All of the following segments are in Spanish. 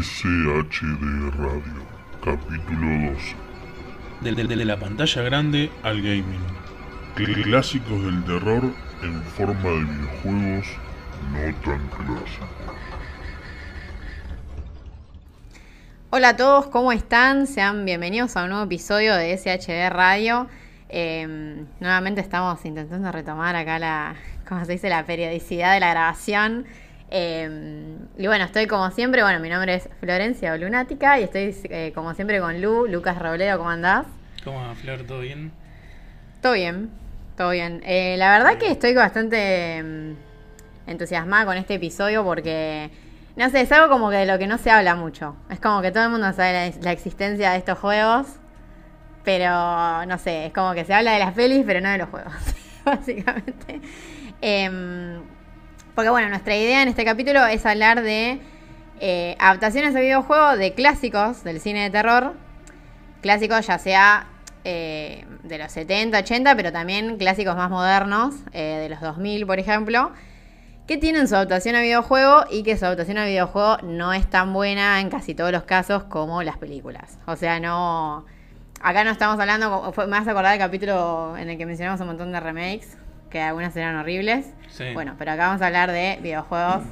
SHD Radio, capítulo 12. De, de- de la pantalla grande al gaming. Cl- Clásicos del terror en forma de videojuegos no tan clásicos. Hola a todos, ¿cómo están? Sean bienvenidos a un nuevo episodio de SHD Radio. Eh, nuevamente estamos intentando retomar acá la, ¿cómo se dice? La periodicidad de la grabación. Eh, y bueno, estoy como siempre, bueno, mi nombre es Florencia Lunática y estoy eh, como siempre con Lu, Lucas Robledo, ¿cómo andás? ¿Cómo va, Flor? ¿Todo bien? Todo bien, todo bien. Eh, la verdad que estoy bastante mm, entusiasmada con este episodio porque, no sé, es algo como que de lo que no se habla mucho. Es como que todo el mundo sabe la, la existencia de estos juegos, pero no sé, es como que se habla de las pelis, pero no de los juegos, básicamente. Em, porque bueno, nuestra idea en este capítulo es hablar de eh, adaptaciones de videojuegos de clásicos del cine de terror. Clásicos ya sea eh, de los 70, 80, pero también clásicos más modernos, eh, de los 2000, por ejemplo, que tienen su adaptación a videojuego y que su adaptación a videojuego no es tan buena en casi todos los casos como las películas. O sea, no... Acá no estamos hablando, me vas a acordar del capítulo en el que mencionamos un montón de remakes, que algunas eran horribles. Sí. Bueno, pero acá vamos a hablar de videojuegos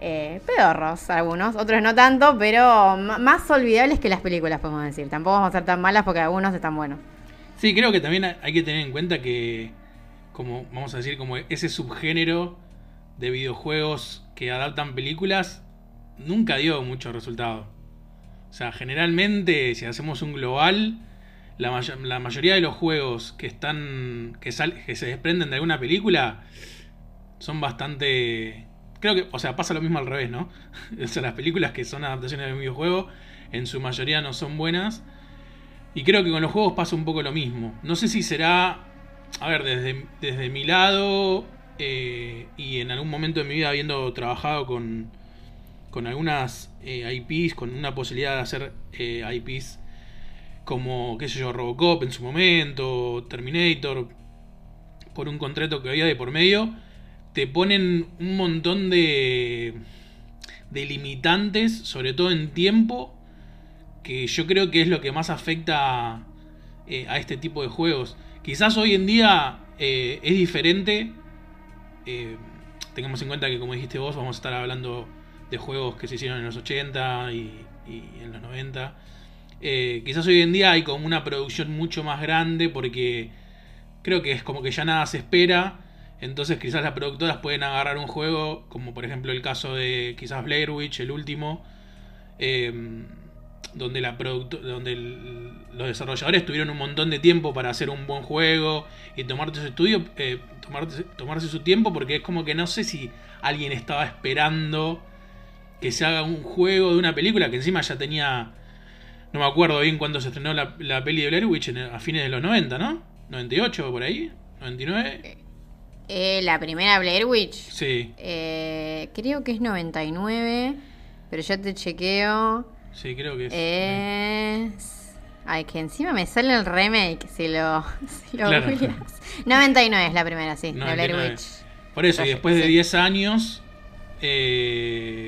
eh, pedorros, algunos, otros no tanto, pero más olvidables que las películas, podemos decir. Tampoco vamos a ser tan malas porque algunos están buenos. Sí, creo que también hay que tener en cuenta que, como vamos a decir, como ese subgénero de videojuegos que adaptan películas nunca dio mucho resultado. O sea, generalmente, si hacemos un global, la, may- la mayoría de los juegos que están. Que, sal- que se desprenden de alguna película son bastante. Creo que, o sea, pasa lo mismo al revés, ¿no? o sea, las películas que son adaptaciones de un videojuego, en su mayoría no son buenas. Y creo que con los juegos pasa un poco lo mismo. No sé si será, a ver, desde, desde mi lado eh, y en algún momento de mi vida habiendo trabajado con, con algunas eh, IPs, con una posibilidad de hacer eh, IPs como, qué sé yo, Robocop en su momento, Terminator, por un contrato que había de por medio, te ponen un montón de, de limitantes, sobre todo en tiempo, que yo creo que es lo que más afecta eh, a este tipo de juegos. Quizás hoy en día eh, es diferente. eh, tengamos en cuenta que, como dijiste vos, vamos a estar hablando de juegos que se hicieron en los 80 y, y en los 90. Eh, quizás hoy en día hay como una producción mucho más grande porque creo que es como que ya nada se espera. Entonces quizás las productoras pueden agarrar un juego, como por ejemplo el caso de quizás Blair Witch, el último, eh, donde, la donde los desarrolladores tuvieron un montón de tiempo para hacer un buen juego y tomarse su estudio, eh, tomarse su tiempo porque es como que no sé si alguien estaba esperando que se haga un juego de una película que encima ya tenía, no me acuerdo bien cuándo se estrenó la, la peli de Blair Witch, en- a fines de los 90, ¿no? 98 por ahí, 99. Eh, la primera Blair Witch, Sí, eh, creo que es 99, pero ya te chequeo. sí, creo que es. Es... Ay, que encima me sale el remake si lo, si lo Claro. googleas. 99 es la primera, sí, de Blair 99. Witch. Por eso, y Sí. después de 10 años. Eh...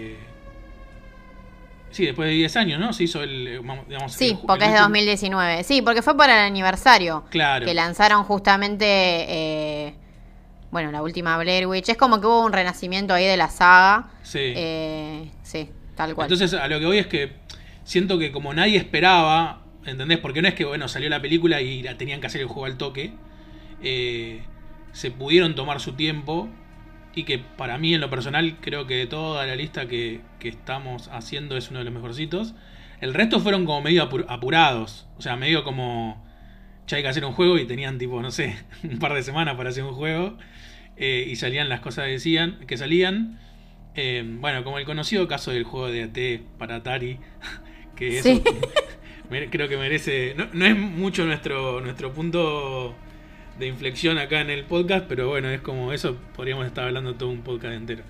Sí, después de 10 años, ¿no? Se hizo el. eh, digamos, Sí, el porque el es de último- 2019. Sí, porque fue para el aniversario. Claro. Que lanzaron justamente, eh, bueno, la última Blair Witch. Es como que hubo un renacimiento ahí de la saga. Sí. Eh, sí, tal cual. Entonces, a lo que voy es que siento que como nadie esperaba, ¿entendés? Porque no es que, bueno, salió la película y la tenían que hacer el juego al toque. eh, se pudieron tomar su tiempo. Y que para mí, en lo personal, creo que de toda la lista que, que estamos haciendo es uno de los mejorcitos. El resto fueron como medio apur- apurados. O sea, medio como. Ya hay que hacer un juego y tenían tipo, no sé, un par de semanas para hacer un juego. eh, y salían las cosas que, decían, que salían. Eh, bueno, como el conocido caso del juego de AT para Atari, que eso Sí. creo que merece. No, no es mucho nuestro, nuestro punto de inflexión acá en el podcast, pero bueno, es como eso, podríamos estar hablando todo un podcast entero.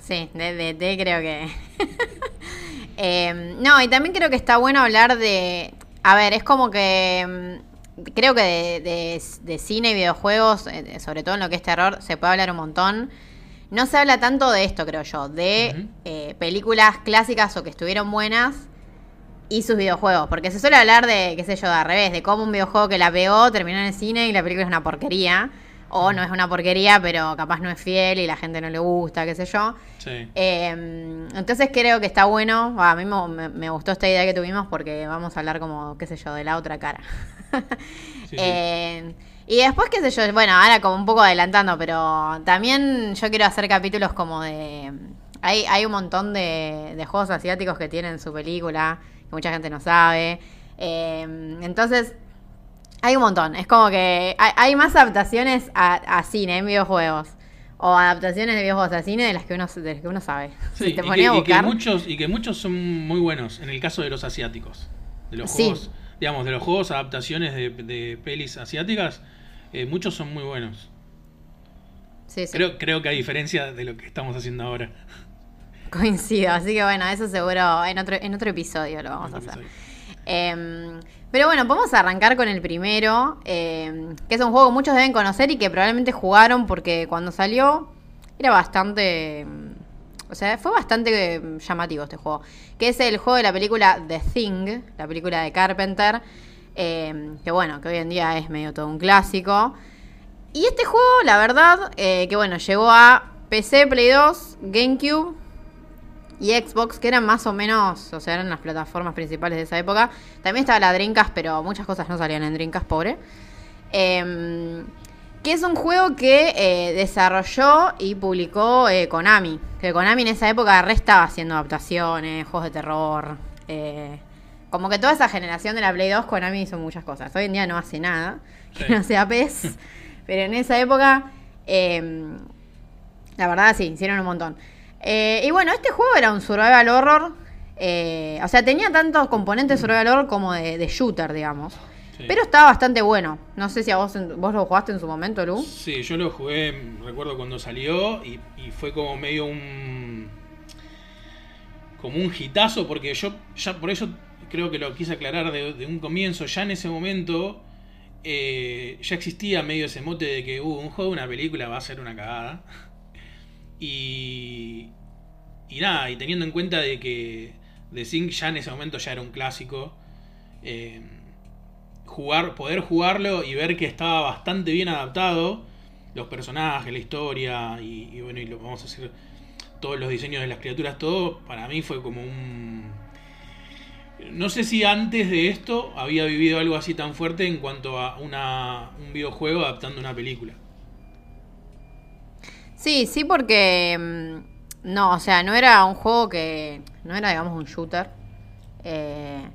Sí, de DT creo que. Eh, no, y también creo que está bueno hablar de. A ver, es como que. mm, Creo que de, de- de cine y videojuegos, eh, sobre todo en lo que es terror, se puede hablar un montón. no se habla tanto de esto, creo yo, de eh, películas clásicas o que estuvieron buenas y sus videojuegos. Porque se suele hablar de, qué sé yo, de al revés, de cómo un videojuego que la pegó terminó en el cine y la película es una porquería. O no es una porquería, pero capaz no es fiel y la gente no le gusta, qué sé yo. Sí. Eh, entonces creo que está bueno. A mí me, gustó esta idea que tuvimos porque vamos a hablar como, qué sé yo, de la otra cara. Sí, sí. Eh, y después, qué sé yo, bueno, ahora como un poco adelantando, pero también yo quiero hacer capítulos como de... Hay, hay un montón de, de juegos asiáticos que tienen su película, que mucha gente no sabe. Eh, entonces, hay un montón. Es como que hay, hay más adaptaciones a, a cine en videojuegos. O adaptaciones de videojuegos a cine de las que uno, de las que uno sabe. Sí, si te y, que, a y que buscar. muchos, y que muchos son muy buenos, en el caso de los asiáticos. De los Sí. juegos, digamos, de los juegos adaptaciones de, de pelis asiáticas, eh, muchos son muy buenos. Sí, sí. Creo, creo que a diferencia de lo que estamos haciendo ahora. Coincido. Así que bueno, eso seguro en otro, en otro episodio lo vamos a hacer. Eh, pero bueno, podemos arrancar con el primero, eh, que es un juego que muchos deben conocer y que probablemente jugaron porque cuando salió era bastante... O sea, fue bastante eh, llamativo este juego. Que es el juego de la película The Thing, la película de Carpenter. eh, que bueno, que hoy en día es medio todo un clásico. Y este juego, la verdad, eh, que bueno, llegó a PC, Play 2, GameCube y Xbox, que eran más o menos, o sea, eran las plataformas principales de esa época. También estaba la Dreamcast, pero muchas cosas no salían en Dreamcast, pobre. Em, que es un juego que eh, desarrolló y publicó eh, Konami. Que Konami en esa época re estaba haciendo adaptaciones, juegos de terror. eh, como que toda esa generación de la Play 2, Konami hizo muchas cosas. Hoy en día no hace nada, Sí. que no sea PES. pero en esa época, em, la verdad sí, hicieron un montón. Eh, y bueno, este juego era un survival horror. eh, o sea, tenía tantos componentes survival horror como de, de shooter, digamos. Sí. Pero estaba bastante bueno. No sé si a vos, vos lo jugaste en su momento, Lu. Sí, yo lo jugué, recuerdo cuando salió y, y fue como medio un. como un hitazo, porque yo ya por eso creo que lo quise aclarar de, de un comienzo. Ya en ese momento eh, ya existía medio ese mote de que uh, un juego, una película va a ser una cagada. Y. y nada, y teniendo en cuenta de que The Sync ya en ese momento ya era un clásico. eh, jugar, poder jugarlo y ver que estaba bastante bien adaptado. Los personajes, la historia y, bueno, y lo vamos a hacer todos los diseños de las criaturas, todo, para mí fue como un... No sé si antes de esto había vivido algo así tan fuerte en cuanto a una, un videojuego adaptando una película. Sí, sí, porque. No, o sea, no era un juego que. No era, digamos, un shooter. eh,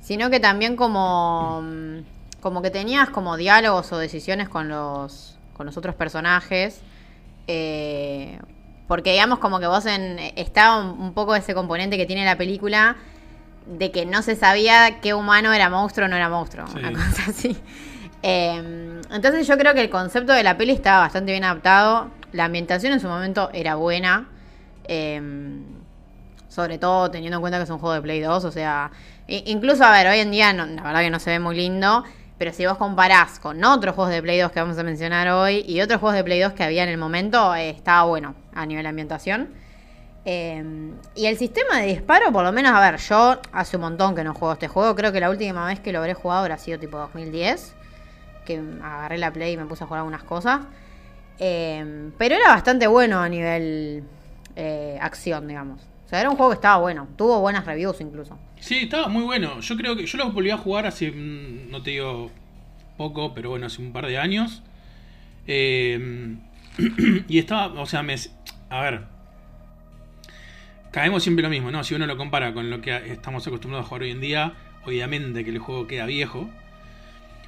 sino que también como. mm, Como que tenías como diálogos o decisiones con los. Con los otros personajes. eh, porque digamos como que vos en. Estaba un, un poco ese componente que tiene la película. De que no se sabía qué humano era monstruo o no era monstruo. Sí. Una cosa así. Eh, entonces yo creo que el concepto de la peli estaba bastante bien adaptado. La ambientación en su momento era buena. Eh, sobre todo teniendo en cuenta que es un juego de Play 2. O sea, incluso, a ver, hoy en día la verdad que no se ve muy lindo. Pero si vos comparás con otros juegos de Play 2 que vamos a mencionar hoy y otros juegos de Play 2 que había en el momento, eh, estaba bueno a nivel de ambientación. Eh, y el sistema de disparo, por lo menos, a ver, yo hace un montón que no juego este juego. Creo que la última vez que lo habré jugado habrá sido tipo 2010. Que agarré la Play y me puse a jugar algunas cosas. Eh, pero era bastante bueno a nivel eh, acción, digamos. O sea, era un juego que estaba bueno. Tuvo buenas reviews incluso. Sí, estaba muy bueno. Yo creo que yo lo volví a jugar hace, mm, no te digo poco, pero bueno, hace un par de años. Eh, y estaba, o sea, me, a ver, caemos siempre lo mismo, ¿no? Si uno lo compara con lo que estamos acostumbrados a jugar hoy en día, obviamente que el juego queda viejo.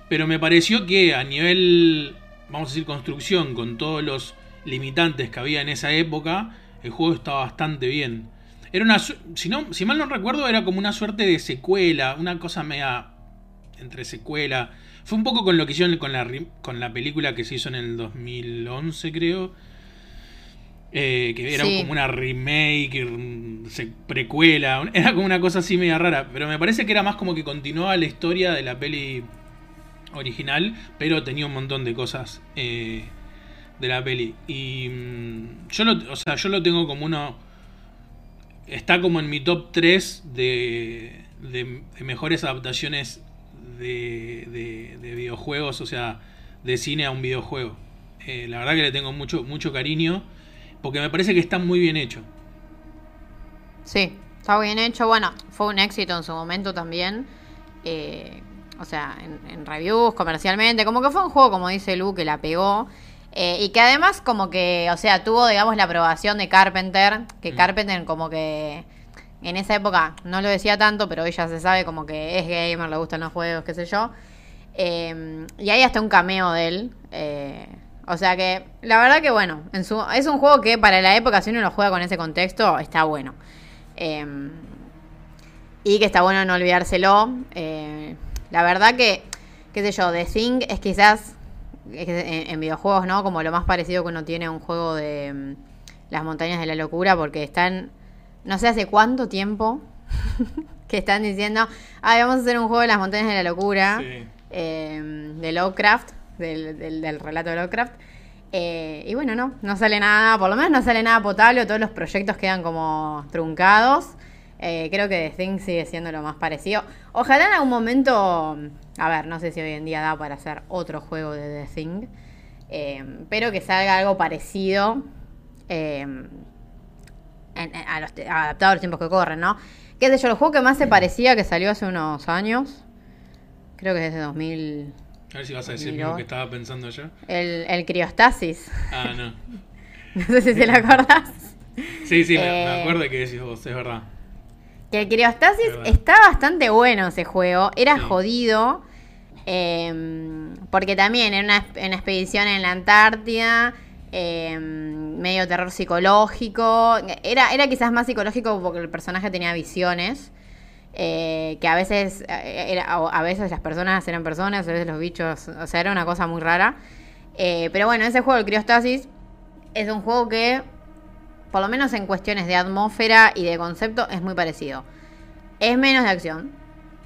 Pero me pareció que a nivel, vamos a decir, construcción, con todos los limitantes que había en esa época, el juego estaba bastante bien. Era una, si, no, si mal no recuerdo, era como una suerte de secuela, una cosa media entre secuela. Fue un poco con lo que hicieron con la, con la película que se hizo en el 2011, creo. Eh, que era Sí. como una remake, se- precuela, era como una cosa así media rara. Pero me parece que era más como que continuaba la historia de la peli original, pero tenía un montón de cosas eh, de la peli. Y mm, yo lo, o sea, yo lo tengo como uno. Está como en mi top 3 de, de, mejores adaptaciones de, de, videojuegos, o sea, de cine a un videojuego. Eh, la verdad que le tengo mucho, mucho cariño, porque me parece que está muy bien hecho. Sí, está bien hecho. Bueno, fue un éxito en su momento también. Eh, o sea, en, reviews, comercialmente. Como que fue un juego, como dice Lu, que la pegó. Eh, y que además como que, o sea, tuvo, digamos, la aprobación de Carpenter. Que mm. Carpenter como que en esa época no lo decía tanto, pero ella se sabe como que es gamer, le gustan los juegos, qué sé yo. Eh, y hay hasta un cameo de él. o sea que, la verdad que bueno, en su, es un juego que para la época, si uno lo juega con ese contexto, está bueno. y que está bueno no olvidárselo. Eh, la verdad que, qué sé yo, The Thing es quizás en, videojuegos, ¿no? Como lo más parecido que uno tiene a un juego de mm, las montañas de la locura, porque están, no sé hace cuánto tiempo que están diciendo, ay, vamos a hacer un juego de las montañas de la locura, em, de Lovecraft, del, del, relato de Lovecraft. Eh, y bueno, no, no sale nada, por lo menos no sale nada potable, todos los proyectos quedan como truncados. Eh, creo que The Thing sigue siendo lo más parecido. Ojalá en algún momento, a ver, no sé si hoy en día da para hacer otro juego de The Thing, eh, pero que salga algo parecido eh, a los, adaptado a los tiempos que corren, ¿no? Qué sé yo, el juego que más se parecía que salió hace unos años, creo que es de 2000. A ver si vas a decir lo que estaba pensando yo. El, el Criostasis. Ah, no. no sé si te lo acordás. Sí, sí, me, acuerdo que decís vos, es verdad. Que el Criostasis está bastante bueno ese juego. Era jodido. Em, porque también era una, expedición en la Antártida. Em, medio terror psicológico. Era, era quizás más psicológico porque el personaje tenía visiones. Eh, que a veces eh, a veces las personas eran personas, a veces los bichos, o sea, era una cosa muy rara. Eh, pero bueno, ese juego, el Criostasis, es un juego que por lo menos en cuestiones de atmósfera y de concepto, es muy parecido. Es menos de acción,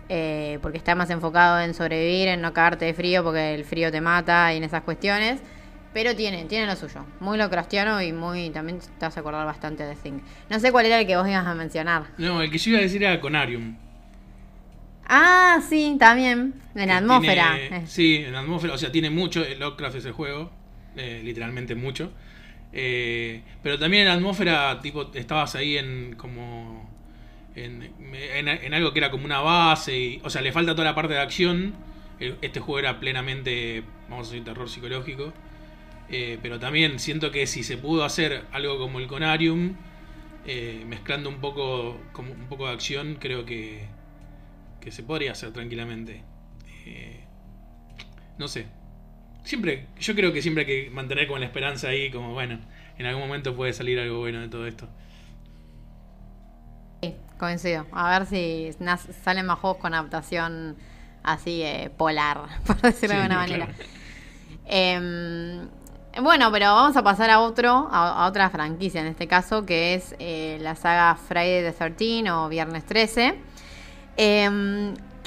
eh, porque está más enfocado en sobrevivir, en no cagarte de frío, porque el frío te mata y en esas cuestiones. Pero tiene, tiene lo suyo. Muy locrastiano y muy. También te vas a acordar bastante de Think. No sé cuál era el que vos ibas a mencionar. No, el que yo iba a decir era Conarium. Ah, sí, también. En atmósfera. sí, en atmósfera. O sea, tiene mucho. Lovecraft ese juego. Eh, literalmente mucho. Eh, pero también en la atmósfera, tipo, estabas ahí en como. En, algo que era como una base. Y, o sea, le falta toda la parte de acción. Este juego era plenamente, vamos a decir, terror psicológico. Eh, pero también siento que si se pudo hacer algo como el Conarium, eh, mezclando un poco, como un poco de acción, creo que, que se podría hacer tranquilamente. no sé, siempre, yo creo que siempre hay que mantener con la esperanza ahí, como bueno, en algún momento puede salir algo bueno de todo esto. Sí, coincido. A ver si salen más juegos con adaptación así eh, polar, por decirlo de alguna manera. Em, bueno, pero vamos a pasar a otro, a, otra franquicia en este caso, que es eh, la saga Friday the 13 o Viernes 13.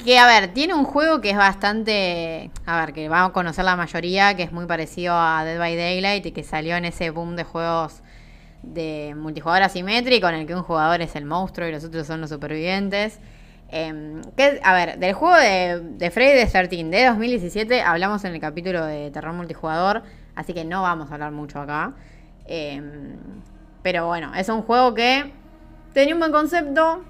Que, a ver, tiene un juego que es bastante. A ver, que vamos a conocer la mayoría, que es muy parecido a Dead by Daylight y que salió en ese boom de juegos de multijugador asimétrico, en el que un jugador es el monstruo y los otros son los supervivientes. Em, que, a ver, del juego de, de Freddy the 13 de 2017 hablamos en el capítulo de terror multijugador, así que no vamos a hablar mucho acá. Em, pero bueno, es un juego que tenía un buen concepto,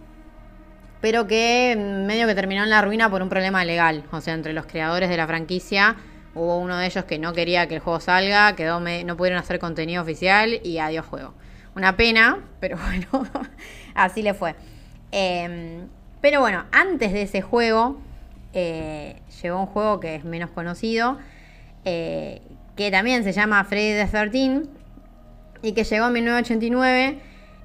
pero que medio que terminó en la ruina por un problema legal. O sea, entre los creadores de la franquicia hubo uno de ellos que no quería que el juego salga, quedó no pudieron hacer contenido oficial y adiós juego. Una pena, pero bueno, así le fue. Em, pero bueno, antes de ese juego eh, llegó un juego que es menos conocido, eh, que también se llama Freddy the 13 y que llegó en 1989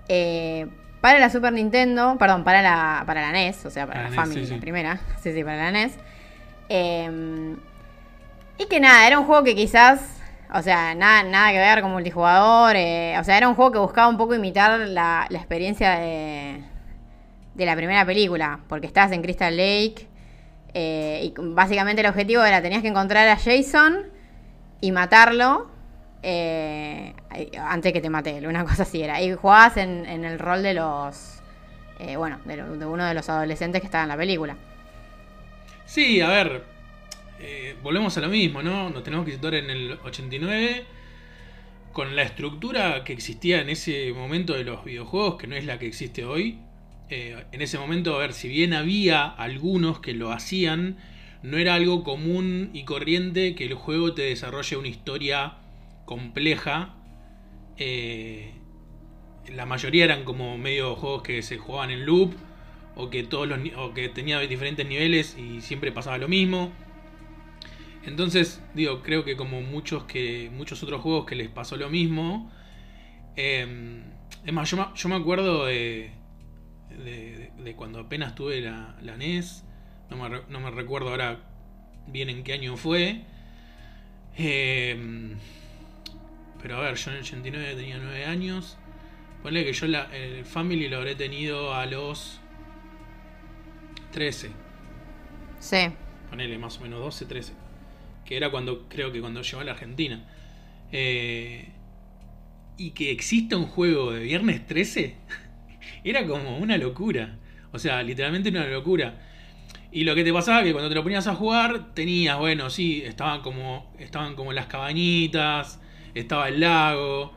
eh, para la Super Nintendo, perdón, para la, para la NES, o sea, para la, Family, la primera. Sí, sí, para la NES. Em, y que nada, era un juego que quizás, o sea, nada, nada que ver con multijugador. Eh, o sea, era un juego que buscaba un poco imitar la, experiencia de, de la primera película, porque estabas en Crystal Lake. Eh, y básicamente el objetivo era, tenías que encontrar a Jason y matarlo eh, antes que te mate él, una cosa así era. Y jugabas en, el rol de los, eh, bueno, de, uno de los adolescentes que estaba en la película. Sí, a ver, eh, volvemos a lo mismo, ¿no? Nos tenemos que situar en el 89 con la estructura que existía en ese momento de los videojuegos, que no es la que existe hoy. En ese momento, a ver, si bien había algunos que lo hacían, no era algo común y corriente que el juego te desarrolle una historia compleja. Eh, la mayoría eran como medio juegos que se jugaban en loop o que todos los o que tenía diferentes niveles y siempre pasaba lo mismo. Entonces, digo, creo que como muchos que muchos otros juegos que les pasó lo mismo. eh, es más, yo, me- acuerdo de, de, cuando apenas tuve la, la NES. No me, recuerdo ahora bien en qué año fue. Eh, pero a ver, yo en el 89 tenía 9 años. Ponle que yo la, el Family lo habré tenido a los 13. Sí. Ponele más o menos 12, 13. Que era cuando, creo que cuando llegó a la Argentina. Eh, y que exista un juego de viernes 13 era como una locura. O sea, literalmente una locura. Y lo que te pasaba que cuando te lo ponías a jugar, tenías, bueno, sí, estaban como, estaban como las cabañitas, estaba el lago.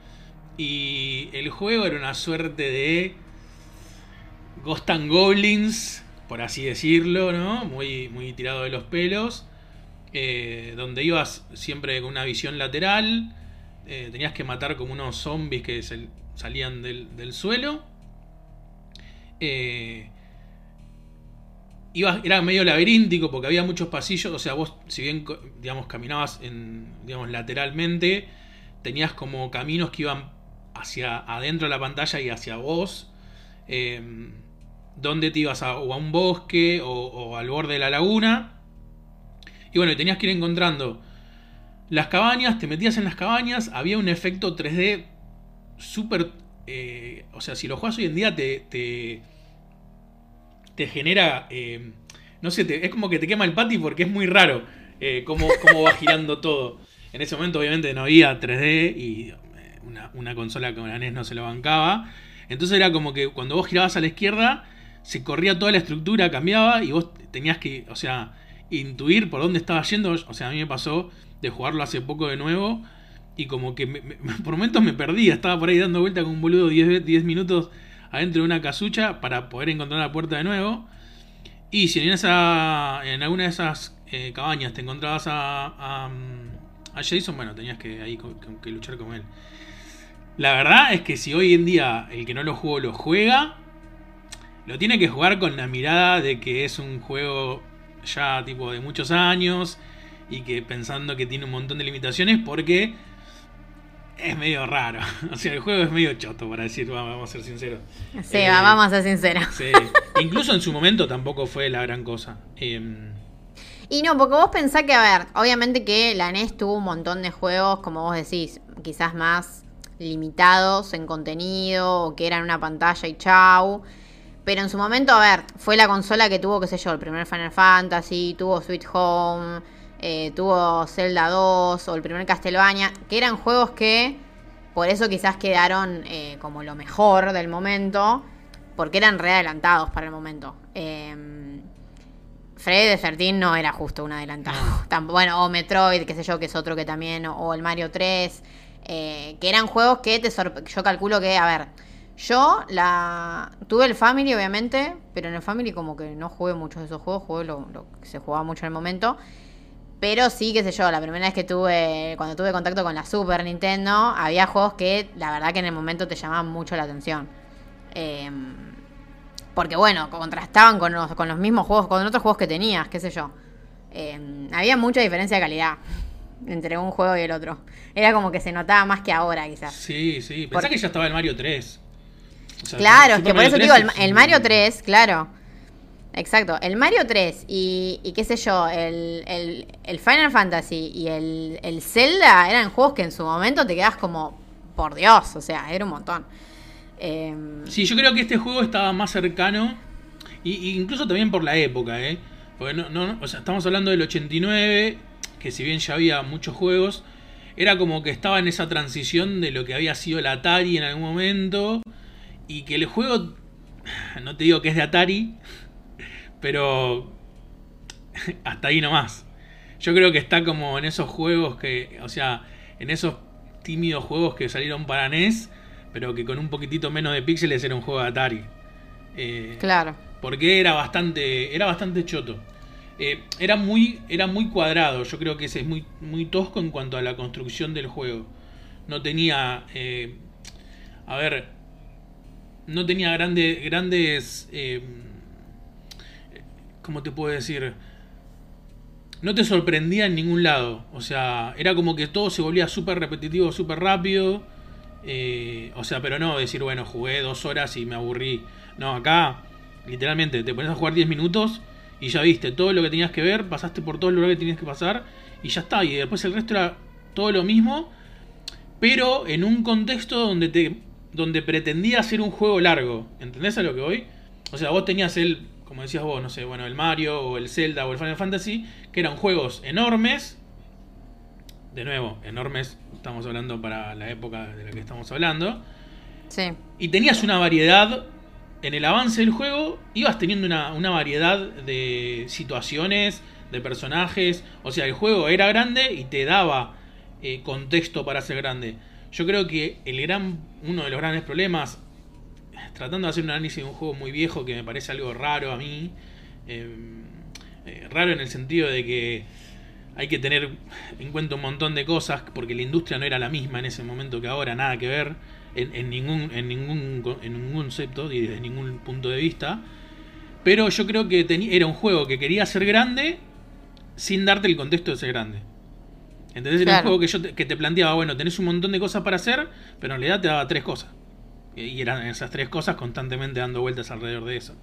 Y el juego era una suerte de Ghost and Goblins, por así decirlo, ¿no? Muy, muy tirado de los pelos. eh, donde ibas siempre con una visión lateral. eh, tenías que matar como unos zombies que se- salían del, del suelo. Eh, ibas, era medio laberíntico porque había muchos pasillos. O sea, vos, si bien digamos, caminabas en, digamos, lateralmente, tenías como caminos que iban hacia adentro de la pantalla y hacia vos. eh, donde te ibas a, o a un bosque o, al borde de la laguna. Y bueno, tenías que ir encontrando las cabañas, te metías en las cabañas, había un efecto 3D súper... eh, o sea, si lo juegas hoy en día te... te, genera... eh, no sé, es como que te quema el pati porque es muy raro eh, cómo, cómo va girando todo. En ese momento obviamente no había 3D y eh, una, consola como la NES no se lo bancaba. Entonces era como que cuando vos girabas a la izquierda, se corría toda la estructura, cambiaba y vos tenías que, o sea, intuir por dónde estaba yendo. O sea, a mí me pasó de jugarlo hace poco de nuevo y como que me- por momentos me perdía. Estaba por ahí dando vuelta con un boludo 10, ve- 10 minutos adentro de una casucha para poder encontrar la puerta de nuevo. Y si en, esa, en alguna de esas eh, cabañas te encontrabas a, a, a Jason, bueno, tenías que ahí que, que luchar con él. La verdad es que si hoy en día el que no lo jugó lo juega, lo tiene que jugar con la mirada de que es un juego ya tipo de muchos años y que pensando que tiene un montón de limitaciones porque es medio raro. O sea, el juego es medio choto, para decir, vamos a ser sinceros. Sí, Eh, va- vamos a ser sinceros. Sí. Incluso en su momento tampoco fue la gran cosa. Em, Y no, porque vos pensás que, a ver, obviamente que la NES tuvo un montón de juegos, como vos decís, quizás más limitados en contenido, o que eran una pantalla y chau. Pero en su momento, a ver, fue la consola que tuvo, qué sé yo, el primer Final Fantasy, tuvo Sweet Home, eh, tuvo Zelda 2 o el primer Castlevania, que eran juegos que por eso quizás quedaron eh, como lo mejor del momento, porque eran re adelantados para el momento. Eh, Freddy de 13 no era justo un adelantado. Bueno, o Metroid, qué sé yo, que es otro que también, o, o el Mario 3, eh, que eran juegos que te sorpre- Yo calculo que, a ver, yo la tuve el Family, obviamente, pero en el Family como que no jugué muchos de esos juegos, jugué lo, lo que se jugaba mucho en el momento. Pero sí, qué sé yo, la primera vez que tuve, cuando tuve contacto con la Super Nintendo, había juegos que la verdad que en el momento te llamaban mucho la atención. Eh, porque bueno, contrastaban con los, con los mismos juegos, con otros juegos que tenías, qué sé yo. Eh, había mucha diferencia de calidad entre un juego y el otro. Era como que se notaba más que ahora, quizás. sí, sí. Pensá Por- que ya estaba el Mario 3. O sea, Claro, es que por eso 3 digo, el, Mario 3, claro. Exacto, el Mario 3 y, y qué sé yo, el, el- el Final Fantasy y el, el Zelda eran juegos que en su momento te quedas como, por Dios, o sea, era un montón. Eh, Sí, yo creo que este juego estaba más cercano. Y, incluso también por la época, ¿eh? Porque no, o sea, estamos hablando del 89, que si bien ya había muchos juegos, era como que estaba en esa transición de lo que había sido el Atari en algún momento. Y que el juego, no te digo que es de Atari, pero hasta ahí nomás. Yo creo que está como en esos juegos que, o sea, en esos tímidos juegos que salieron para NES, pero que con un poquitito menos de píxeles era un juego de Atari. Eh, claro. Porque era bastante, era bastante choto. Eh, era, muy, era muy cuadrado, yo creo que ese es muy, muy tosco en cuanto a la construcción del juego. No tenía, eh, a ver, no tenía grandes, grandes, ¿cómo te puedo decir? no te sorprendía en ningún lado. O sea, era como que todo se volvía súper repetitivo, súper rápido. Eh, o sea, pero no decir, bueno, jugué dos horas y me aburrí. No, acá, literalmente, te pones a jugar 10 minutos y ya viste todo lo que tenías que ver, pasaste por todo el lugar que tenías que pasar y ya está. Y después el resto era todo lo mismo, pero en un contexto donde te donde pretendía ser un juego largo. ¿Entendés a lo que voy? O sea, vos tenías el como decías vos, no sé, bueno, el Mario o el Zelda o el Final Fantasy, que eran juegos enormes. De nuevo, enormes, estamos hablando para la época de la que estamos hablando. Sí. Y tenías una variedad, en el avance del juego, ibas teniendo una, variedad de situaciones, de personajes. O sea, el juego era grande y te daba eh, contexto para ser grande. Yo creo que el gran, uno de los grandes problemas tratando de hacer un análisis de un juego muy viejo que me parece algo raro a mí. Eh, eh, raro en el sentido de que hay que tener en cuenta un montón de cosas porque la industria no era la misma en ese momento que ahora, nada que ver en, ningún, en, ningún, en ningún concepto y desde ningún punto de vista. Pero yo creo que era un juego que quería ser grande sin darte el contexto de ser grande. Entonces era un juego que, yo te, que te planteaba, bueno, tenés un montón de cosas para hacer, pero en realidad te daba tres cosas. Y eran esas tres cosas constantemente dando vueltas alrededor de eso.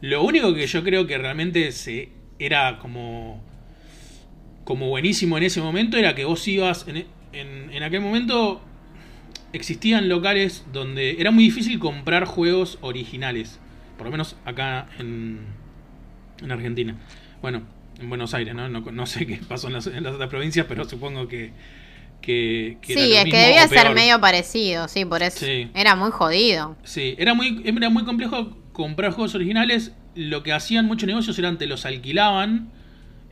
Lo único que yo creo que realmente se era como como buenísimo en ese momento era que vos ibas en, en, aquel momento existían locales donde era muy difícil comprar juegos originales por lo menos acá en, en Argentina bueno en Buenos Aires no, no, sé qué pasó en las, en las otras provincias pero supongo que que, sí, es que debía ser medio parecido, sí, por eso. Era muy jodido. Sí, era muy, era muy complejo comprar juegos originales. Lo que hacían muchos negocios era te los alquilaban.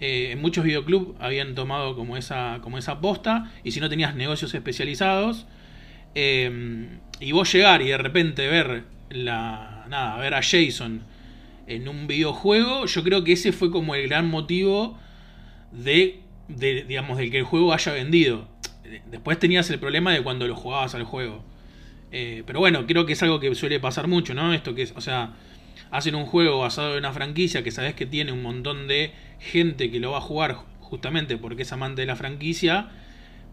Eh, en muchos videoclubs habían tomado como esa, como esa posta. Y si no tenías negocios especializados. Eh, y vos llegar y de repente ver la. Nada, ver a Jason en un videojuego. Yo creo que ese fue como el gran motivo de. de digamos, del que el juego haya vendido después tenías el problema de cuando lo jugabas al juego. Eh, pero bueno, creo que es algo que suele pasar mucho, ¿no? Esto que es, o sea, hacen un juego basado en una franquicia que sabes que tiene un montón de gente que lo va a jugar justamente porque es amante de la franquicia,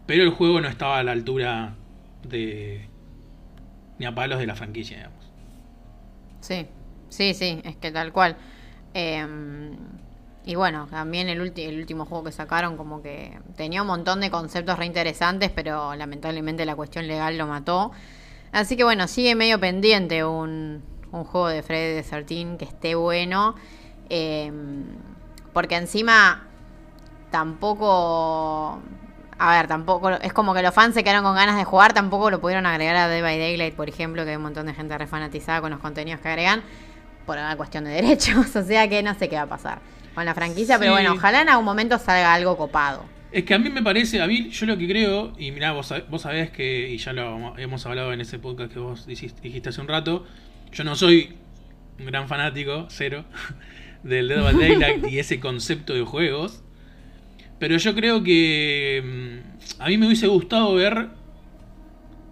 pero el juego no estaba a la altura de ni a palos de la franquicia, digamos. Sí, sí, sí, es que tal cual. Eh, y bueno, también el, el último juego que sacaron como que tenía un montón de conceptos reinteresantes, pero lamentablemente la cuestión legal lo mató. Así que bueno, sigue medio pendiente un, un juego de Freddy de 13 que esté bueno. Em, porque encima tampoco... A ver, tampoco... Es como que los fans se quedaron con ganas de jugar, tampoco lo pudieron agregar a Dead by Daylight, por ejemplo, que hay un montón de gente refanatizada con los contenidos que agregan por una cuestión de derechos. O sea que no sé qué va a pasar con la franquicia, pero bueno, ojalá en algún momento salga algo copado. Es que a mí me parece, a mí yo lo que creo, y mirá, vos, vos sabés que, y ya lo hemos hablado en ese podcast que vos dijiste, hace un rato, yo no soy un gran fanático, cero, del Dead by Daylight y ese concepto de juegos, pero yo creo que mm, a mí me hubiese gustado ver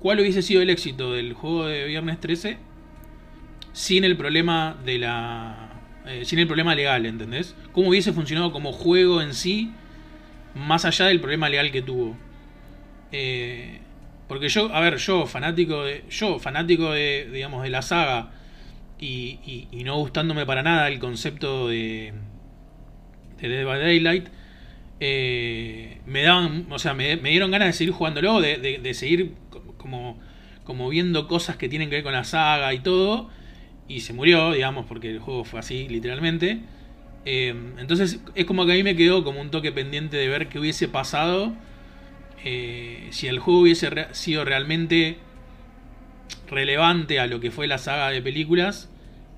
cuál hubiese sido el éxito del juego de Viernes 13 sin el problema de la eh, sin el problema legal, ¿entendés? ¿Cómo hubiese funcionado como juego en sí, más allá del problema legal que tuvo? Eh, porque yo, a ver, yo fanático de, yo fanático de, digamos, de la saga y, no gustándome para nada el concepto de, de Dead by Daylight, eh, me daban, o sea, me, dieron ganas de seguir jugándolo, de, de seguir como, como viendo cosas que tienen que ver con la saga y todo y se murió, digamos, porque el juego fue así, literalmente. Eh, entonces es como que a mí me quedó como un toque pendiente de ver qué hubiese pasado eh, si el juego hubiese re- sido realmente relevante a lo que fue la saga de películas,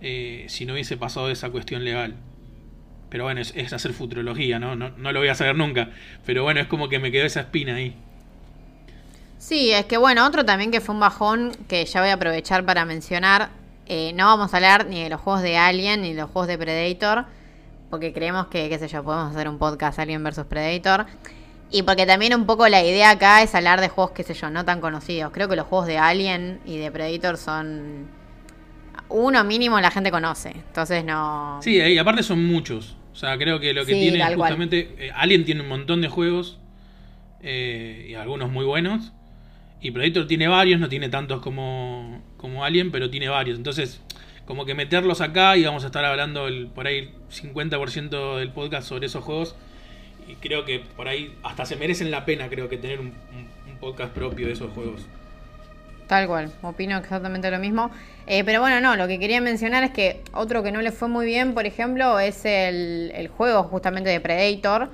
eh, si no hubiese pasado esa cuestión legal. Pero bueno, es, hacer futurología, ¿no? ¿no? No lo voy a saber nunca. Pero bueno, es como que me quedó esa espina ahí. Sí, es que bueno, otro también que fue un bajón que ya voy a aprovechar para mencionar. eh, no vamos a hablar ni de los juegos de Alien ni de los juegos de Predator, porque creemos que, qué sé yo, podemos hacer un podcast Alien vs Predator. Y porque también un poco la idea acá es hablar de juegos, qué sé yo, no tan conocidos. Creo que los juegos de Alien y de Predator son. Uno mínimo la gente conoce. Entonces no. Sí, y aparte son muchos. O sea, creo que lo que Sí, tiene justamente. eh, Alien tiene un montón de juegos. eh, y algunos muy buenos. Y Predator tiene varios, no tiene tantos como, como Alien, pero tiene varios. Entonces, como que meterlos acá y vamos a estar hablando el, por ahí 50% del podcast sobre esos juegos. Y creo que por ahí hasta se merecen la pena, creo que tener un, un- un podcast propio de esos juegos. Tal cual, opino exactamente lo mismo. Eh, pero bueno, no, lo que quería mencionar es que otro que no le fue muy bien, por ejemplo, es el, el juego justamente de Predator,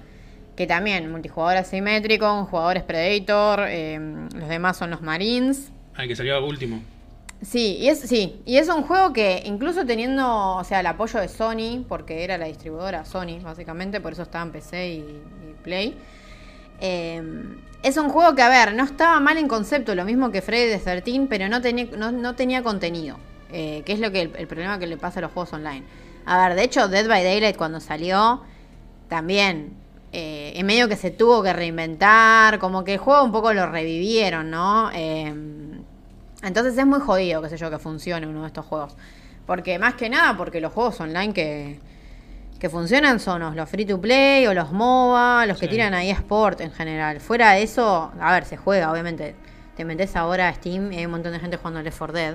que también multijugador asimétrico, un jugador es Predator, eh, los demás son los Marines. Ay, que salió último. Sí, y es, sí, y es un juego que incluso teniendo, o sea, el apoyo de Sony, porque era la distribuidora Sony, básicamente, por eso estaba en PC y, Play. eh, es un juego que, a ver, no estaba mal en concepto, lo mismo que Freddy the 13, pero no tenía, no, no tenía contenido. eh, que es lo que el, problema que le pasa a los juegos online. A ver, de hecho, Dead by Daylight cuando salió, también eh, en medio que se tuvo que reinventar, como que el juego un poco lo revivieron, ¿no? Entonces es muy jodido, qué sé yo, que funcione uno de estos juegos. Porque más que nada, porque los juegos online que, que funcionan son los- los free to play o los MOBA, los que Sí. tiran ahí Sport en general. Fuera de eso, a ver, se juega, obviamente. Te metes ahora a Steam y hay un montón de gente jugando Left 4 Dead.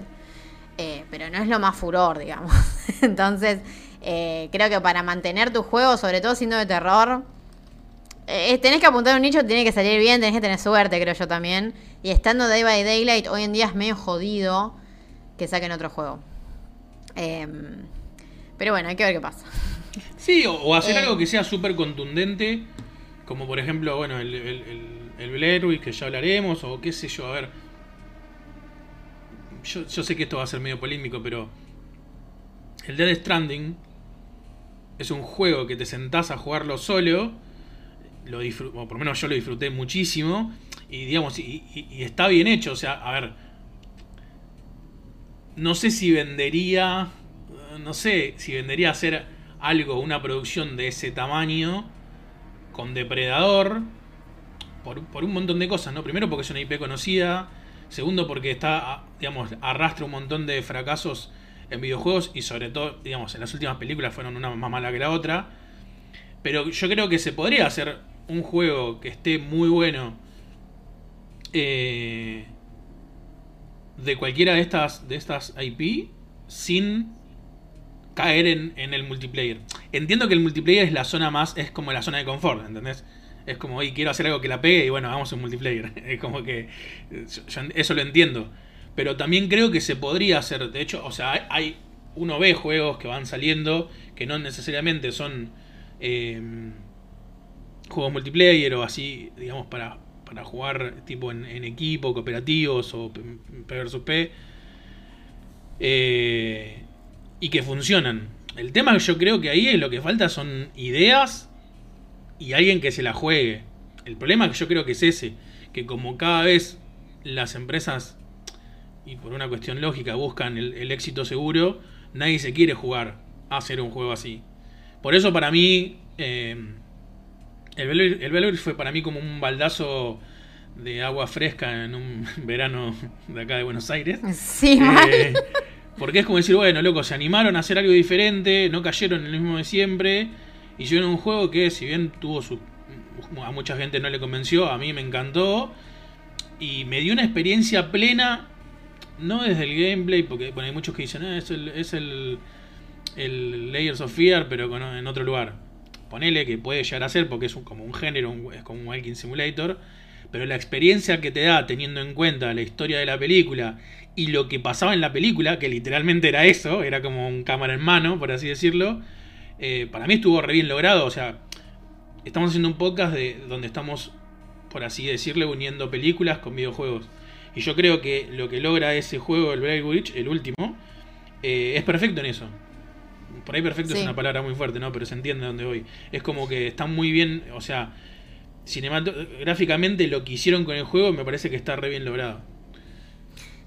eh, pero no es lo más furor, digamos. Entonces, eh, creo que para mantener tu juego, sobre todo siendo de terror, eh, tenés que apuntar a un nicho, tiene que salir bien, tenés que tener suerte, creo yo también. Y estando Day by Daylight, hoy en día es medio jodido que saquen otro juego. Em, pero bueno, hay que ver qué pasa. Sí, o, o hacer Eh. algo que sea súper contundente, como por ejemplo, bueno, el, el, el, el Blair Witch, que ya hablaremos, o qué sé yo, a ver. Yo, yo sé que esto va a ser medio polémico, pero el Dead Stranding es un juego que te sentás a jugarlo solo, lo por lo menos yo lo disfruté muchísimo, y digamos, y, y- está bien hecho, o sea, a ver, no sé si vendería, no sé si vendería hacer algo, una producción de ese tamaño con Depredador, por, por un montón de cosas, ¿no? Primero porque es una IP conocida, segundo porque está, digamos, arrastra un montón de fracasos en videojuegos y sobre todo, digamos, en las últimas películas fueron una más mala que la otra. Pero yo creo que se podría hacer un juego que esté muy bueno eh, de cualquiera de estas, de estas IP sin caer en, en el multiplayer. Entiendo que el multiplayer es la zona más, es como la zona de confort, ¿entendés? Es como, oye, quiero hacer algo que la pegue y bueno, hagamos un multiplayer. Es como que eso lo entiendo. Pero también creo que se podría hacer, de hecho, o sea, hay, hay- uno ve juegos que van saliendo que no necesariamente son eh, juegos multiplayer o así, digamos, para, para jugar tipo en, equipo, cooperativos o P versus P. y que funcionan. El tema que yo creo que ahí es lo que falta son ideas y alguien que se la juegue. El problema que yo creo que es ese, que como cada vez las empresas, y por una cuestión lógica, buscan el, el éxito seguro, nadie se quiere jugar a hacer un juego así. Por eso para mí, eh, el Valor el Valor fue para mí como un baldazo de agua fresca en un verano de acá de Buenos Aires. Sí, Eh, porque es como decir, bueno, loco, se animaron a hacer algo diferente, no cayeron en el mismo de siempre, y hicieron un juego que, si bien tuvo su. a mucha gente no le convenció, a mí me encantó, y me dio una experiencia plena, no desde el gameplay, porque bueno, hay muchos que dicen, "Ah, es el. Es el el Layers of Fear, pero con- en otro lugar. Ponele que puede llegar a ser porque es un- como un género, es como un Walking Simulator. Pero la experiencia que te da teniendo en cuenta la historia de la película y lo que pasaba en la película, que literalmente era eso, era como un cámara en mano, por así decirlo, eh, para mí estuvo re bien logrado. O sea, estamos haciendo un podcast de, donde estamos por así decirle, uniendo películas con videojuegos. Y yo creo que lo que logra ese juego, el Blair Witch, el último, eh, es perfecto en eso. Por ahí perfecto es una palabra muy fuerte, ¿no? Pero se entiende dónde voy. Es como que está muy bien, o sea, cinematográficamente lo que hicieron con el juego me parece que está re bien logrado.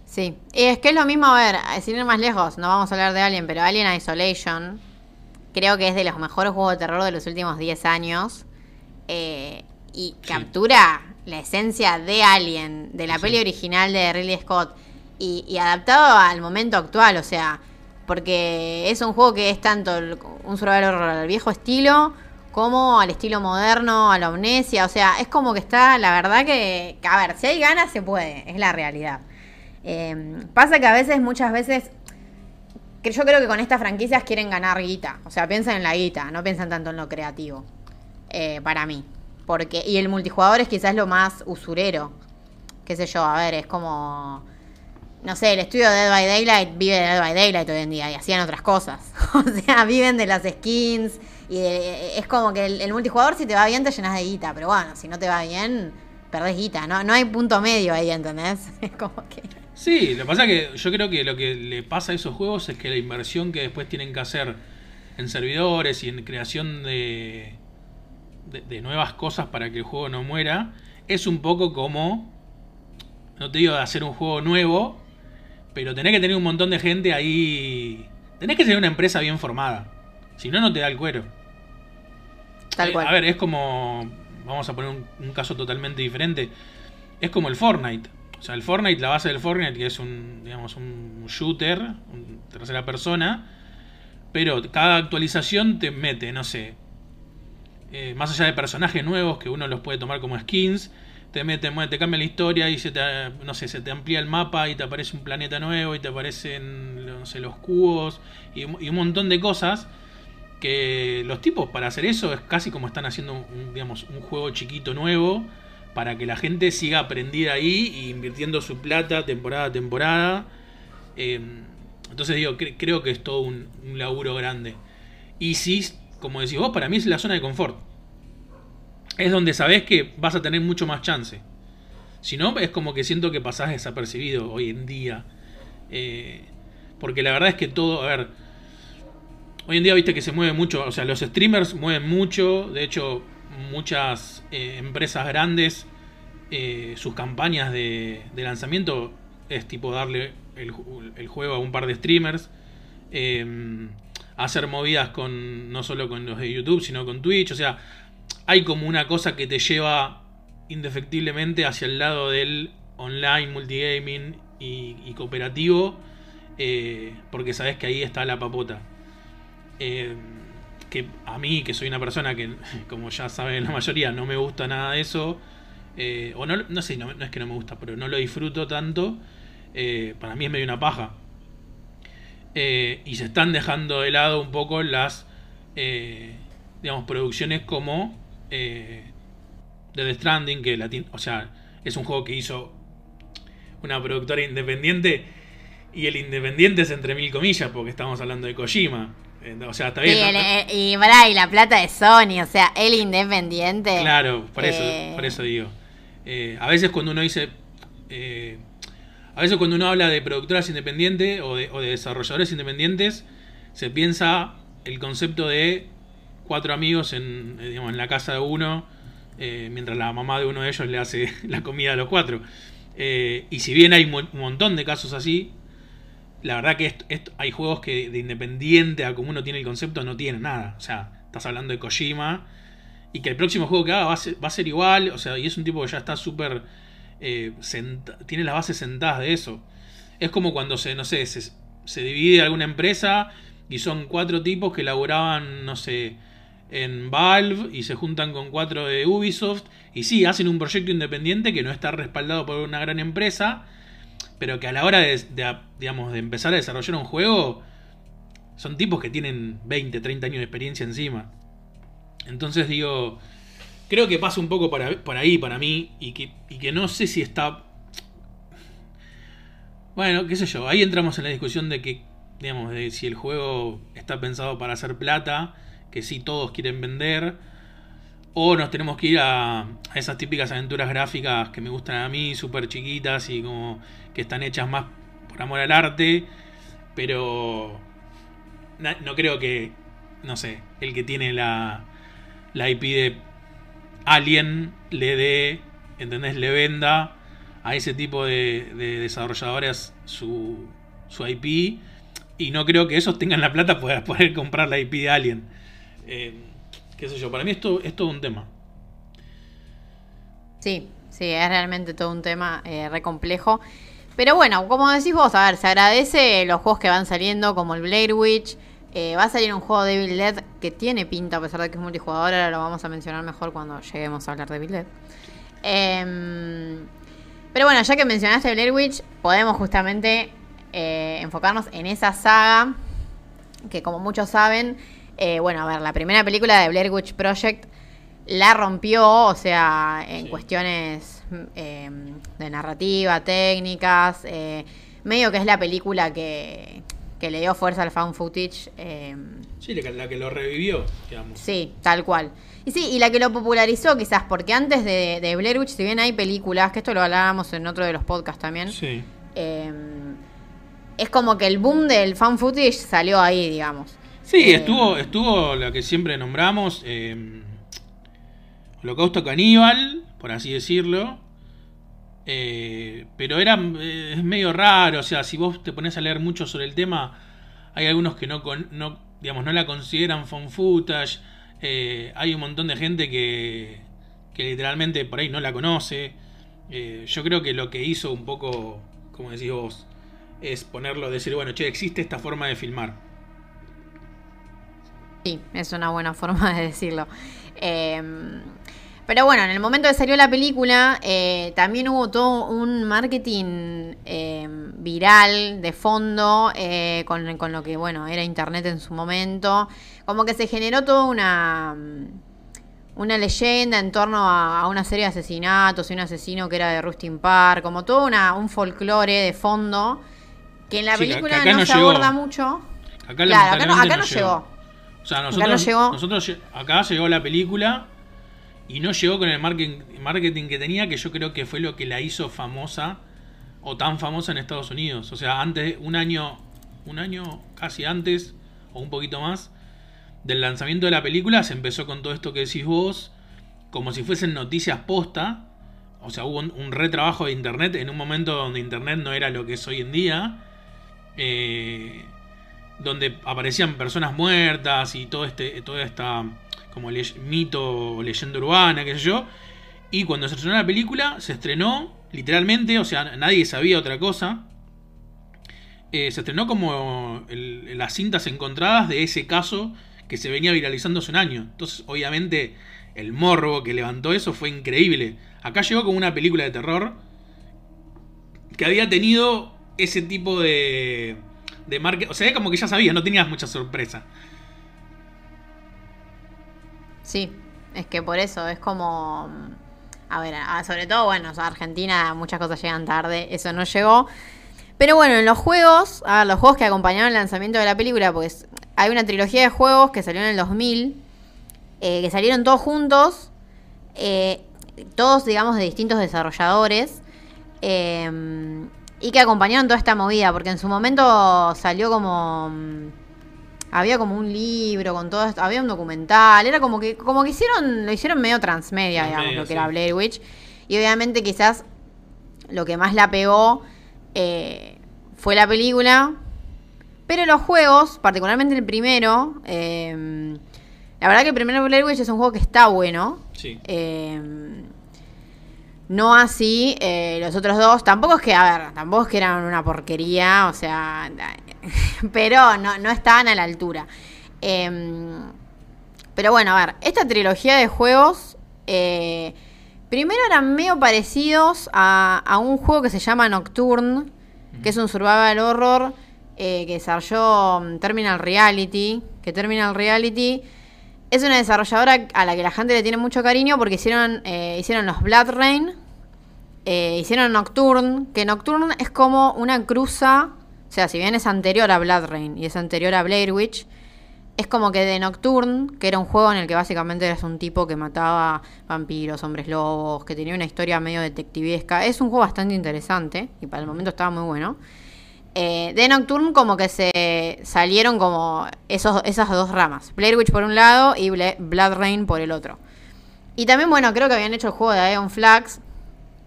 Sí, y es que es lo mismo, a ver, sin ir más lejos, no vamos a hablar de Alien, pero Alien Isolation creo que es de los mejores juegos de terror de los últimos 10 años. eh, y Sí. captura la esencia de Alien, de la Sí. peli original de Ridley Scott, y, y adaptado al momento actual, o sea, porque es un juego que es tanto el- un survival horror al viejo estilo, como al estilo moderno, a la amnesia, o sea, es como que está, la verdad que, a ver, si hay ganas se puede, es la realidad. Eh, pasa que a veces, muchas veces, yo creo que con estas franquicias quieren ganar guita. O sea, piensan en la guita, no piensan tanto en lo creativo. eh, para mí. Porque, y el multijugador es quizás lo más usurero. Qué sé yo, a ver, es como. No sé, el estudio de Dead by Daylight vive de Dead by Daylight hoy en día y hacían otras cosas. o sea, viven de las skins. Y de- es como que el, el multijugador, si te va bien, te llenas de guita. Pero bueno, si no te va bien, perdés guita. No, no hay punto medio ahí, ¿entendés? Es como que. Sí, lo que pasa es que yo creo que lo que le pasa a esos juegos es que la inversión que después tienen que hacer en servidores y en creación de, de, de nuevas cosas para que el juego no muera es un poco como, no te digo de hacer un juego nuevo, pero tenés que tener un montón de gente ahí. Tenés que tener una empresa bien formada. Si no, no te da el cuero. Tal Eh, cual. A ver, es como. Vamos a poner un, un caso totalmente diferente. Es como el Fortnite. O sea, el Fortnite, la base del Fortnite, que es un, digamos, un shooter, un tercera persona. Pero cada actualización te mete, no sé. eh, más allá de personajes nuevos que uno los puede tomar como skins. Te mete, te cambia la historia y se te, no sé, se te amplía el mapa y te aparece un planeta nuevo y te aparecen, no sé, los cubos y, un montón de cosas que los tipos para hacer eso es casi como están haciendo un, digamos, un juego chiquito nuevo para que la gente siga aprendida ahí y invirtiendo su plata temporada a temporada. Eh, entonces digo, cre- creo que es todo un, un laburo grande. Y sí, como decís vos, para mí es la zona de confort. Es donde sabés que vas a tener mucho más chance. Si no, es como que siento que pasás desapercibido hoy en día. Eh, porque la verdad es que todo, a ver, Hoy en día viste que se mueve mucho, o sea, los streamers mueven mucho, de hecho muchas eh, empresas grandes, eh, sus campañas de, lanzamiento es tipo darle el, el juego a un par de streamers, hacer movidas con no solo con los de YouTube, sino con Twitch, o sea, hay como una cosa que te lleva indefectiblemente hacia el lado del online, multigaming y, cooperativo, eh, porque sabes que ahí está la papota. Eh, que a mí, que soy una persona que, como ya saben la mayoría, no me gusta nada de eso, eh, o no, no sé, no, no es que no me gusta, pero no lo disfruto tanto, para mí es medio una paja. Y se están dejando de lado un poco las, digamos, producciones como eh, The Stranding, que la, o sea, es un juego que hizo una productora independiente y el independiente es entre mil comillas porque estamos hablando de Kojima. Eh, O sea, está bien. ¿no? el- el- y, pará, y la plata de Sony, o sea, el independiente. Claro, por eso, Eh, por eso digo. Eh, a veces cuando uno dice. eh, a veces cuando uno habla de productoras independientes o de, o de desarrolladores independientes, se piensa el concepto de cuatro amigos en, eh, digamos, en la casa de uno, eh, mientras la mamá de uno de ellos le hace la comida a los cuatro. Eh, y si bien hay un montón de casos así, la verdad que esto- hay juegos que de independiente a como uno tiene el concepto no tienen nada. O sea, estás hablando de Kojima y que el próximo juego que haga va a ser, igual. O sea, y es un tipo que ya está súper. tiene las bases sentadas de eso. Es como cuando se, no sé, se, se divide alguna empresa y son cuatro tipos que laburaban, no sé, en Valve y se juntan con cuatro de Ubisoft. Y sí, hacen un proyecto independiente que no está respaldado por una gran empresa pero que a la hora de, digamos, de empezar a desarrollar un juego, son tipos que tienen 20, 30 años de experiencia encima. Entonces digo, creo que pasa un poco por ahí, por ahí para mí y que, y que no sé si está... Bueno, qué sé yo, ahí entramos en la discusión de que, digamos, de si el juego está pensado para hacer plata, que sí todos quieren vender, O nos tenemos que ir a, esas típicas aventuras gráficas que me gustan a mí, súper chiquitas y como que están hechas más por amor al arte. Pero no creo que, no sé, el que tiene la, la IP de Alien le dé, ¿entendés? Le venda a ese tipo de, de desarrolladores su, su IP. Y no creo que esos tengan la plata para poder comprar la IP de Alien. Eh, qué sé yo, para mí esto es todo un tema. Sí, sí, es realmente todo un tema eh, re complejo. Pero bueno, como decís vos, a ver, se agradece los juegos que van saliendo, como el Blair Witch. Eh, va a salir un juego de Evil Dead que tiene pinta, a pesar de que es multijugador. Ahora lo vamos a mencionar mejor cuando lleguemos a hablar de Evil Dead. Em, pero bueno, ya que mencionaste Blair Witch, podemos justamente enfocarnos en esa saga. Que como muchos saben, eh, bueno, a ver, la primera película de Blair Witch Project la rompió, o sea, en Sí. cuestiones eh, de narrativa, técnicas, eh, medio que es la película que, que le dio fuerza al found footage. eh, Sí, la que, lo revivió, digamos. sí, tal cual. Y sí, y la que lo popularizó quizás, porque antes de, de Blair Witch, si bien hay películas, que esto lo hablábamos en otro de los podcasts también, Sí. es como que el boom del found footage salió ahí, digamos. Sí, Eh, estuvo, estuvo lo que siempre nombramos, eh, Holocausto Caníbal, por así decirlo. Eh, pero era eh, es medio raro, o sea, si vos te pones a leer mucho sobre el tema, hay algunos que no, con- no digamos, no la consideran found footage. eh, hay un montón de gente que, que literalmente por ahí no la conoce. Yo creo que lo que hizo un poco, como decís vos, es ponerlo, decir, bueno, che, existe esta forma de filmar. Sí, es una buena forma de decirlo. Eh, pero bueno, en el momento que salió la película, eh, también hubo todo un marketing eh, viral de fondo eh, con, con lo que, bueno, era Internet en su momento. Como que se generó toda una, una leyenda en torno a, a una serie de asesinatos y un asesino que era de Rustin Park, como todo una, un folclore de fondo que en la Sí, película no, no se llegó. aborda mucho. Acá, Claro, acá no, acá no llegó. O sea, Acá nosotros, no llegó. nosotros acá llegó la película y no llegó con el marketing, marketing que tenía, que yo creo que fue lo que la hizo famosa o tan famosa en Estados Unidos. O sea, antes, un año, un año casi antes o un poquito más del lanzamiento de la película, se empezó con todo esto que decís vos, como si fuesen noticias posta. O sea, hubo un, un retrabajo de internet en un momento donde internet no era lo que es hoy en día. Eh, donde aparecían personas muertas y todo este toda esta como le- mito o leyenda urbana, qué sé yo. Y cuando se estrenó la película, se estrenó literalmente, o sea, nadie sabía otra cosa. Eh, se estrenó como las cintas encontradas de ese caso que se venía viralizando hace un año. Entonces, obviamente, el morbo que levantó eso fue increíble. Acá llegó como una película de terror que había tenido ese tipo de, de marca. O sea, como que ya sabías, no tenías mucha sorpresa. Sí, es que por eso es como. A ver, a- sobre todo, bueno, Argentina muchas cosas llegan tarde, eso no llegó. Pero bueno, en los juegos, los juegos que acompañaron el lanzamiento de la película, pues hay una trilogía de juegos que salió en el 2000, eh, que salieron todos juntos, eh, todos, digamos, de distintos desarrolladores, eh, y que acompañaron toda esta movida, porque en su momento salió como... mm, había como un libro con todo esto, había un documental, era como que como que hicieron lo hicieron medio transmedia, digamos, lo que sí. era Blair Witch y obviamente quizás lo que más la pegó eh, fue la película, pero los juegos, particularmente el primero, eh, la verdad que el primer Blair Witch es un juego que está bueno, Sí. eh, no así eh, los otros dos. Tampoco es que, a ver, tampoco es que eran una porquería, o sea, pero no, no estaban a la altura. Eh, pero bueno, a ver, esta trilogía de juegos, eh, primero eran medio parecidos a, a un juego que se llama Nocturne, que es un survival horror eh, que desarrolló mm, Terminal Reality, que Terminal Reality es una desarrolladora a la que la gente le tiene mucho cariño porque hicieron, hicieron los Blood Rain, eh, hicieron Nocturne, que Nocturne es como una cruza, o sea, si bien es anterior a Blood Rain y es anterior a Blair Witch, es como que de Nocturne, que era un juego en el que básicamente eras un tipo que mataba vampiros, hombres lobos, que tenía una historia medio detectivesca. Es un juego bastante interesante y para el momento estaba muy bueno. Eh, de Nocturne como que se salieron como esos, esas dos ramas. Blair Witch por un lado y Blood Rain por el otro. Y también, bueno, creo que habían hecho el juego de Aeon Flags.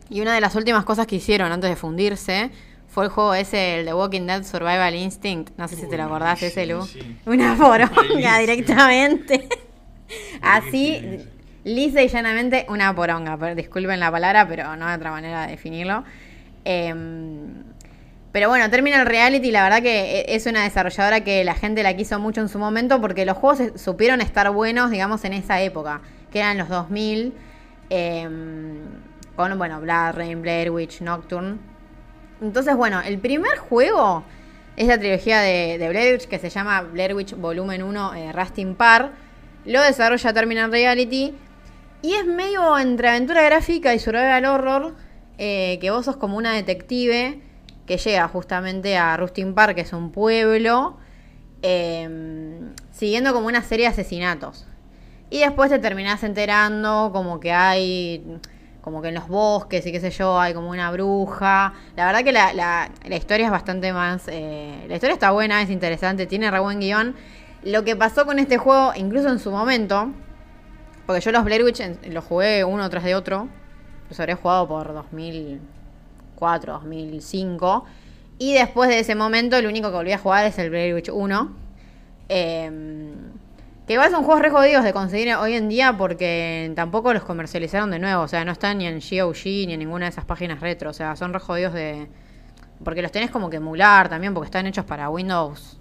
Y una de las últimas cosas que hicieron antes de fundirse fue el juego ese, el de Walking Dead Survival Instinct. No sé si te lo acordás, ese Lu. Una poronga directamente. Así, lisa y llanamente, una poronga. disculpen la palabra, pero no hay otra manera de definirlo. Em, pero bueno, termina el reality. La verdad que e, es una desarrolladora que la gente la quiso mucho en su momento porque los juegos supieron estar buenos, digamos, en esa época, que eran los 2000. Em, con, bueno, Blood Rain, Blair Witch, Nocturne. Entonces, bueno, el primer juego es la trilogía de, Blair Witch que se llama Blair Witch Volumen 1 eh, Rusting Par. Lo desarrolla Terminal Reality. Y es medio entre aventura gráfica y survival horror. Eh, que vos sos como una detective que llega justamente a Rustin Park, que es un pueblo, em, siguiendo como una serie de asesinatos. Y después te terminás enterando como que hay, como que en los bosques y qué sé yo, hay como una bruja. La verdad que la, la, historia es bastante más... Eh, la historia está buena, es interesante, tiene re buen guion. Lo que pasó con este juego, incluso en su momento, porque yo los Blair Witch los jugué uno tras de otro, los habré jugado por 2000 2004, 2005. Y después de ese momento, el único que volví a jugar es el Blair Witch 1. Em, que igual son juegos re jodidos de conseguir hoy en día porque tampoco los comercializaron de nuevo. O sea, no están ni en GOG ni en ninguna de esas páginas retro. O sea, son re jodidos de. Porque los tenés como que emular también, porque están hechos para Windows.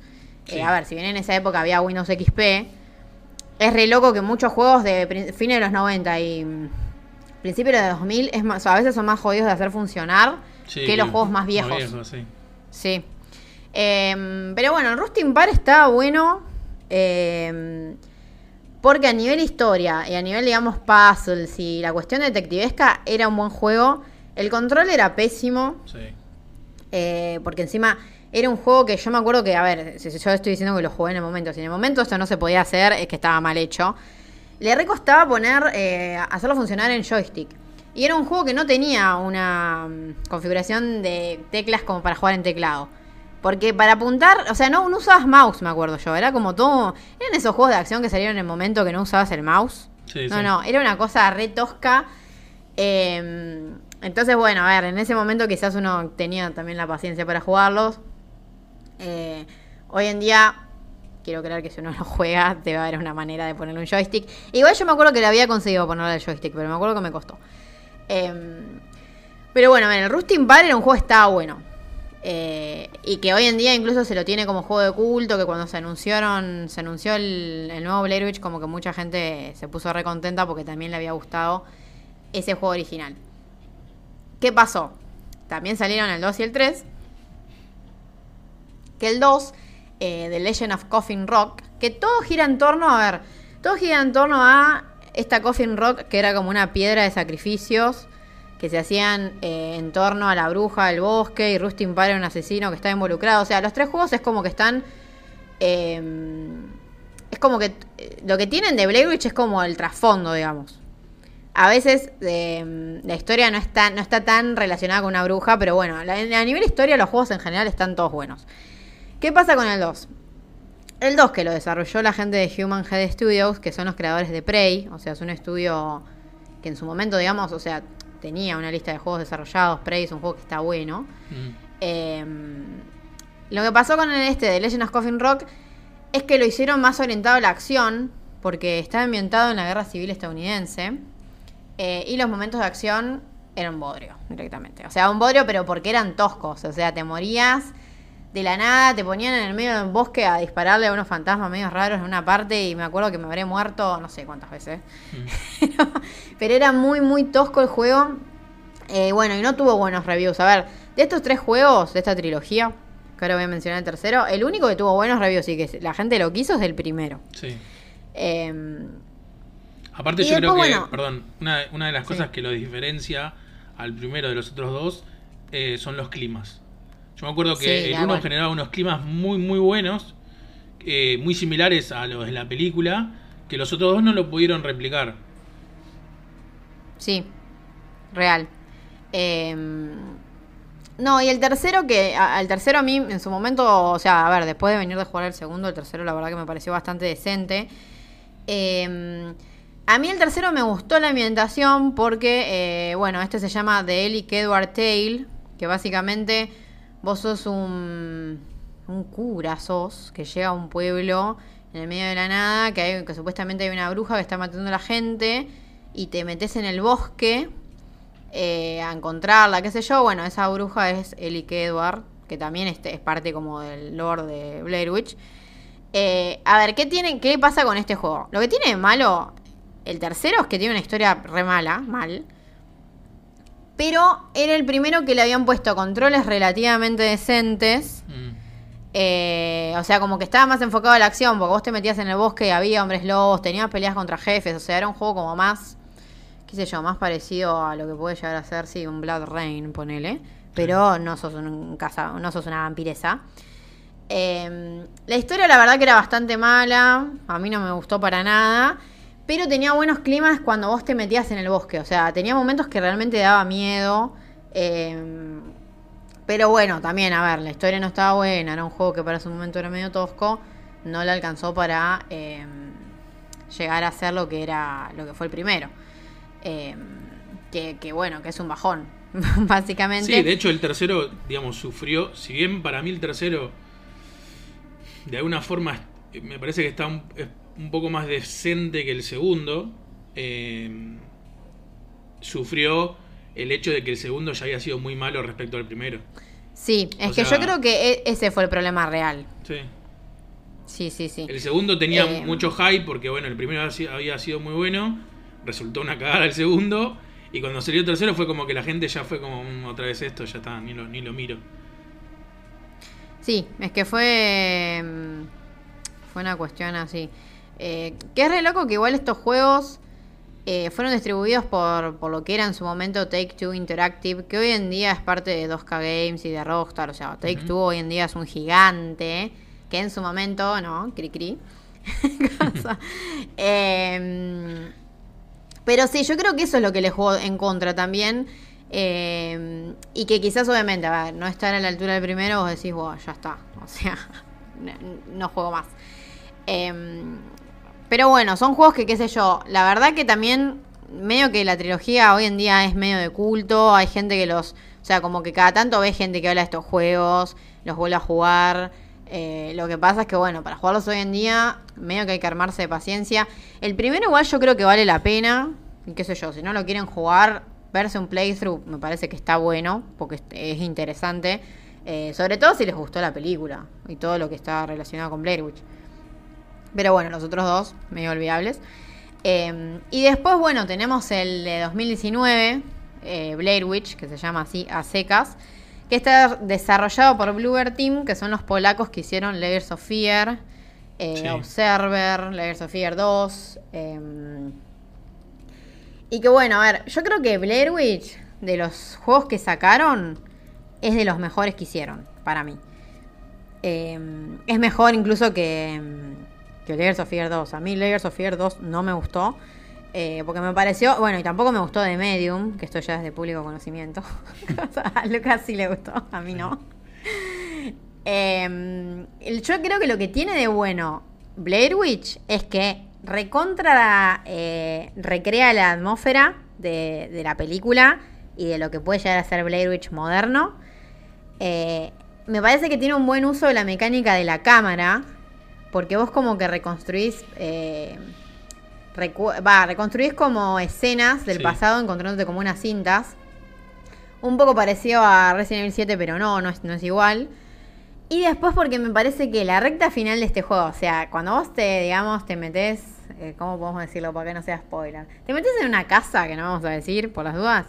Eh, a ver, si bien en esa época había Windows XP, es re loco que muchos juegos de fines de los 90 y principio de 2000 es más, a veces son más jodidos de hacer funcionar que los juegos más viejos. sí. Em, pero bueno, el Rusting Par está bueno. Em, porque a nivel historia y a nivel, digamos, puzzles y la cuestión detectivesca era un buen juego. El control era pésimo. Sí. Eh, porque encima era un juego que yo me acuerdo que, a ver, si yo estoy diciendo que lo jugué en el momento, si en el momento esto no se podía hacer, es que estaba mal hecho le recostaba poner, eh, hacerlo funcionar en joystick. Y era un juego que no tenía una mm, configuración de teclas como para jugar en teclado. Porque para apuntar, o sea, no, usabas mouse, me acuerdo yo. Era como todo. Eran esos juegos de acción que salieron en el momento que no usabas el mouse. no, no, era una cosa re tosca. Em, entonces, bueno, a ver, en ese momento quizás uno tenía también la paciencia para jugarlos. Eh, hoy en día quiero creer que si uno lo juega, debe haber una manera de ponerle un joystick. Igual yo me acuerdo que le había conseguido ponerle el joystick, pero me acuerdo que me costó. Em, pero bueno, el Rusting Bar era un juego que estaba bueno. Eh, y que hoy en día incluso se lo tiene como juego de culto, que cuando se anunciaron, se anunció el, nuevo Blair Witch, como que mucha gente se puso re contenta porque también le había gustado ese juego original. ¿Qué pasó? También salieron el 2 y el 3. Que el 2 eh, The Legend of Coffin Rock, que todo gira en torno, a ver, todo gira en torno a esta Coffin Rock, que era como una piedra de sacrificios que se hacían eh, en torno a la bruja del bosque y Rustin Padre, un asesino que está involucrado. O sea, los tres juegos es como que están... Em, es como que eh, lo que tienen de Blair Witch es como el trasfondo, digamos. A veces em, la historia no está, no está tan relacionada con una bruja, pero bueno, a nivel historia los juegos en general están todos buenos. ¿Qué pasa con el 2? El 2 que lo desarrolló la gente de Human Head Studios, que son los creadores de Prey, o sea, es un estudio que en su momento, digamos, o sea, tenía una lista de juegos desarrollados, Prey es un juego que está bueno. Mm. Em, lo que pasó con el este de Legend of Coffin Rock es que lo hicieron más orientado a la acción, porque está ambientado en la guerra civil estadounidense, eh, y los momentos de acción eran bodrio, directamente. O sea, un bodrio, pero porque eran toscos, o sea, te morías de la nada te ponían en el medio de un bosque a dispararle a unos fantasmas medio raros en una parte y me acuerdo que me habré muerto no sé cuántas veces. Mm. pero, era muy, muy tosco el juego. Eh, bueno, y no tuvo buenos reviews. A ver, de estos tres juegos, de esta trilogía, que ahora voy a mencionar el tercero, el único que tuvo buenos reviews y que la gente lo quiso es el primero. Sí. Em, Aparte yo creo que, perdón, una, de las cosas que lo diferencia al primero de los otros dos eh, son los climas. Yo me acuerdo que el uno generaba unos climas muy, muy buenos. eh, muy similares a los de la película, que los otros dos no lo pudieron replicar. Sí, real. Em, no, y el tercero que, al tercero a mí en su momento, o sea, a ver, después de venir de jugar el segundo, el tercero la verdad que me pareció bastante decente. Em, a mí el tercero me gustó la ambientación porque, eh, bueno, este se llama The Ellie Edward Tale, que básicamente vos sos un, un cura, sos, que llega a un pueblo en el medio de la nada, que, hay, que supuestamente hay una bruja que está matando a la gente, y te metes en el bosque eh, a encontrarla, qué sé yo. Bueno, esa bruja es Ellie Edward, que también este, es parte como del lore de Blair Witch. Eh, a ver, ¿qué, tiene, ¿qué pasa con este juego? Lo que tiene de malo el tercero es que tiene una historia re mala, mal. Pero era el primero que le habían puesto controles relativamente decentes. Mm. Eh, o sea, como que estaba más enfocado a la acción, porque vos te metías en el bosque y había hombres lobos, tenías peleas contra jefes, o sea, era un juego como más qué sé yo, más parecido a lo que puede llegar a ser, sí, un Blood Rain, ponele. Pero no sos, un casa, no sos una vampiresa. Em, la historia, la verdad, que era bastante mala. A mí no me gustó para nada. Pero tenía buenos climas cuando vos te metías en el bosque. O sea, tenía momentos que realmente daba miedo. Em, pero bueno, también, a ver, la historia no estaba buena. Era un juego que para su momento era medio tosco. No le alcanzó para em, llegar a ser lo que era lo que fue el primero. Em, que, bueno, que es un bajón, básicamente. Sí, de hecho el tercero, digamos, sufrió, si bien para mí el tercero, de alguna forma, me parece que está un, un poco más decente que el segundo, em, sufrió el hecho de que el segundo ya había sido muy malo respecto al primero. Sí, es que yo creo que e, ese fue el problema real. Sí. Sí, sí, sí. El segundo tenía em. mucho hype porque, bueno, el primero había sido muy bueno resultó una cagada el segundo. Y cuando salió el tercero fue como que la gente ya fue como mm, otra vez esto, ya está, ni lo, ni lo miro. Sí, es que fue. Mm, fue una cuestión así. Eh, que es re loco que igual estos juegos eh, fueron distribuidos por, por, lo que era en su momento Take Two Interactive, que hoy en día es parte de 2K Games y de Rockstar. O sea, Take Two hoy en día es un gigante, que en su momento, no, cri cri. eh, pero sí, yo creo que eso es lo que le jugó en contra también. Eh, y que quizás, obviamente, a ver, no estar a la altura del primero, vos decís, wow, ya está. O sea, no, juego más. Em, pero bueno, son juegos que, qué sé yo, la verdad que también, medio que la trilogía hoy en día es medio de culto. Hay gente que los. O sea, como que cada tanto ve gente que habla de estos juegos, los vuelve a jugar. Eh, lo que pasa es que, bueno, para jugarlos hoy en día, medio que hay que armarse de paciencia. El primero igual yo creo que vale la pena. Y qué sé yo, si no lo quieren jugar, verse un playthrough me parece que está bueno, porque es interesante. Eh, sobre todo si les gustó la película y todo lo que está relacionado con Blair Witch. Pero bueno, los otros dos, medio olvidables. Eh, y después, bueno, tenemos el de 2019, Blair Witch, que se llama así, a secas que está desarrollado por Bluebird Team, que son los polacos que hicieron Layers of Fear, eh, Observer, Layers of Fear 2. Em, y que bueno, a ver, yo creo que Blair Witch, de los juegos que sacaron, es de los mejores que hicieron, para mí. Em, es mejor incluso que, que Layers of Fear 2. A mí Layers of Fear 2 no me gustó. Eh, porque me pareció, bueno, y tampoco me gustó de Medium, que esto ya es de público conocimiento. a Lucas sí le gustó, a mí no. Em, yo creo que lo que tiene de bueno Blair Witch es que recontra eh, recrea la atmósfera de, la película y de lo que puede llegar a ser Blair Witch moderno. Eh, me parece que tiene un buen uso de la mecánica de la cámara, porque vos como que reconstruís va, reconstruís como escenas del pasado encontrándote como unas cintas. Un poco parecido a Resident Evil 7, pero no, no es, no es igual. Y después porque me parece que la recta final de este juego, o sea, cuando vos te, digamos, te metes, eh, ¿cómo podemos decirlo para que no sea spoiler? Te metes en una casa, que no vamos a decir por las dudas.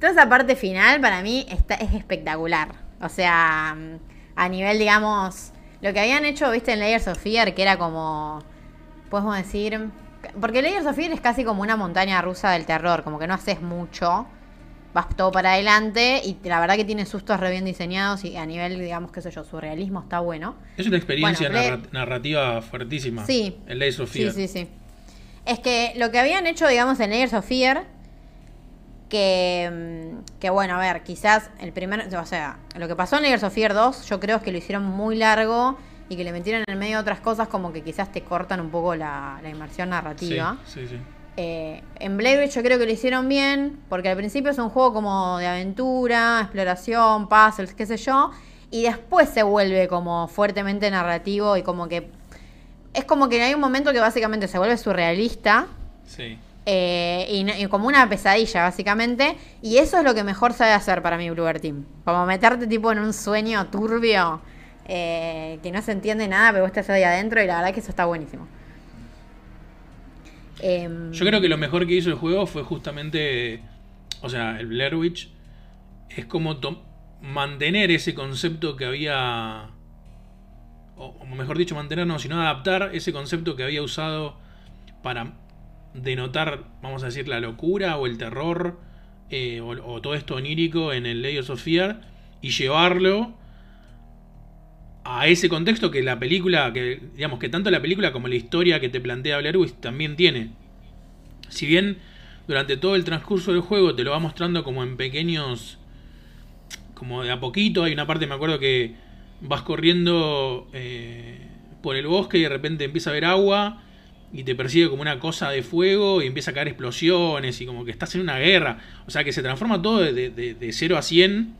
Toda esa parte final para mí está, es espectacular. O sea, a nivel, digamos, lo que habían hecho, viste, en Layers of Fear, que era como, podemos decir, porque Layers of Fear es casi como una montaña rusa del terror, como que no haces mucho. vas todo para adelante y la verdad que tiene sustos re bien diseñados y a nivel, digamos, qué sé yo, su realismo está bueno. Es una experiencia Bueno, narra- narrativa fuertísima. Sí. El Layers of Fear. Sí, sí, sí. Es que lo que habían hecho, digamos, en Layers of Fear, que, mm, que bueno, a ver, quizás el primer, o sea, lo que pasó en Layers of Fear 2, yo creo es que lo hicieron muy largo y que le metieron en medio otras cosas como que quizás te cortan un poco la, la inmersión narrativa. sí, sí. Eh, en Blair Witch yo creo que lo hicieron bien, porque al principio es un juego como de aventura, exploración, puzzles, qué sé yo, y después se vuelve como fuertemente narrativo y como que... Es como que hay un momento que básicamente se vuelve surrealista Sí. Eh, y, como una pesadilla básicamente, y eso es lo que mejor sabe hacer para mí Bluebird Team. Como meterte tipo en un sueño turbio eh, que no se entiende nada, pero vos estás ahí adentro y la verdad que eso está buenísimo. Em, Yo creo que lo mejor que hizo el juego fue justamente. O sea, el Blair Witch es como mantener ese concepto que había. O mejor dicho, mantener, no, sino adaptar ese concepto que había usado para denotar, vamos a decir, la locura o el terror eh, o, todo esto onírico en el Layers of Fear y llevarlo a ese contexto que la película, que digamos que tanto la película como la historia que te plantea Blair Witch también tiene. Si bien durante todo el transcurso del juego te lo va mostrando como en pequeños, como de a poquito, hay una parte, me acuerdo que vas corriendo eh, por el bosque y de repente empieza a haber agua y te persigue como una cosa de fuego y empieza a caer explosiones y como que estás en una guerra. O sea que se transforma todo de, de, de 0 a 100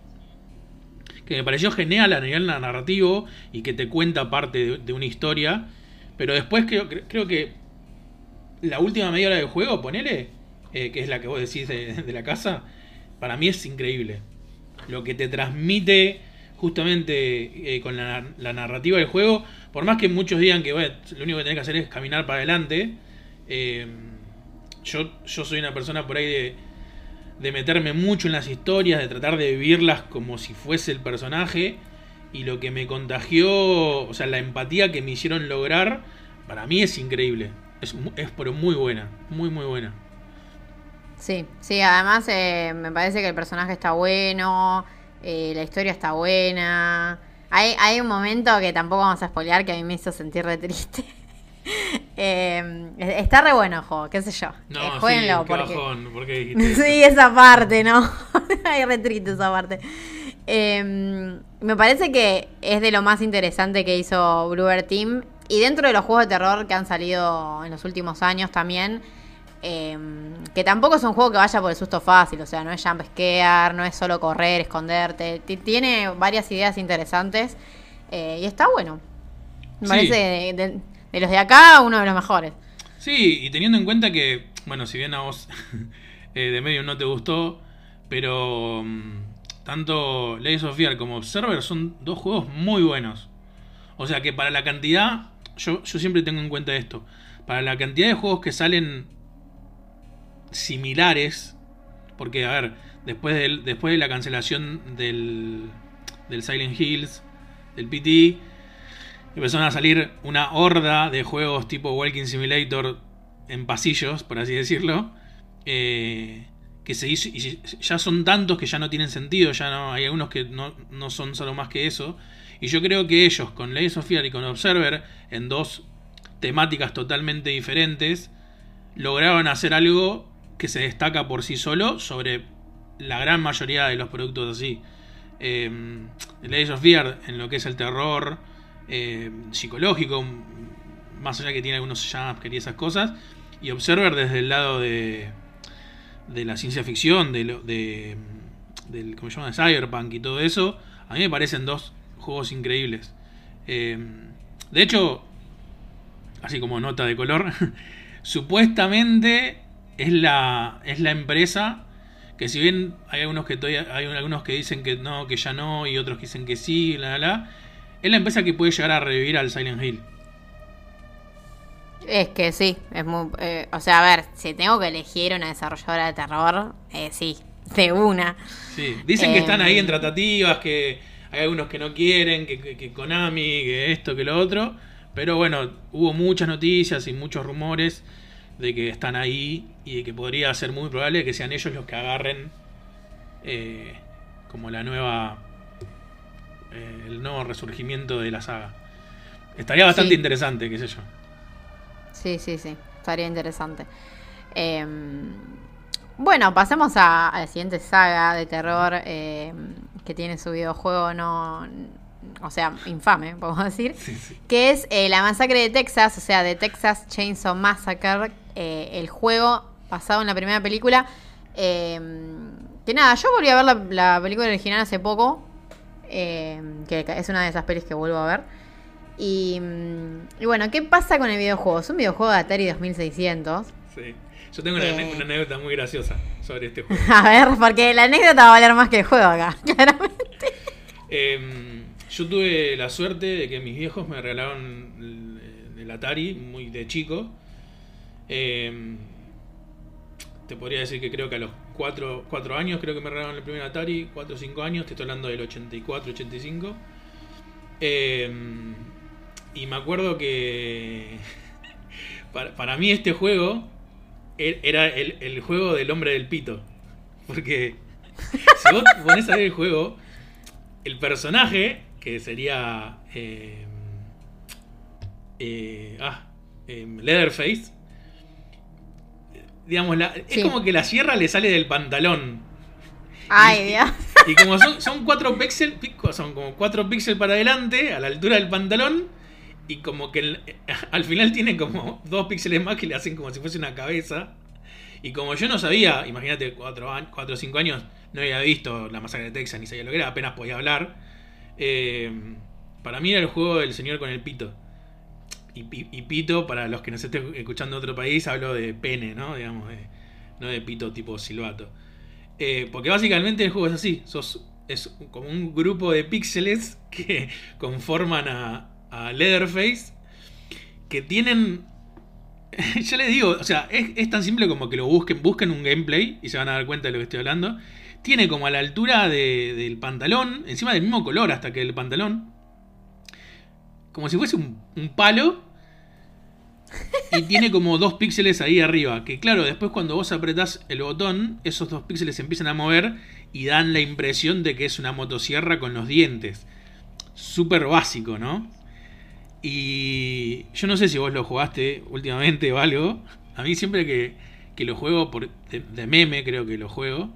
que me pareció genial a nivel narrativo y que te cuenta parte de, una historia. Pero después creo, cre- creo que la última media hora del juego, ponele, eh, que es la que vos decís de, de la casa, para mí es increíble. Lo que te transmite justamente eh, con la, la narrativa del juego, por más que muchos digan que lo único que tenés que hacer es caminar para adelante, eh, yo, yo soy una persona por ahí de, de meterme mucho en las historias, de tratar de vivirlas como si fuese el personaje. Y lo que me contagió, o sea, la empatía que me hicieron lograr, para mí es increíble. Es, es pero muy buena, muy muy buena. Sí, sí, además eh, me parece que el personaje está bueno, eh, la historia está buena. Hay, hay un momento que tampoco vamos a spoilear que a mí me hizo sentir re triste. Eh, está re bueno el juego, qué sé yo. Eh, jueguenlo, sí, porque- bajón, ¿por qué dijiste Sí, eso? esa parte, ¿no? Hay re triste esa parte. Eh, me parece que es de lo más interesante que hizo Bluebird Team. Y dentro de los juegos de terror que han salido en los últimos años también. Eh, que tampoco es un juego que vaya por el susto fácil. O sea, no es jump scare, no es solo correr, esconderte. Ti- Tiene varias ideas interesantes. eh, y está bueno. Me Sí. parece de, de- de los de acá uno de los mejores. Sí, y teniendo en cuenta que, bueno, si bien a vos eh, de medio no te gustó, pero mm, tanto Layers of Fear como Observer son dos juegos muy buenos. O sea que para la cantidad, yo, yo siempre tengo en cuenta esto, para la cantidad de juegos que salen similares, porque a ver, después, del, después de la cancelación del, del Silent Hills, del PT, empezaron a salir una horda de juegos tipo Walking Simulator en pasillos, por así decirlo. eh, que se hizo, y ya son tantos que ya no tienen sentido, ya no hay algunos que no, no son solo más que eso. Y yo creo que ellos, con Layers of y con Observer, en dos temáticas totalmente diferentes, lograron hacer algo que se destaca por sí solo sobre la gran mayoría de los productos así. Eh, Layers of Fear en lo que es el terror eh, psicológico, más allá que tiene algunos jumpscare y esas cosas, y Observer desde el lado de, de la ciencia ficción, de, lo, de del ¿cómo se llama? de Cyberpunk y todo eso, a mí me parecen dos juegos increíbles. Eh, de hecho, así como nota de color, supuestamente es la, es la empresa que si bien hay algunos que todavía, hay algunos que dicen que no, que ya no, y otros que dicen que sí, la, la, la, es la empresa que puede llegar a revivir al Silent Hill. Es que sí, es muy, eh, o sea, a ver, si tengo que elegir una desarrolladora de terror, eh, sí, de una. Sí, dicen que están ahí en tratativas, que hay algunos que no quieren, que, que- que Konami, que esto, que lo otro. Pero bueno, hubo muchas noticias y muchos rumores de que están ahí y de que podría ser muy probable que sean ellos los que agarren eh, como la nueva. eh, el nuevo resurgimiento de la saga. Estaría bastante Sí. interesante, qué sé yo. Sí, sí, sí. Estaría interesante. Em, bueno, pasemos a, a la siguiente saga de terror em, que tiene su videojuego no. O sea, infame, podemos decir. Sí, sí. Que es eh, la masacre de Texas, o sea, de Texas Chainsaw Massacre, eh, el juego basado en la primera película. em, que nada, yo volví a ver la, la película original hace poco, em, que es una de esas pelis que vuelvo a ver. Y, mm, y bueno, ¿qué pasa con el videojuego? Es un videojuego de Atari 2600. Sí. Yo tengo una, Eh. una anécdota muy graciosa sobre este juego. A ver, porque la anécdota va a valer más que el juego acá, claramente. Em, yo tuve la suerte de que mis viejos me regalaron el, el Atari muy de chico. Em, te podría decir que creo que a los 4, años creo que me regalaron el primer Atari, 4 o 5 años, te estoy hablando del 84, 85. Em, y me acuerdo que para, para mí este juego e- era el, el juego del hombre del pito. Porque si vos pones a ver el juego, el personaje, que sería. eh, eh, ah, em, Leatherface. Digamos, la- Sí. es como que la sierra le sale del pantalón. Ay, Y- Dios. Y como son, son cuatro píxeles, son como cuatro píxeles para adelante, a la altura del pantalón, y como que el- al final tiene como dos píxeles más que le hacen como si fuese una cabeza. Y como yo no sabía, imagínate, cuatro, cuatro o cinco años, no había visto la masacre de Texas, ni sabía lo que era, apenas podía hablar. eh, para mí era el juego del señor con el pito. Y, pi- y pito, para los que nos estén escuchando de otro país, hablo de pene, ¿no? Digamos, no de pito tipo silbato. Eh, porque básicamente el juego es así. Sos, es como un grupo de píxeles que conforman a, a Leatherface. Que tienen. Yo les digo, o sea, es, es tan simple como que lo busquen, busquen un gameplay y se van a dar cuenta de lo que estoy hablando. Tiene como a la altura de- del pantalón, encima del mismo color hasta que el pantalón. Como si fuese un, un palo. Y tiene como dos píxeles ahí arriba. Que claro, después cuando vos apretás el botón, esos dos píxeles se empiezan a mover y dan la impresión de que es una motosierra con los dientes. Súper básico, ¿no? Y yo no sé si vos lo jugaste últimamente o algo. A mí siempre que, que lo juego por, de, de meme, creo que lo juego,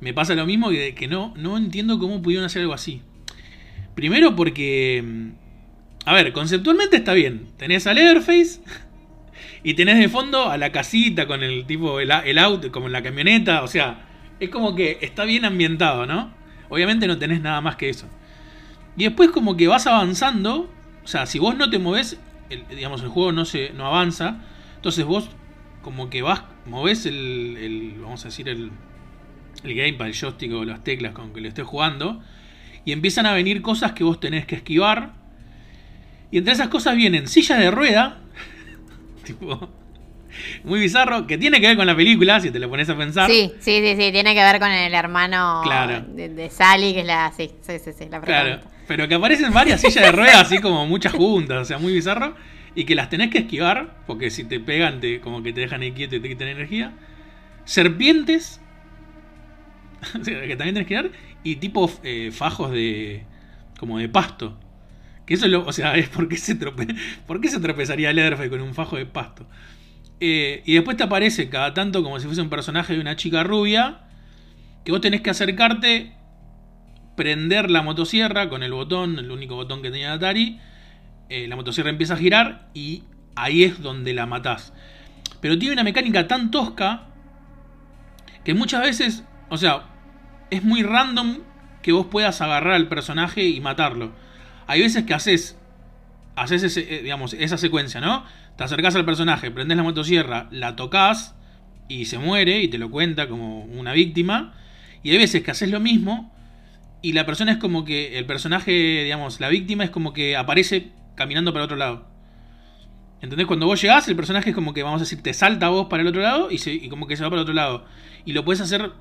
me pasa lo mismo de que no, no entiendo cómo pudieron hacer algo así. Primero porque... A ver, conceptualmente está bien. Tenés a Leatherface y tenés de fondo a la casita con el tipo, el, el auto, como en la camioneta. O sea, es como que está bien ambientado, ¿no? Obviamente no tenés nada más que eso. Y después como que vas avanzando. O sea, si vos no te moves, digamos, el juego no, se, no avanza. Entonces vos como que vas, movés el, el vamos a decir, el, el gamepad, el joystick o las teclas con que lo estés jugando. Y empiezan a venir cosas que vos tenés que esquivar. Y entre esas cosas vienen sillas de rueda. tipo. Muy bizarro. Que tiene que ver con la película, si te lo pones a pensar. Sí, sí, sí, sí, tiene que ver con el hermano Claro. de, de Sally, que es la. Sí, sí, sí, sí, la Claro. Pero que aparecen varias sillas de ruedas, así como muchas juntas. O sea, muy bizarro. Y que las tenés que esquivar. Porque si te pegan, te, como que te dejan ahí quieto y te quitan energía. Serpientes. que también tenés que dar. Y tipo eh, fajos de. como de pasto. Que eso es lo. O sea, es por qué se, trope, ¿por qué se tropezaría Leatherface con un fajo de pasto. Eh, y después te aparece cada tanto como si fuese un personaje de una chica rubia. Que vos tenés que acercarte. Prender la motosierra con el botón, el único botón que tenía Atari. eh, la motosierra empieza a girar y ahí es donde la matás. Pero tiene una mecánica tan tosca que muchas veces, o sea, es muy random que vos puedas agarrar al personaje y matarlo. Hay veces que haces, haces ese, eh, digamos, esa secuencia, ¿no? Te acercás al personaje, prendés la motosierra, la tocas y se muere y te lo cuenta como una víctima. Y hay veces que haces lo mismo y la persona es como que el personaje, digamos, la víctima es como que aparece caminando para otro lado. ¿Entendés? Cuando vos llegás, el personaje es como que, vamos a decir, te salta vos para el otro lado y, se, y como que se va para el otro lado. Y lo puedes hacer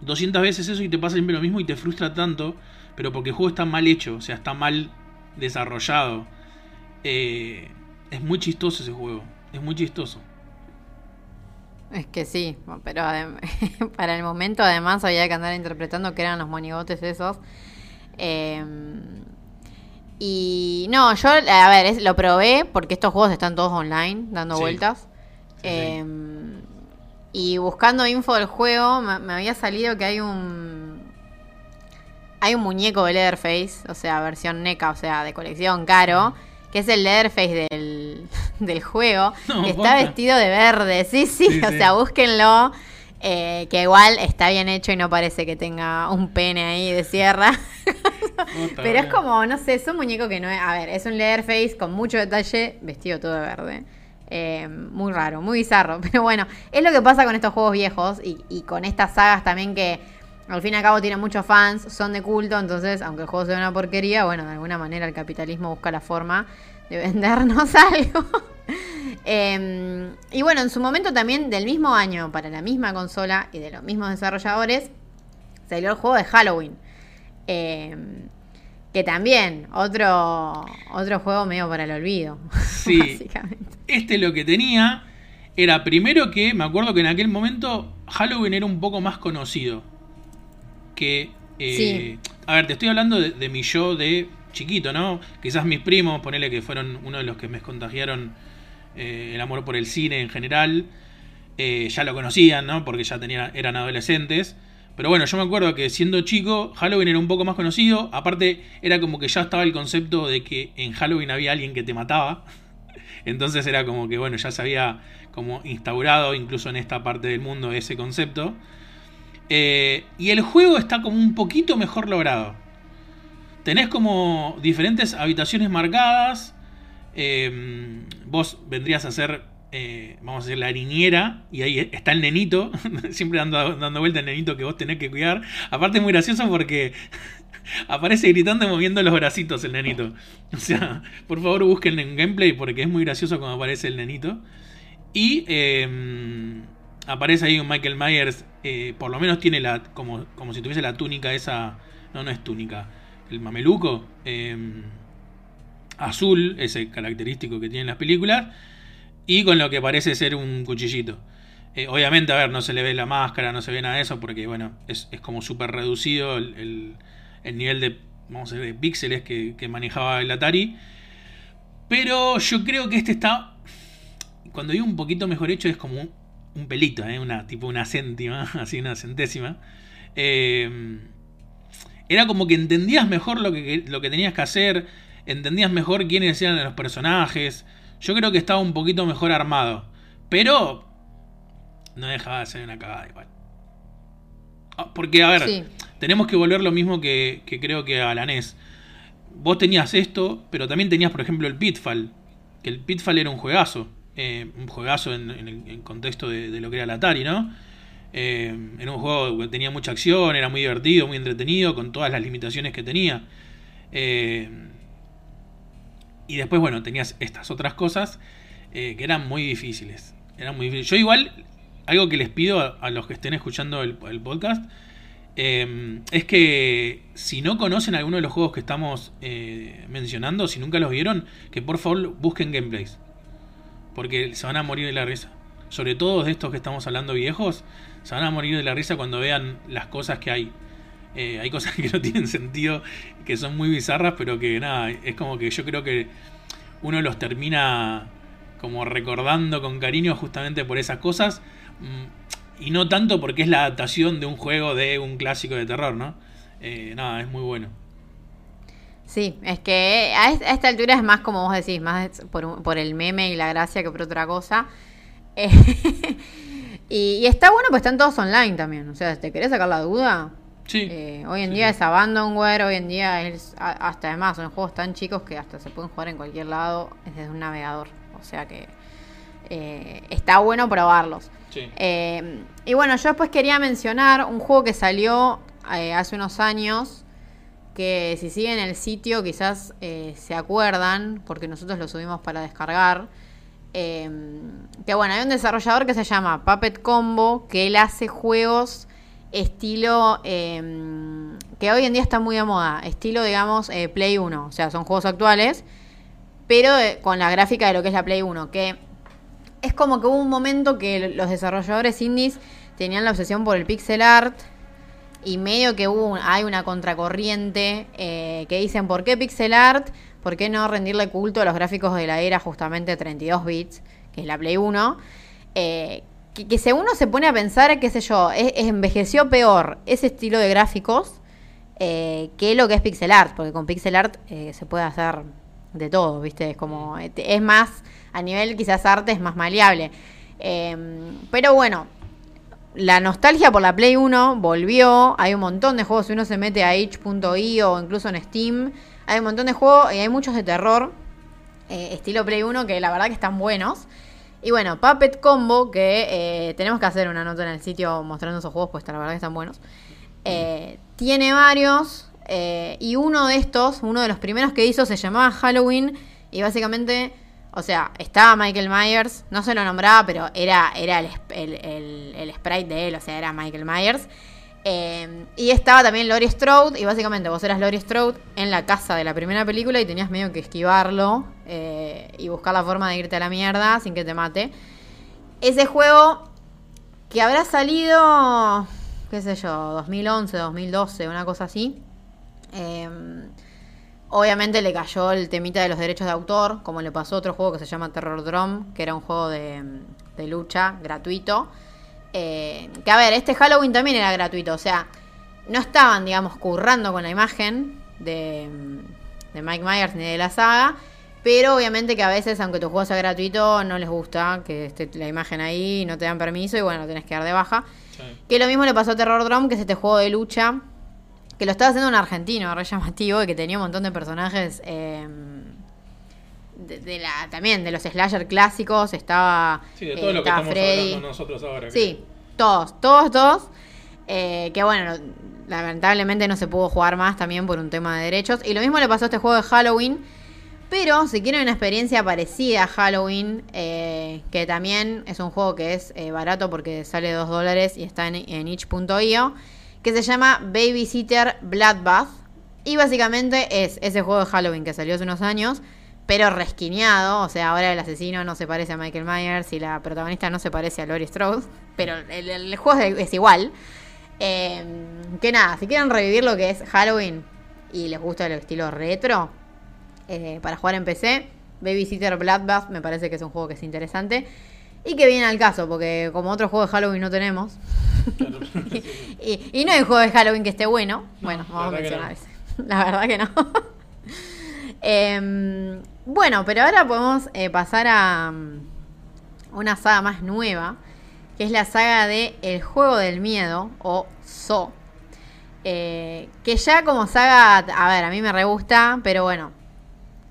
200 veces eso y te pasa siempre lo mismo y te frustra tanto, pero porque el juego está mal hecho, o sea, está mal desarrollado. Eh, es muy chistoso ese juego, es muy chistoso. Es que sí, pero para el momento además había que andar interpretando que eran los monigotes esos. Em, y no, yo, a ver, lo probé porque estos juegos están todos online, dando vueltas. Em, y buscando info del juego, me, había salido que hay un. Hay un muñeco de Leatherface, o sea, versión NECA, o sea, de colección caro, que es el Leatherface del, del juego, que está vestido de verde. Sí, sí, o sea, búsquenlo. Eh, que igual está bien hecho y no parece que tenga un pene ahí de sierra. Pero es como, no sé, es un muñeco que no es. A ver, es un Leatherface con mucho detalle, vestido todo de verde. Eh, muy raro, muy bizarro. Pero bueno, es lo que pasa con estos juegos viejos y, y, con estas sagas también que al fin y al cabo tienen muchos fans, son de culto. Entonces, aunque el juego sea una porquería, bueno, de alguna manera el capitalismo busca la forma de vendernos algo. Em, y bueno, en su momento también del mismo año, para la misma consola y de los mismos desarrolladores, salió el juego de Halloween. Em, que también, otro, otro juego medio para el olvido. Sí. Básicamente. Este lo que tenía era primero que, me acuerdo que en aquel momento Halloween era un poco más conocido. Que... Eh, a ver, te estoy hablando de, de mi yo de chiquito, ¿no? Quizás mis primos, ponele que fueron uno de los que me contagiaron eh, el amor por el cine en general, eh, ya lo conocían, ¿no? Porque ya tenían, eran adolescentes. Pero bueno, yo me acuerdo que siendo chico, Halloween era un poco más conocido. Aparte, era como que ya estaba el concepto de que en Halloween había alguien que te mataba. Entonces era como que, bueno, ya se había como instaurado incluso en esta parte del mundo ese concepto. Eh, y el juego está como un poquito mejor logrado. Tenés como diferentes habitaciones marcadas. Em, vos vendrías a ser, eh, vamos a decir, la niñera. Y ahí está el nenito. siempre dando, dando vuelta el nenito que vos tenés que cuidar. Aparte es muy gracioso porque aparece gritando y moviendo los bracitos el nenito. O sea, por favor busquen en gameplay porque es muy gracioso cuando aparece el nenito. Y em, aparece ahí un Michael Myers. Eh, por lo menos tiene la. Como, como si tuviese la túnica esa. No, no es túnica el mameluco em, azul, ese característico que tienen las películas, y con lo que parece ser un cuchillito. Eh, obviamente, a ver, no se le ve la máscara, no se ve nada de eso, porque bueno, es, como súper reducido el, nivel de, vamos a de píxeles que, manejaba el Atari. Pero yo creo que este está, cuando digo un poquito mejor hecho, es como un, pelito, ¿eh? una, tipo una céntima, así una centésima. Eh, era como que entendías mejor lo que, lo que tenías que hacer, entendías mejor quiénes eran los personajes. Yo creo que estaba un poquito mejor armado. Pero no dejaba de ser una cagada igual. Ah, porque, a ver, tenemos que volver lo mismo que, creo que a la NES. Vos tenías esto, pero también tenías, por ejemplo, el Pitfall. Que el Pitfall era un juegazo. Eh, un juegazo en, el contexto de, lo que era la Atari, ¿no? Eh, era un juego que tenía mucha acción, era muy divertido, muy entretenido, con todas las limitaciones que tenía. Eh, y después, bueno, tenías estas otras cosas eh, que eran muy difíciles. Eran muy Yo igual, algo que les pido a, los que estén escuchando el, podcast, es que si no conocen alguno de los juegos que estamos mencionando, si nunca los vieron, que por favor busquen gameplays. Porque se van a morir de la risa. Sobre todo de estos que estamos hablando viejos, se van a morir de la risa cuando vean las cosas que hay. Eh, hay cosas que no tienen sentido, que son muy bizarras, pero que nada, es como que yo creo que uno los termina como recordando con cariño justamente por esas cosas. Mm, y no tanto porque es la adaptación de un juego de un clásico de terror, ¿no? Eh, nada, es muy bueno. Sí, es que a esta altura es más como vos decís, más por, por el meme y la gracia que por otra cosa. Eh, Y, está bueno, pues están todos online también. O sea, ¿te querés sacar la duda? Sí. Eh, hoy en día es Abandonware, hoy en día es. Hasta además, son juegos tan chicos que hasta se pueden jugar en cualquier lado desde un navegador. O sea que. Eh, está bueno probarlos. Sí. Eh, y bueno, yo después quería mencionar un juego que salió hace unos años. Que si siguen el sitio quizás se acuerdan, porque nosotros lo subimos para descargar. Em, que bueno, hay un desarrollador que se llama Puppet Combo, que él hace juegos estilo em, que hoy en día está muy de moda, estilo digamos eh, Play 1, o sea, son juegos actuales, pero eh, con la gráfica de lo que es la Play 1, que es como que hubo un momento que los desarrolladores indies tenían la obsesión por el pixel art y medio que hubo un- hay una contracorriente eh, que dicen, ¿por qué pixel art? ¿Por qué no rendirle culto a los gráficos de la era justamente 32 bits, que es la Play 1? Eh, que, que según uno se pone a pensar, qué sé yo, es- es- envejeció peor ese estilo de gráficos eh, que lo que es pixel art, porque con pixel art se puede hacer de todo, ¿viste? Es como, eh, es más, a nivel quizás arte es más maleable. Eh, pero bueno, la nostalgia por la Play 1 volvió. Hay un montón de juegos. Si uno se mete a itch.io o incluso en Steam, hay un montón de juegos y hay muchos de terror. eh, estilo Play 1 que la verdad que están buenos. Y bueno, Puppet Combo, que eh, tenemos que hacer una nota en el sitio mostrando esos juegos, pues la verdad que están buenos. Eh, tiene varios. y uno de estos, uno de los primeros que hizo, se llamaba Halloween. Y básicamente, o sea, estaba Michael Myers. No se lo nombraba, pero era, era el, el- el sprite de él, o sea, era Michael Myers. Eh, y estaba también Laurie Strode. Y básicamente vos eras Laurie Strode en la casa de la primera película y tenías medio que esquivarlo eh, y buscar la forma de irte a la mierda sin que te mate. Ese juego que habrá salido, qué sé yo, 2011, 2012, una cosa así. Eh, obviamente le cayó el temita de los derechos de autor, como le pasó a otro juego que se llama Terror Drum, que era un juego de, de lucha gratuito. Eh, que a ver, este Halloween también era gratuito, o sea, no estaban, digamos, currando con la imagen de, de Mike Myers ni de la saga. Pero obviamente que a veces, aunque tu juego sea gratuito, no les gusta que esté la imagen ahí, no te dan permiso y bueno, lo tenés que dar de baja. Que lo mismo le pasó a Terror Drum, que es este juego de lucha, que lo estaba haciendo un argentino, re llamativo, y que tenía un montón de personajes eh, de, de la, también de los slasher clásicos. Estaba, Sí, de eh, todo lo que estamos Freddy. hablando nosotros ahora. Sí, todos, todos, todos. Eh, que bueno, lamentablemente no se pudo jugar más también por un tema de derechos. Y lo mismo le pasó a este juego de Halloween. Pero si quieren una experiencia parecida a Halloween, eh, que también es un juego que es eh, barato porque sale 2 dólares y está en, en itch.io, que se llama Babysitter Bloodbath. Y básicamente es ese juego de Halloween que salió hace unos años, pero resquineado. O sea, ahora el asesino no se parece a Michael Myers y la protagonista no se parece a Laurie Strode, pero el, juego es, igual. Eh, que nada, si quieren revivir lo que es Halloween y les gusta el estilo retro, eh, para jugar en PC. Babysitter Bloodbath me parece que es un juego que es interesante. Y que viene al caso, porque como otro juego de Halloween no tenemos. y, y no hay un juego de Halloween que esté bueno. Bueno, vamos a mencionar no. ese. La verdad que no. Em, bueno, pero ahora podemos eh, pasar a mm, una saga más nueva, que es la saga de El Juego del Miedo, o So. Eh, que ya como saga, a ver, a mí me re gusta, pero bueno,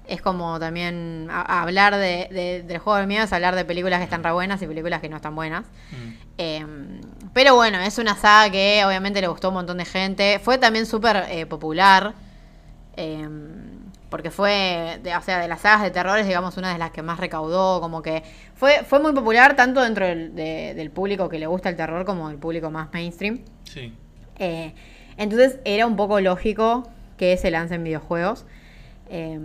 es como también a- a hablar de, de- del Juego del Miedo, es hablar de películas que están re buenas y películas que no están buenas. Mm. Eh, pero bueno, es una saga que obviamente le gustó a un montón de gente. Fue también súper eh, popular. eh, porque fue, de, o sea, de las sagas de terror es, digamos, una de las que más recaudó. Como que fue, fue muy popular tanto dentro del, de- del público que le gusta el terror como del público más mainstream. Sí. Eh, entonces era un poco lógico que se lancen videojuegos. Eh,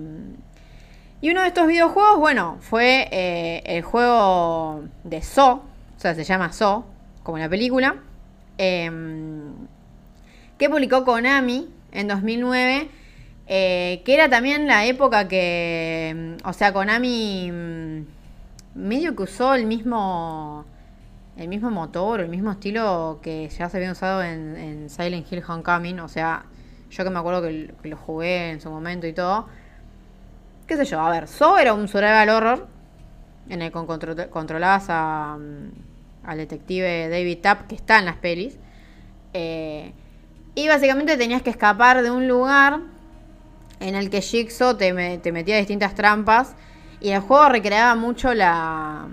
y uno de estos videojuegos, bueno, fue eh, el juego de So, o sea, se llama So, como la película, eh, que publicó Konami en 2009, eh, que era también la época que, o sea, Konami mm, medio que usó el mismo el mismo motor, el mismo estilo que ya se había usado en, en Silent Hill Homecoming. O sea, yo que me acuerdo que lo jugué en su momento y todo. ¿Qué sé yo? A ver, So era un survival horror en el que contro- controlabas a, mm, al detective David Tapp, que está en las pelis. Eh, y básicamente tenías que escapar de un lugar en el que Jigsaw te, te metía distintas trampas. Y el juego recreaba mucho la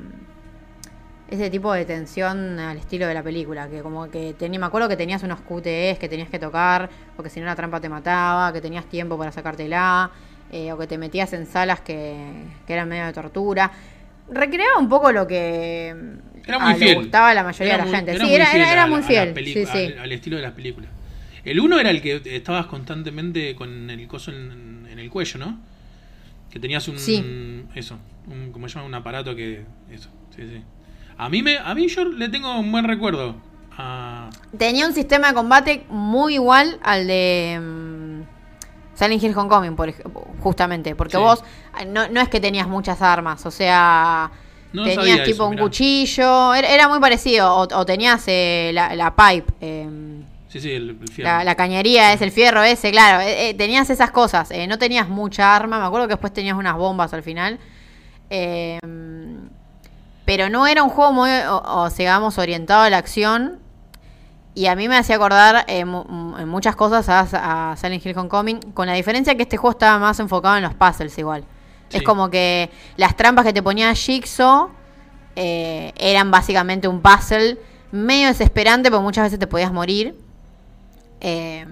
ese tipo de tensión al estilo de la película, que como que tenía, me acuerdo que tenías unos QTEs que tenías que tocar, porque si no la trampa te mataba, que tenías tiempo para sacártela, eh, o que te metías en salas que, que eran medio de tortura. Recreaba un poco lo que Era a- muy le fiel. gustaba a la mayoría Era de la muy- gente. era sí, muy era, fiel era, era a la- muy fiel. peli- sí, sí. Al, al estilo de las películas. El uno era el que estabas constantemente con el coso en, en el cuello, ¿no? Que tenías un. Sí. Eso. Un, ¿Cómo se llama? Un aparato que. Eso. Sí, sí. A mí, me, a mí yo le tengo un buen recuerdo. A, Tenía un sistema de combate muy igual al de mm, Silent Hill Homecoming, por justamente. Porque Sí. vos eh, no, no es que tenías muchas armas, o sea, No tenías tipo eso, un mirá. cuchillo, era, era muy parecido. O, o tenías eh, la, la pipe, eh, sí, sí, el, el fierro. la, la cañería, es el fierro ese, claro. eh, tenías esas cosas. no tenías mucha arma, me acuerdo que después tenías unas bombas al final. Eh, pero no era un juego muy, o, o, digamos, orientado a la acción. Y a mí me hacía acordar eh, en muchas cosas a, a Silent Hill Homecoming, con la diferencia que este juego estaba más enfocado en los puzzles igual. Sí. Es como que las trampas que te ponía Jigsaw eh, eran básicamente un puzzle medio desesperante, porque muchas veces te podías morir. Eh,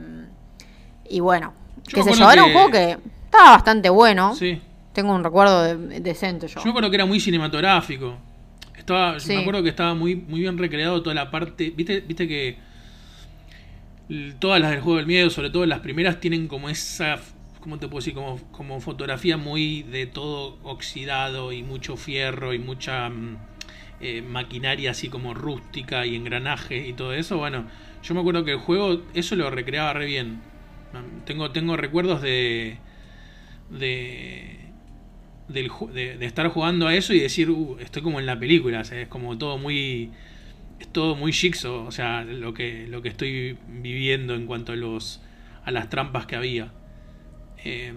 y bueno, Yo qué sé yo, era un juego que estaba bastante bueno. Sí. Tengo un recuerdo de- decente yo. Yo me acuerdo que era muy cinematográfico. Estaba, Sí. Me acuerdo que estaba muy, muy bien recreado toda la parte. ¿Viste, viste que todas las del juego del miedo, sobre todo las primeras, tienen como esa. ¿Cómo te puedo decir? Como, como fotografía muy de todo oxidado y mucho fierro y mucha mm, eh, maquinaria así como rústica y engranaje y todo eso. Bueno, yo me acuerdo que el juego eso lo recreaba re bien. Tengo, tengo recuerdos de. de del de, de estar jugando a eso y decir, "Uh, estoy como en la película, es como todo muy es todo muy jigsaw, o sea, lo que lo que estoy viviendo en cuanto a los a las trampas que había. Eh,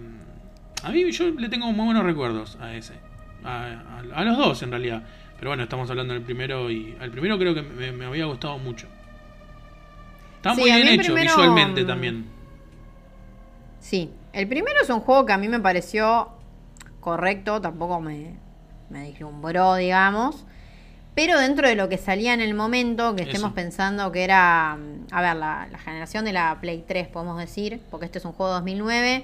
a mí yo le tengo muy buenos recuerdos a ese, a, a- a los dos en realidad, pero bueno, estamos hablando del primero y al primero creo que me, me había gustado mucho. Está Sí, muy bien hecho primero, visualmente mm, también. Sí, el primero es un juego que a mí me pareció correcto, tampoco me, me deslumbró, digamos. Pero dentro de lo que salía en el momento, que estemos Eso. pensando que era, mm, a ver, la, la generación de la Play 3, podemos decir, porque este es un juego de 2009.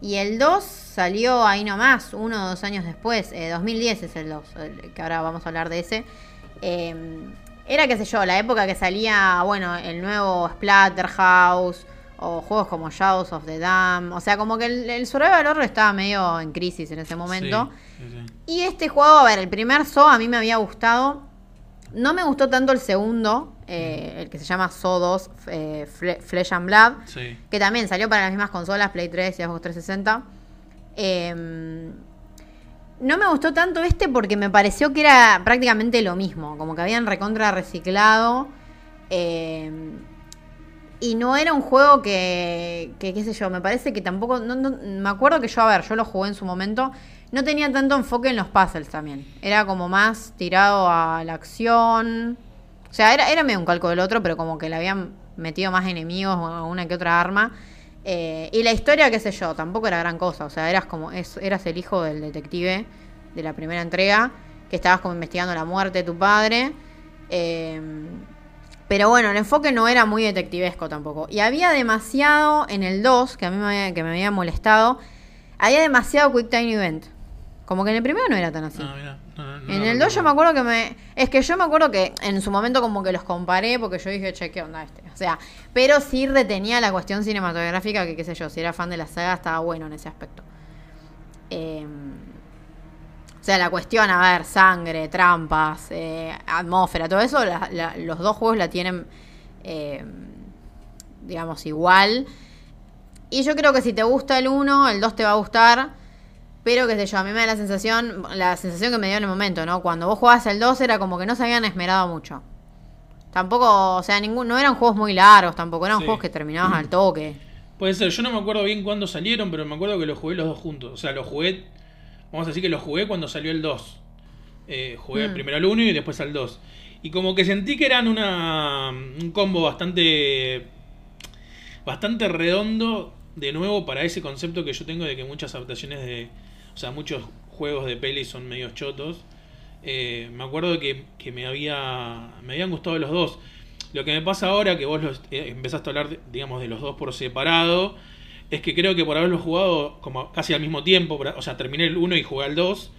Y el 2 salió ahí nomás, uno o dos años después. eh, 2010 es el 2, el que ahora vamos a hablar de ese. Eh, era, qué sé yo, la época que salía, bueno, el nuevo Splatterhouse o juegos como Shadows of the Dam. O sea, como que el, el survival horror estaba medio en crisis en ese momento. Sí, sí, sí. Y este juego, a ver, el primer So a mí me había gustado. No me gustó tanto el segundo, eh, el que se llama So 2 eh, Fle- Flesh and Blood, Sí. que también salió para las mismas consolas, Play 3 y Xbox 360. Eh, no me gustó tanto este porque me pareció que era prácticamente lo mismo, como que habían recontra reciclado. eh, y no era un juego que, que, qué sé yo, me parece que tampoco, no- no- me acuerdo que yo, a ver, yo lo jugué en su momento, no tenía tanto enfoque en los puzzles también. Era como más tirado a la acción. O sea, era, era medio un calco del otro, pero como que le habían metido más enemigos o una que otra arma. Eh, y la historia, qué sé yo, tampoco era gran cosa. O sea, eras como, es, eras el hijo del detective de la primera entrega, que estabas como investigando la muerte de tu padre. Eh, pero bueno, el enfoque no era muy detectivesco tampoco. Y había demasiado en el 2, que a mí me había, que me había molestado, había demasiado Quick Time Event. Como que en el primero no era tan así. Ah, no, no, en el 2 yo me acuerdo que me... Es que yo me acuerdo que en su momento como que los comparé porque yo dije, che, ¿qué onda este? O sea, pero sí retenía la cuestión cinematográfica que qué sé yo, si era fan de la saga estaba bueno en ese aspecto. Eh, sea, la cuestión, a ver, sangre, trampas, eh, atmósfera, todo eso, la- la- los dos juegos la tienen, eh, digamos, igual. Y yo creo que si te gusta el 1, el 2 te va a gustar. Pero qué sé yo, a mí me da la sensación, la sensación que me dio en el momento, ¿no? Cuando vos jugabas el 2 era como que no se habían esmerado mucho. Tampoco, o sea, ningún, no eran juegos muy largos tampoco, eran Sí. juegos que terminabas al toque. Puede ser, yo no me acuerdo bien cuándo salieron, pero me acuerdo que los jugué los dos juntos. O sea, los jugué, vamos a decir que los jugué cuando salió el 2. Eh, jugué Mm. primero al 1 y después al 2. Y como que sentí que eran una, un combo bastante, bastante redondo, de nuevo, para ese concepto que yo tengo de que muchas adaptaciones de, o sea, muchos juegos de peli son medios chotos. Eh, me acuerdo que, que me, había, me habían gustado los dos. Lo que me pasa ahora, que vos los, eh, empezaste a hablar, digamos, de los dos por separado, es que creo que por haberlos jugado como casi al mismo tiempo, o sea, terminé el 1 y jugué al 2,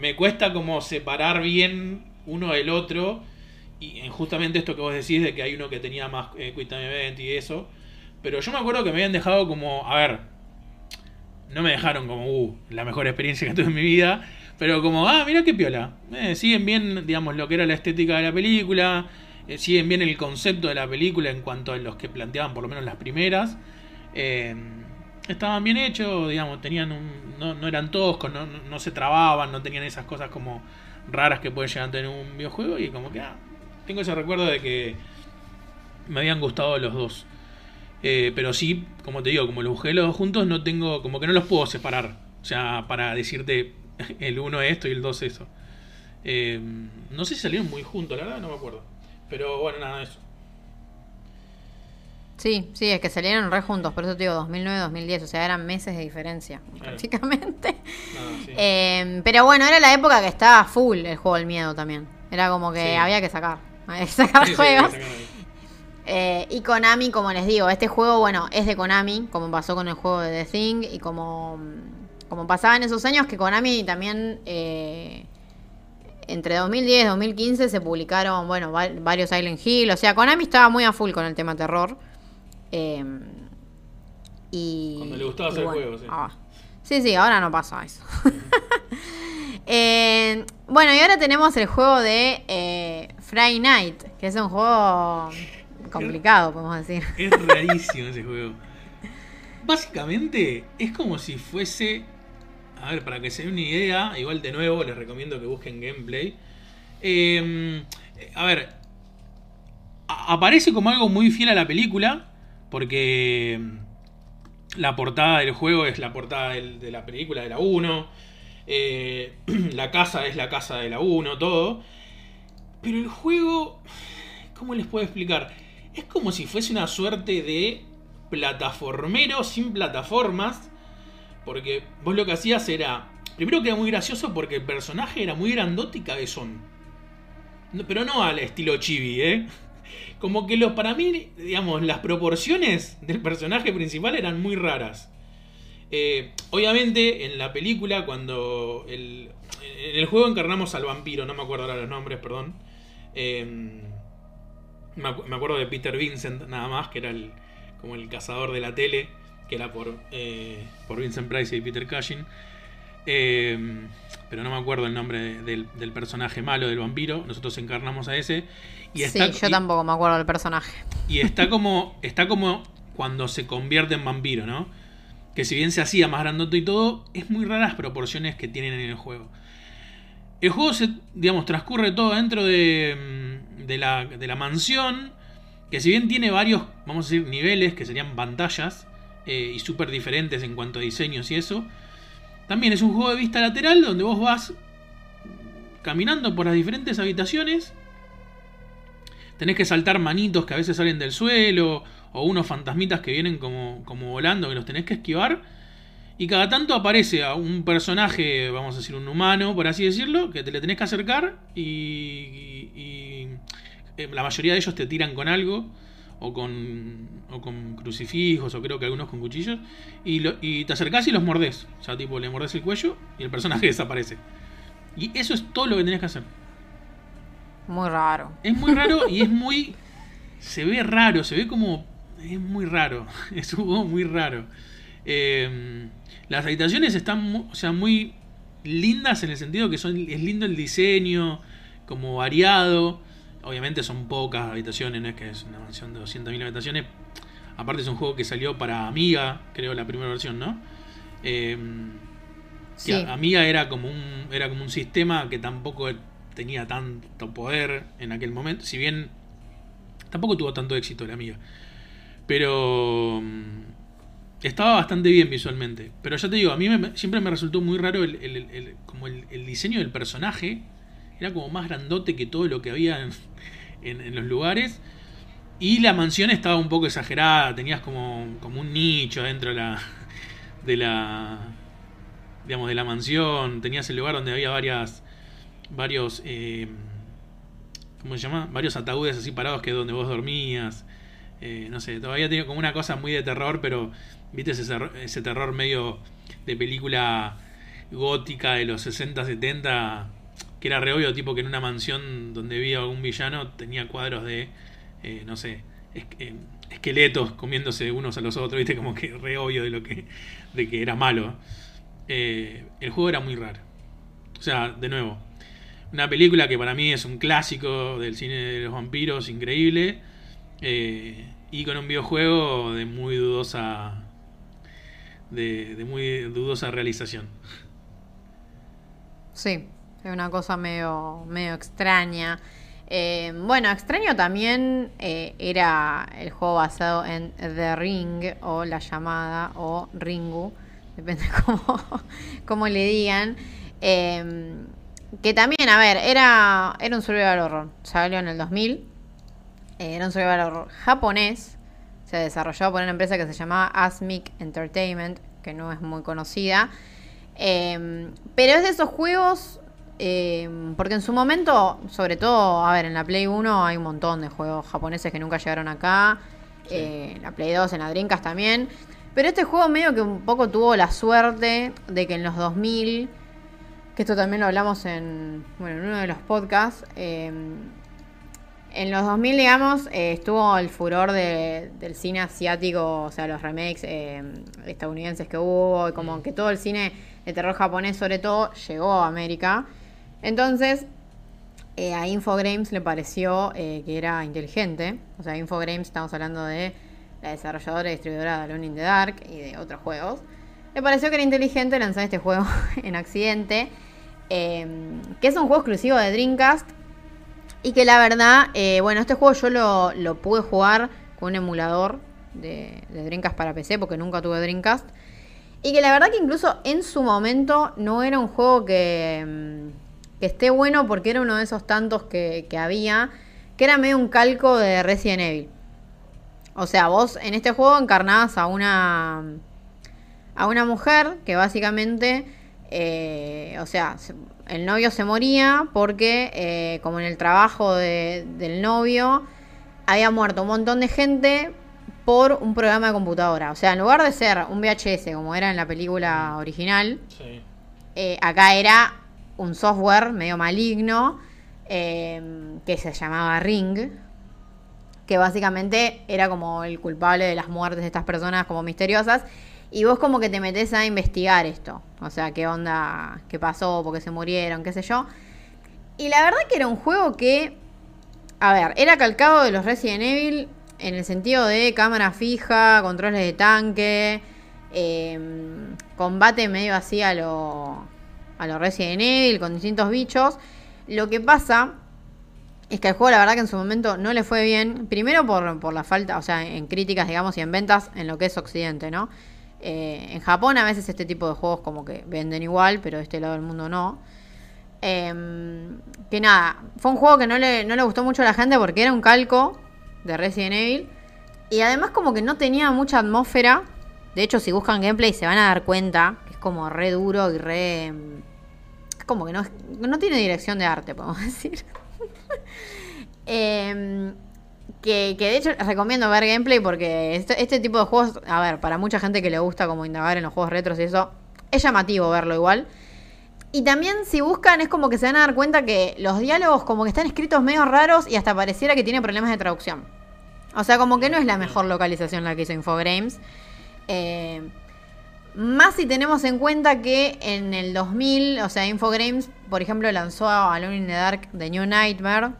me cuesta como separar bien uno del otro, y en justamente esto que vos decís de que hay uno que tenía más eh, Quick Time Event y eso, pero yo me acuerdo que me habían dejado como, a ver, no me dejaron como, uh, la mejor experiencia que tuve en mi vida. Pero como, ah, mira qué piola. Eh, siguen bien, digamos, lo que era la estética de la película. eh, siguen bien el concepto de la película en cuanto a los que planteaban por lo menos las primeras. Eh, estaban bien hechos, digamos, tenían un, no, no eran toscos, no, no, se trababan, no tenían esas cosas como raras que puede llegar a tener un videojuego. Y como que, ah, tengo ese recuerdo de que me habían gustado los dos. Eh, pero sí, como te digo, como los busqué los dos juntos, no tengo, como que no los puedo separar. O sea, para decirte el uno esto y el dos eso. Eh, no sé si salieron muy juntos, la verdad no me acuerdo. Pero bueno, nada, eso. Sí, sí, es que salieron re juntos, por eso te digo 2009-2010, o sea, eran meses de diferencia, prácticamente. Sí. Eh, pero bueno, era la época que estaba full el juego del miedo también. Era como que Sí. había que sacar, había que sacar juegos. Eh, y Konami, como les digo, este juego, bueno, es de Konami, como pasó con el juego de The Thing, y como, como pasaba en esos años que Konami también, eh, entre 2010 y 2015 se publicaron, bueno, va- varios Silent Hill, o sea, Konami estaba muy a full con el tema terror. Eh, y, Cuando le gustaba hacer juegos, sí. ah, sí, sí, ahora no pasa eso. Eh, bueno, y ahora tenemos el juego de eh, Friday Night, que es un juego complicado, podemos decir. Es rarísimo ese juego. Básicamente es como si fuese. A ver, para que se den una idea, igual de nuevo les recomiendo que busquen gameplay. Eh, a ver, aparece como algo muy fiel a la película, porque la portada del juego es la portada de la película de la 1. eh, la casa es la casa de la 1, todo. Pero el juego, ¿cómo les puedo explicar? Es como si fuese una suerte de plataformero sin plataformas. Porque vos lo que hacías era. Primero que era muy gracioso porque el personaje era muy grandote y cabezón. Pero no al estilo chibi, ¿eh? Como que los, para mí, digamos, las proporciones del personaje principal eran muy raras. Eh, obviamente, en la película, cuando. El, en el juego encarnamos al vampiro, no me acuerdo ahora los nombres, perdón. Me, acu- me acuerdo de Peter Vincent, nada más, que era el, como el cazador de la tele, que era por, eh, por Vincent Price y Peter Cushing. Eh, pero no me acuerdo el nombre de- del, del personaje malo del vampiro. Nosotros encarnamos a ese. Y está, sí, yo y- tampoco me acuerdo del personaje. y está como. Está como cuando se convierte en vampiro, ¿no? Que si bien se hacía más grandote y todo, es muy raras las proporciones que tienen en el juego. El juego se, digamos, transcurre todo dentro de, mm, de, la, de la mansión. Que si bien tiene varios, vamos a decir, niveles, que serían pantallas, eh, y súper diferentes en cuanto a diseños y eso. También es un juego de vista lateral donde vos vas caminando por las diferentes habitaciones tenés que saltar manitos que a veces salen del suelo, o unos fantasmitas que vienen como, como volando, que los tenés que esquivar. Y cada tanto aparece a un personaje, vamos a decir un humano, por así decirlo, que te le tenés que acercar y, y- eh, la mayoría de ellos te tiran con algo, o con, o con crucifijos, o creo que algunos con cuchillos, y, lo- y te acercás y los mordés. O sea, tipo, le mordés el cuello y el personaje desaparece. Y eso es todo lo que tenés que hacer. Muy raro. Es muy raro y es muy. Se ve raro, se ve como. Es muy raro. Es un juego muy raro. Eh, las habitaciones están o sea, muy lindas en el sentido que son, es lindo el diseño, como variado. Obviamente son pocas habitaciones, no es que es una mansión de 200.000 habitaciones. Aparte es un juego que salió para Amiga, creo la primera versión, ¿no? Eh, Sí. a- Amiga era como un era como un sistema que tampoco tenía tanto poder en aquel momento, si bien tampoco tuvo tanto éxito la Amiga. Pero mm, estaba bastante bien visualmente. Pero ya te digo, a mí me- siempre me resultó muy raro el, el- el- el- como el diseño del personaje. Era como más grandote que todo lo que había en, los lugares. Y la mansión estaba un poco exagerada. Tenías como, como un nicho dentro de la, de la digamos de la mansión. Tenías el lugar donde había varias varios eh, ¿cómo se llama? varios ataúdes así parados que es donde vos dormías. Eh, no sé, todavía tenía como una cosa muy de terror, pero viste ese terror medio de película gótica de los 60, 70, que era re obvio, tipo que en una mansión donde vivía algún villano tenía cuadros de, eh, no sé, eh, esqueletos comiéndose unos a los otros, viste, como que re obvio de lo que, de que era malo. Eh, el juego era muy raro. O sea, de nuevo, una película que para mí es un clásico del cine de los vampiros, increíble. y con un videojuego de muy dudosa. De, de muy dudosa realización. Sí, es una cosa medio, medio extraña. Eh, bueno, extraño también eh, era el juego basado en The Ring o La Llamada o Ringu, depende cómo, le digan. Eh, que también, a ver, era, era un survival horror. Salió en el 2000. Eh, era un survival horror japonés. Se desarrolló por una empresa que se llamaba Asmic Entertainment, que no es muy conocida. Eh, pero es de esos juegos, eh, porque en su momento, sobre todo, a ver, en la Play 1 hay un montón de juegos japoneses que nunca llegaron acá. Eh, en la Play 2, en la Dreamcast también. Pero este juego medio que un poco tuvo la suerte de que en los 2000, que esto también lo hablamos en, bueno, en uno de los podcasts, eh, en los 2000, digamos, eh, estuvo el furor de- del cine asiático, o sea, los remakes eh, estadounidenses que hubo, y como que todo el cine de terror japonés, sobre todo, llegó a América. Entonces, eh, a Infogrames le pareció eh, que era inteligente. O sea, Infogrames, estamos hablando de la desarrolladora y distribuidora de Alone in the Dark y de otros juegos. Le pareció que era inteligente lanzar este juego en Accidente, eh, que es un juego exclusivo de Dreamcast y que la verdad, eh, bueno, este juego yo lo, lo pude jugar con un emulador de, Dreamcast para PC, porque nunca tuve Dreamcast. Y que la verdad que incluso en su momento no era un juego que, mm, que esté bueno, porque era uno de esos tantos que, que había, que era medio un calco de Resident Evil. O sea, vos en este juego encarnabas a una, a una mujer que básicamente, eh, o sea, se- el novio se moría porque, eh, como en el trabajo de- del novio, había muerto un montón de gente por un programa de computadora. O sea, en lugar de ser un VHS como era en la película original, Sí. eh, acá era un software medio maligno eh, que se llamaba Ring, que básicamente era como el culpable de las muertes de estas personas como misteriosas. Y vos como que te metes a investigar esto. O sea, qué onda, qué pasó, por qué se murieron, qué sé yo. Y la verdad que era un juego que, a ver, era calcado de los Resident Evil en el sentido de cámara fija, controles de tanque, eh, combate medio así a lo, a lo Resident Evil, con distintos bichos. Lo que pasa es que el juego la verdad que en su momento no le fue bien. Primero por, por la falta, o sea, en críticas, digamos, y en ventas en lo que es Occidente, ¿no? Eh, en Japón a veces este tipo de juegos como que venden igual, pero de este lado del mundo no. Em, que nada, fue un juego que no le, no le gustó mucho a la gente porque era un calco de Resident Evil. Y además como que no tenía mucha atmósfera. De hecho, si buscan gameplay se van a dar cuenta que es como re duro y re... em, Es como que no, no tiene dirección de arte, podemos decir. Em, que, que de hecho recomiendo ver gameplay porque este, este tipo de juegos, a ver, para mucha gente que le gusta como indagar en los juegos retros y eso, es llamativo verlo igual. Y también si buscan es como que se van a dar cuenta que los diálogos como que están escritos medio raros y hasta pareciera que tiene problemas de traducción. O sea, como que no es la mejor localización la que hizo Infogrames. Eh, más si tenemos en cuenta que en el 2000, o sea, Infogrames, por ejemplo, lanzó a Alone in the Dark The New Nightmare.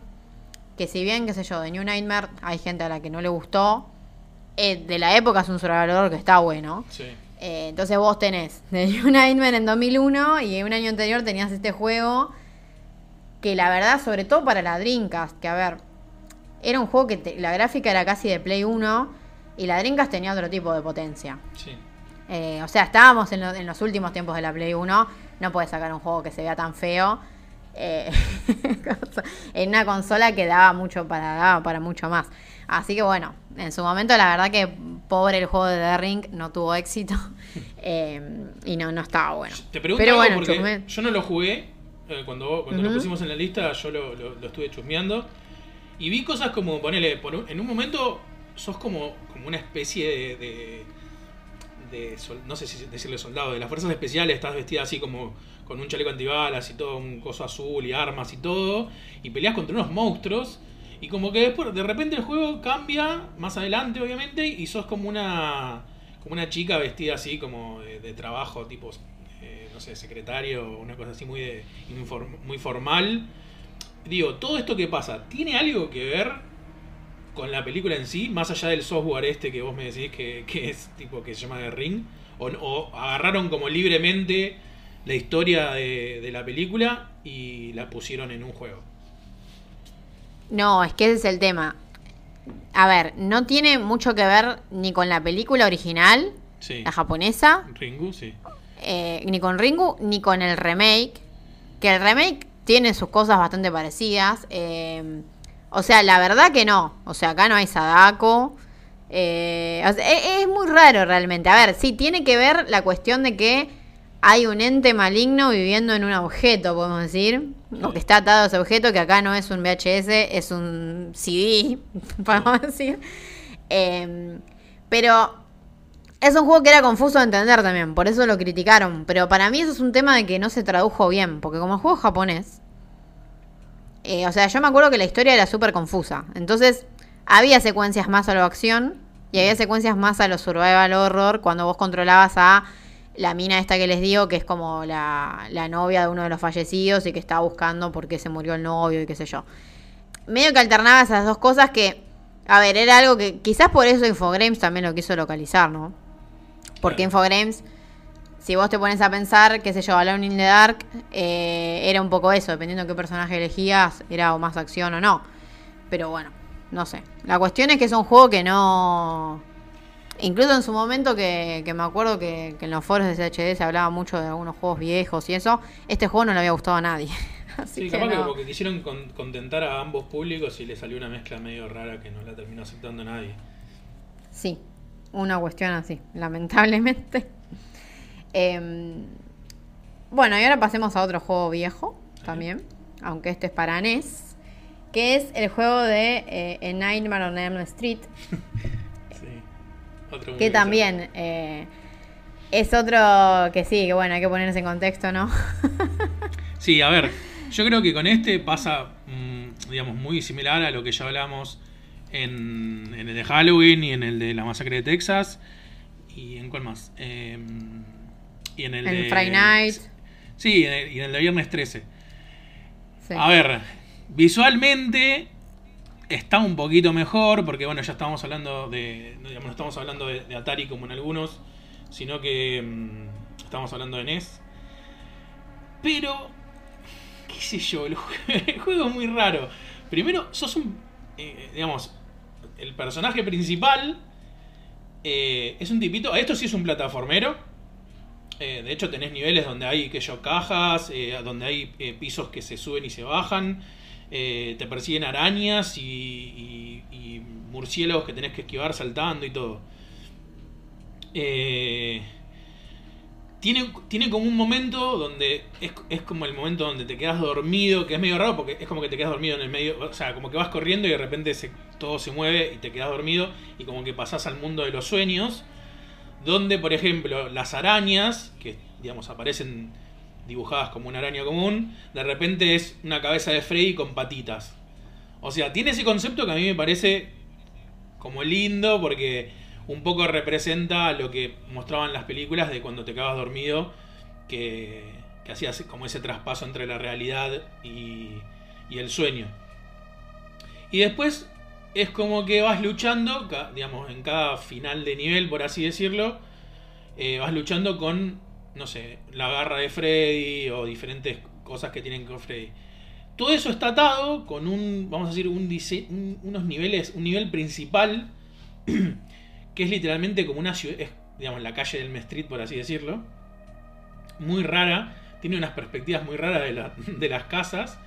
Que si bien, qué sé yo, The New Nightmare hay gente a la que no le gustó. eh, de la época es un survivor que está bueno. Sí. Eh, entonces vos tenés The New Nightmare en 2001 y un año anterior tenías este juego que la verdad, sobre todo para la Dreamcast, que a ver, era un juego que te- la gráfica era casi de Play 1 y la Dreamcast tenía otro tipo de potencia. Sí. Eh, o sea, estábamos en, lo- en los últimos tiempos de la Play 1, no puedes sacar un juego que se vea tan feo. eh, en una consola que daba mucho para, daba para mucho más. Así que bueno, en su momento la verdad que pobre el juego de The Ring no tuvo éxito eh, y no, no estaba bueno. Te pregunto Pero bueno, porque chusme- yo no lo jugué. cuando cuando lo pusimos en la lista, yo lo, lo- lo estuve chusmeando. Y vi cosas como, ponele, en un momento sos como, una especie de. de- no sé si decirle soldado, de las fuerzas especiales, estás vestida así como con un chaleco antibalas y todo, un coso azul y armas y todo, y peleas contra unos monstruos. Y como que después, de repente el juego cambia, más adelante obviamente, y sos como una como una chica vestida así como de, trabajo, tipo, eh, no sé, secretario, una cosa así muy, de, muy formal. Digo, todo esto que pasa, ¿tiene algo que ver con la película en sí? Más allá del software este que vos me decís que, que es tipo que se llama The Ring. O, o agarraron como libremente la historia de, de la película y la pusieron en un juego. No, es que ese es el tema. A ver, no tiene mucho que ver ni con la película original, Sí. la japonesa, Ringu, sí. eh, ni con Ringu, ni con el remake. Que el remake tiene sus cosas bastante parecidas. eh, o sea, la verdad que no. O sea, acá no hay Sadako. eh, o sea, e- es, muy raro realmente. A ver, sí, tiene que ver la cuestión de que hay un ente maligno viviendo en un objeto, podemos decir. O que está atado a ese objeto, que acá no es un VHS, es un CD, podemos decir. Eh, pero es un juego que era confuso de entender también, por eso lo criticaron. Pero para mí eso es un tema de que no se tradujo bien, porque como el juego es japonés, eh, o sea, yo me acuerdo que la historia era súper confusa. Entonces, había secuencias más a lo acción y había secuencias más a lo survival horror cuando vos controlabas a la mina esta que les digo, que es como la, la novia de uno de los fallecidos y que está buscando por qué se murió el novio y qué sé yo. Medio que alternaba esas dos cosas que, a ver, era algo que quizás por eso Infogrames también lo quiso localizar, ¿no? Porque. Infogrames, si vos te pones a pensar, qué sé yo, Alone in the Dark, eh, era un poco eso, dependiendo de qué personaje elegías, era o más acción o no. Pero bueno, no sé. La cuestión es que es un juego que no... Incluso en su momento que, que me acuerdo que, que en los foros de CHD se hablaba mucho de algunos juegos viejos y eso, este juego no le había gustado a nadie. Así Sí, que capaz que porque quisieron con- contentar a ambos públicos y le salió una mezcla medio rara que no la terminó aceptando nadie. Sí, una cuestión así, lamentablemente. Em, bueno, y ahora pasemos a otro juego viejo también, aunque este es para NES, que es el juego de eh, Nightmare on Elm Street, Sí. Otro que también eh, es otro que sí, que bueno, hay que ponerse en contexto, ¿no? Sí, a ver, yo creo que con este pasa, mm, digamos, muy similar a lo que ya hablamos en, en el de Halloween y en el de la masacre de Texas. ¿Y en cuál más? Eh, y en el de... Friday Night. Sí, en el- y en el de Viernes 13. Sí. A ver, visualmente está un poquito mejor, porque bueno, ya estamos hablando de. no, digamos, no estamos hablando de, de Atari como en algunos, sino que mm, estamos hablando de NES. Pero, qué sé yo, el juego es muy raro. Primero, sos un. eh, digamos, el personaje principal eh, es un tipito. Esto sí es un plataformero. Eh, de hecho, tenés niveles donde hay que yo cajas, eh, donde hay eh, pisos que se suben y se bajan. te persiguen arañas y, y- murciélagos que tenés que esquivar saltando y todo. Tiene, tiene como un momento donde es, es como el momento donde te quedas dormido, que es medio raro porque es como que te quedas dormido en el medio, o sea, como que vas corriendo y de repente se- todo se mueve y te quedas dormido y como que pasás al mundo de los sueños donde por ejemplo las arañas, que digamos aparecen dibujadas como una araña común, de repente es una cabeza de Freddy con patitas. O sea, tiene ese concepto que a mí me parece como lindo porque un poco representa lo que mostraban las películas de cuando te quedabas dormido, que, que hacías como ese traspaso entre la realidad y, y el sueño. Y después es como que vas luchando, digamos, en cada final de nivel, por así decirlo, eh, vas luchando con, no sé, la garra de Freddy o diferentes cosas que tienen con Freddy. Todo eso está atado con un, vamos a decir, un unos niveles, un nivel principal, que es literalmente como una ciudad, es, digamos, la calle del Street, por así decirlo. Muy rara, tiene unas perspectivas muy raras de, de las casas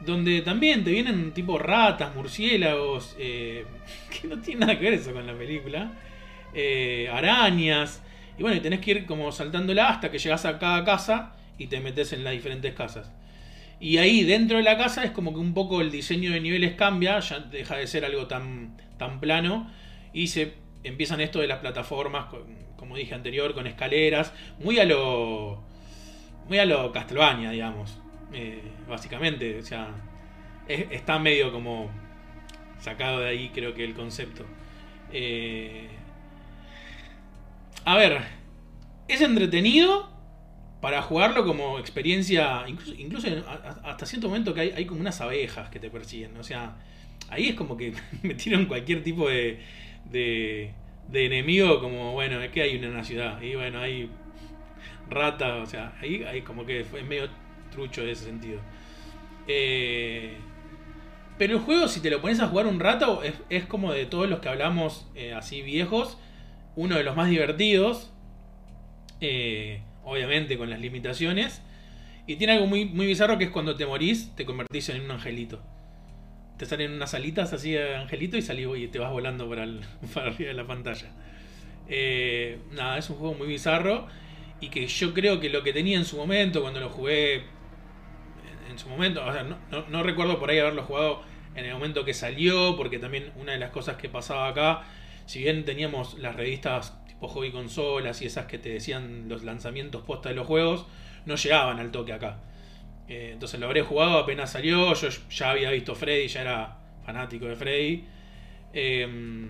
donde también te vienen tipo ratas, murciélagos, eh, que no tiene nada que ver eso con la película, eh, arañas, y bueno, tenés que ir como saltándola hasta que llegas a cada casa y te metes en las diferentes casas. Y ahí dentro de la casa es como que un poco el diseño de niveles cambia, ya deja de ser algo tan, tan plano y se empiezan esto de las plataformas, como dije anterior, con escaleras, muy a lo muy a lo Castlevania, digamos. Eh, básicamente, o sea, es- está medio como sacado de ahí creo que el concepto. Eh, a ver, es entretenido para jugarlo como experiencia, incluso, incluso hasta cierto momento que hay, hay, como unas abejas que te persiguen, o sea, ahí es como que metieron cualquier tipo de, de, enemigo, como, bueno, es que hay una en la ciudad, y bueno, hay rata, o sea, ahí, ahí como que fue medio trucho de ese sentido. Eh, pero el juego, si te lo pones a jugar un rato, es, como de todos los que hablamos eh, así viejos, uno de los más divertidos. Eh, obviamente con las limitaciones. Y tiene algo muy, muy bizarro que es cuando te morís, te convertís en un angelito. Te salen unas alitas así de angelito y salís y te vas volando para arriba de la pantalla. nada, es un juego muy bizarro y que yo creo que lo que tenía en su momento, cuando lo jugué en, su momento, o sea, no, recuerdo por ahí haberlo jugado en el momento que salió, porque también una de las cosas que pasaba acá, si bien teníamos las revistas tipo hobby consolas y esas que te decían los lanzamientos posta de los juegos, no llegaban al toque acá. Eh, entonces lo habré jugado apenas salió, yo ya había visto Freddy, ya era fanático de Freddy. Eh,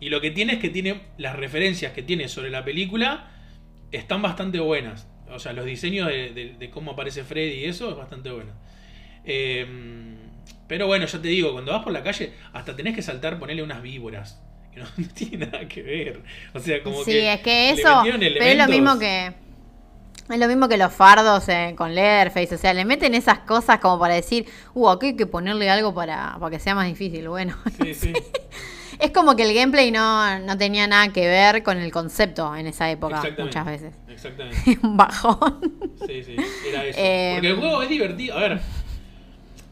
y lo que tiene es que tiene las referencias que tiene sobre la película están bastante buenas. O sea, los diseños de, cómo aparece Freddy y eso es bastante bueno. Em, pero bueno, ya te digo, cuando vas por la calle, hasta tenés que saltar, ponerle unas víboras. Que no, tiene nada que ver. O sea, como sí, es que eso. Pero es lo mismo que. Es lo mismo que los fardos eh, con Leatherface, o sea, le meten esas cosas como para decir, uh, aquí hay que ponerle algo para, para que sea más difícil. Bueno, sí, sí. Es como que el gameplay no, no, tenía nada que ver con el concepto en esa época, muchas veces. Exactamente. Un bajón. Sí, sí, era eso. Eh, Porque el juego es divertido. A ver,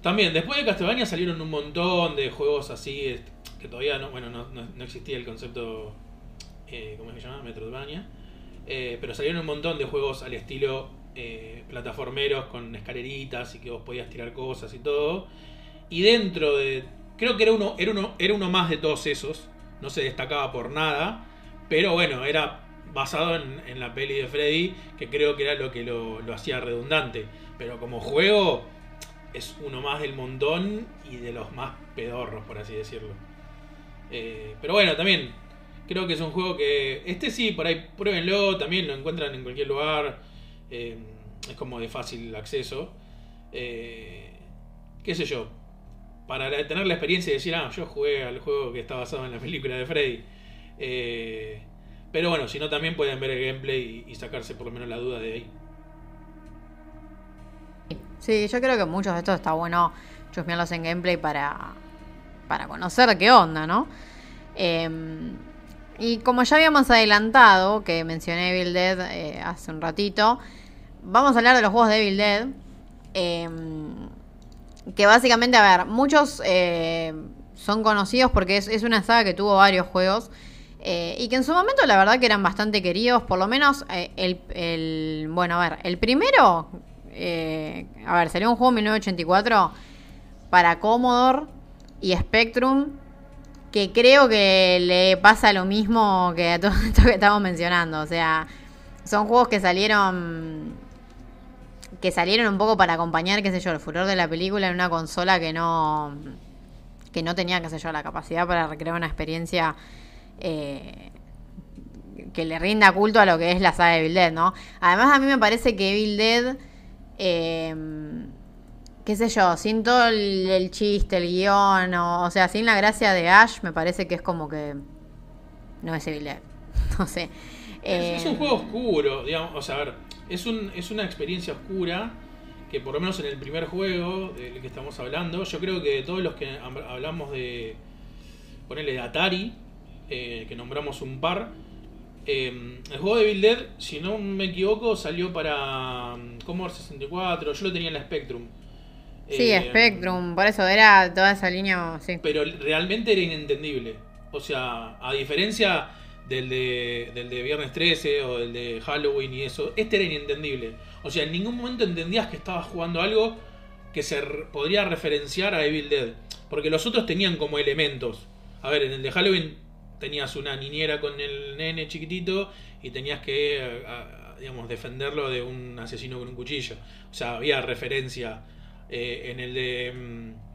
también, después de Castlevania salieron un montón de juegos así, que todavía no, bueno, no, no, existía el concepto, eh, ¿cómo se llama? Metroidvania. Eh, pero salieron un montón de juegos al estilo eh, plataformeros con escaleritas y que vos podías tirar cosas y todo. Y dentro de Creo que era uno, era uno, era uno más de todos esos. No se destacaba por nada. Pero bueno, era basado en, la peli de Freddy, que creo que era lo que lo, hacía redundante. Pero como juego, es uno más del montón y de los más pedorros, por así decirlo. Eh, pero bueno, también creo que es un juego que. Este sí, por ahí pruébenlo, también lo encuentran en cualquier lugar. Eh, es como de fácil acceso. Eh, qué sé yo, para tener la experiencia y decir, ah, yo jugué al juego que está basado en la película de Freddy. Eh, pero bueno, si no, también pueden ver el gameplay y, sacarse por lo menos la duda de ahí. Sí, yo creo que muchos de estos está bueno chusmearlos en gameplay para, para conocer qué onda, ¿no? Em, y como ya habíamos adelantado, que mencioné Evil Dead eh, hace un ratito, vamos a hablar de los juegos de Evil Dead. Que básicamente, a ver, muchos eh, son conocidos porque es, una saga que tuvo varios juegos. Eh, y que en su momento la verdad que eran bastante queridos, por lo menos eh, el, Bueno, a ver, el primero... a ver, salió un juego en 1984 para Commodore y Spectrum, que creo que le pasa lo mismo que a todo esto que estamos mencionando. O sea, son juegos que salieron que salieron un poco para acompañar, qué sé yo, el furor de la película en una consola que no que no tenía, qué sé yo, la capacidad para recrear una experiencia eh, que le rinda culto a lo que es la saga de Evil Dead, ¿no? Además a mí me parece que Evil Dead, eh, qué sé yo, sin todo el, chiste, el guion, o, sea, sin la gracia de Ash, me parece que es como que no es Evil Dead, no sé. es, un juego oscuro, digamos, o sea, a ver, es, un, es una experiencia oscura que por lo menos en el primer juego del que estamos hablando, yo creo que todos los que hablamos de, ponerle de Atari, eh, que nombramos un par, eh, el juego de Bill Dead, si no me equivoco, salió para mm, Commodore 64, yo lo tenía en la Spectrum. Sí, eh, Spectrum, por eso era toda esa línea, sí. Pero realmente era inentendible. O sea, a diferencia del de, del de Viernes 13 o del de Halloween y eso, este era inentendible. O sea, en ningún momento entendías que estabas jugando algo que se podría referenciar a Evil Dead. Porque los otros tenían como elementos. A ver, en el de Halloween tenías una niñera con el nene chiquitito y tenías que, digamos, defenderlo de un asesino con un cuchillo. O sea, había referencia. Eh, en el de... Mm,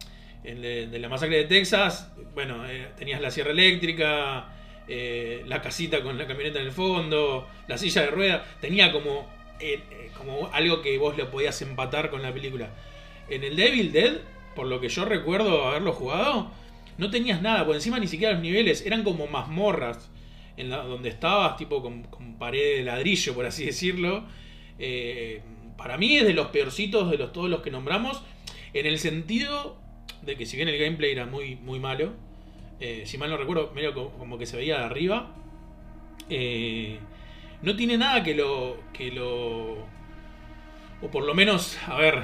de la masacre de Texas, bueno, eh, tenías la sierra eléctrica, eh, la casita con la camioneta en el fondo, la silla de ruedas, tenía como, eh, eh, como algo que vos lo podías empatar con la película. En el Devil Dead, por lo que yo recuerdo haberlo jugado, no tenías nada, por encima ni siquiera los niveles, eran como mazmorras, en la, donde estabas, tipo con, pared de ladrillo, por así decirlo. Para mí es de los peorcitos de los, todos los que nombramos, en el sentido de que si bien el gameplay era muy, muy malo, eh, si mal no recuerdo, medio co- como que se veía de arriba, eh, no tiene nada que lo, que lo... O por lo menos, a ver,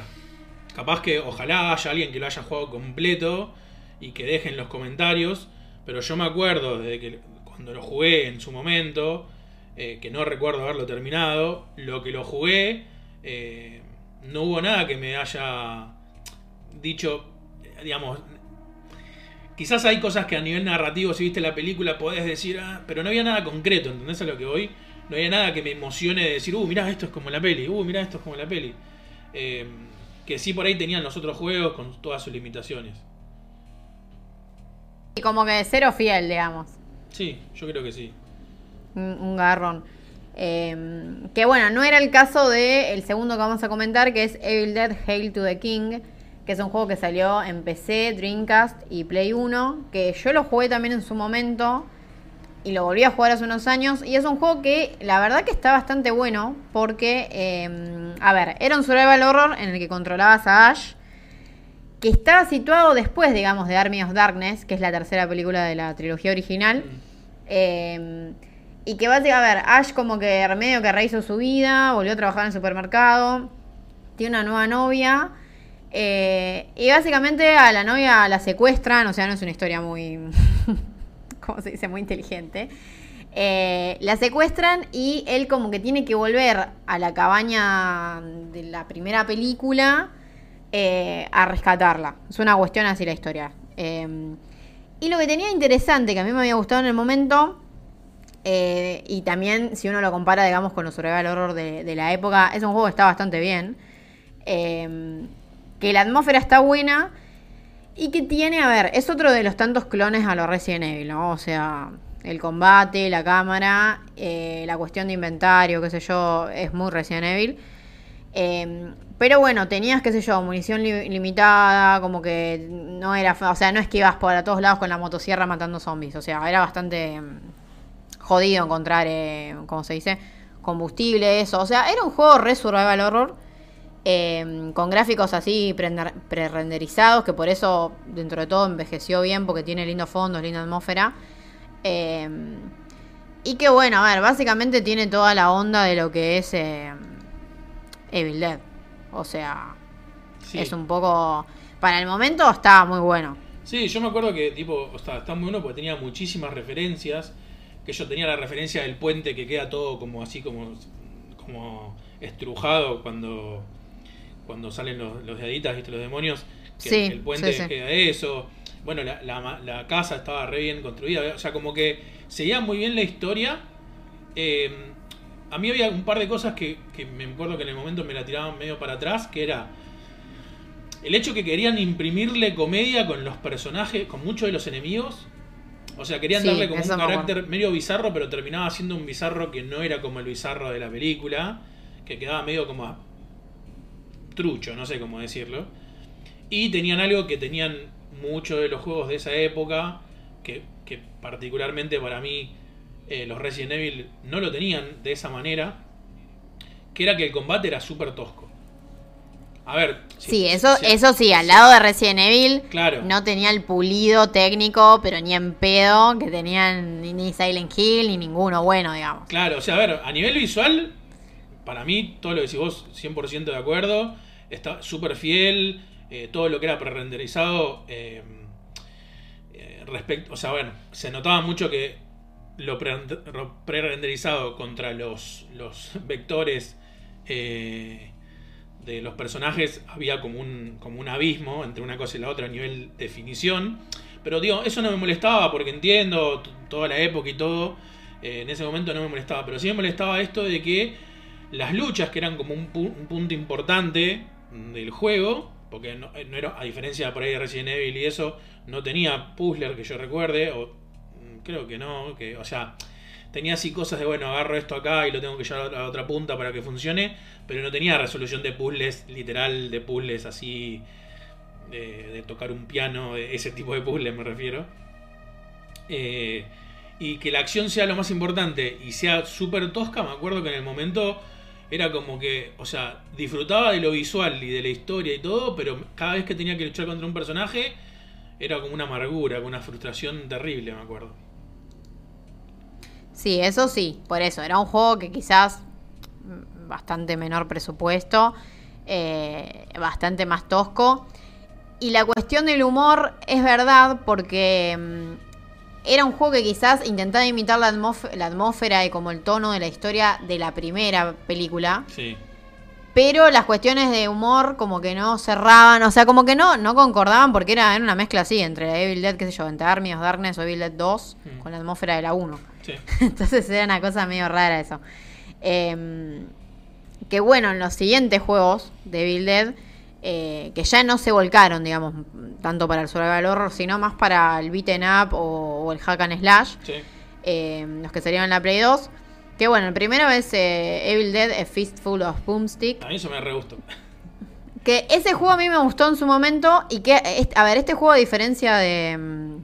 capaz que ojalá haya alguien que lo haya jugado completo y que deje en los comentarios, pero yo me acuerdo desde que cuando lo jugué en su momento, eh, que no recuerdo haberlo terminado, lo que lo jugué, no hubo nada que me haya dicho, digamos, quizás hay cosas que a nivel narrativo, si viste la película, podés decir, ah, pero no había nada concreto, ¿entendés a lo que voy? No había nada que me emocione de decir, uh, mirá, esto es como la peli, uh, mirá, esto es como la peli. Eh, que sí por ahí tenían los otros juegos con todas sus limitaciones. Y como que cero fiel, digamos. Sí, yo creo que sí. Un, garrón. Eh, que bueno, no era el caso del el segundo que vamos a comentar, que es Evil Dead Hail to the King, que es un juego que salió en PC, Dreamcast y Play 1, que yo lo jugué también en su momento y lo volví a jugar hace unos años. Y es un juego que la verdad que está bastante bueno, porque, eh, a ver, era un survival horror en el que controlabas a Ash, que estaba situado después, digamos, de Army of Darkness, que es la tercera película de la trilogía original. Eh, y que básicamente, a ver, Ash como que medio que rehizo su vida, volvió a trabajar en el supermercado, tiene una nueva novia. Eh, y básicamente a la novia la secuestran, o sea, no es una historia muy, ¿cómo se dice? Muy inteligente. Eh, la secuestran y él como que tiene que volver a la cabaña de la primera película eh, a rescatarla. Es una cuestión así la historia. Eh, y lo que tenía interesante, que a mí me había gustado en el momento, y también si uno lo compara, digamos, con los survival horror de, de la época, es un juego que está bastante bien. Que la atmósfera está buena y que tiene, a ver, es otro de los tantos clones a los Resident Evil, ¿no? O sea, el combate, la cámara, eh, la cuestión de inventario, qué sé yo, es muy Resident Evil. Eh, pero bueno, tenías, qué sé yo, munición li- limitada, como que no era, o sea, no es que ibas por todos lados con la motosierra matando zombies, o sea, era bastante mm, jodido encontrar, eh, ¿cómo se dice? Combustible, eso, o sea, era un juego re survival horror, eh, con gráficos así pre-renderizados, que por eso dentro de todo envejeció bien, porque tiene lindos fondos, linda atmósfera. Eh, y que bueno, a ver, básicamente tiene toda la onda de lo que es eh, Evil Dead. O sea, Sí. es un poco... Para el momento está muy bueno. Sí, yo me acuerdo que tipo, o sea, está muy bueno porque tenía muchísimas referencias. Que yo tenía la referencia del puente que queda todo como así como, como estrujado cuando, cuando salen los, los diaditas, ¿viste? los demonios. Que Sí, el puente sí, sí. queda eso. Bueno, la, la casa estaba re bien construida. O sea, como que seguía muy bien la historia. Eh, a mí había un par de cosas que, que me acuerdo que en el momento me la tiraban medio para atrás, que era el hecho que querían imprimirle comedia con los personajes, con muchos de los enemigos. O sea, querían Sí, darle como un carácter medio bizarro, pero terminaba siendo un bizarro que no era como el bizarro de la película, que quedaba medio como trucho, no sé cómo decirlo. Y tenían algo que tenían muchos de los juegos de esa época, que, que particularmente para mí eh, los Resident Evil no lo tenían de esa manera, que era que el combate era súper tosco. A ver. si- Sí, eso, si- eso sí, al lado de Resident Evil Claro. no tenía el pulido técnico, pero ni en pedo que tenían ni, Silent Hill ni ninguno bueno, digamos. Claro, o sea, a ver, a nivel visual, para mí, todo lo que decís vos, 100% de acuerdo. Está súper fiel. eh, todo lo que era pre-renderizado. eh, eh, respecto, o sea, bueno, se notaba mucho que lo pre- lo pre-renderizado contra los, los vectores de los personajes había como un, como un abismo entre una cosa y la otra a nivel definición. Pero digo, eso no me molestaba porque entiendo toda la época y todo. en ese momento no me molestaba. Pero sí me molestaba esto de que las luchas, que eran como un punto importante del juego, porque no, eh, era, a diferencia por ahí de Resident Evil y eso, no tenía puzzler que yo recuerde, o mm, creo que no, que, o sea, tenía así cosas de, bueno, agarro esto acá y lo tengo que llevar a otra punta para que funcione, pero no tenía resolución de puzzles, literal, de puzzles así, de, de tocar un piano, ese tipo de puzzles me refiero. Eh, y que la acción sea lo más importante y sea súper tosca, me acuerdo que en el momento era como que, o sea, disfrutaba de lo visual y de la historia y todo, pero cada vez que tenía que luchar contra un personaje era como una amargura, una frustración terrible, me acuerdo. Sí, eso sí, por eso, era un juego que quizás mm, bastante menor presupuesto, eh, bastante más tosco. Y la cuestión del humor es verdad porque mm, era un juego que quizás intentaba imitar la, la, atmósfera y como el tono de la historia de la primera película. Sí. Pero las cuestiones de humor como que no cerraban, o sea, como que no, no concordaban porque era, era una mezcla así entre la Evil Dead, qué sé yo, entre Army of Darkness o Evil Dead 2 Mm. con la atmósfera de la 1. Sí. Entonces era una cosa medio rara eso. Eh, que bueno, en los siguientes juegos de Evil Dead, eh, que ya no se volcaron, digamos, tanto para el survival horror, sino más para el beaten up o, o el hack and slash, Sí. eh, los que salieron en la Play 2. Que bueno, el primero es eh, Evil Dead, A Fistful of Boomstick. A mí eso me re gustó. Que ese juego a mí me gustó en su momento y que, a ver, este juego a diferencia de... mm,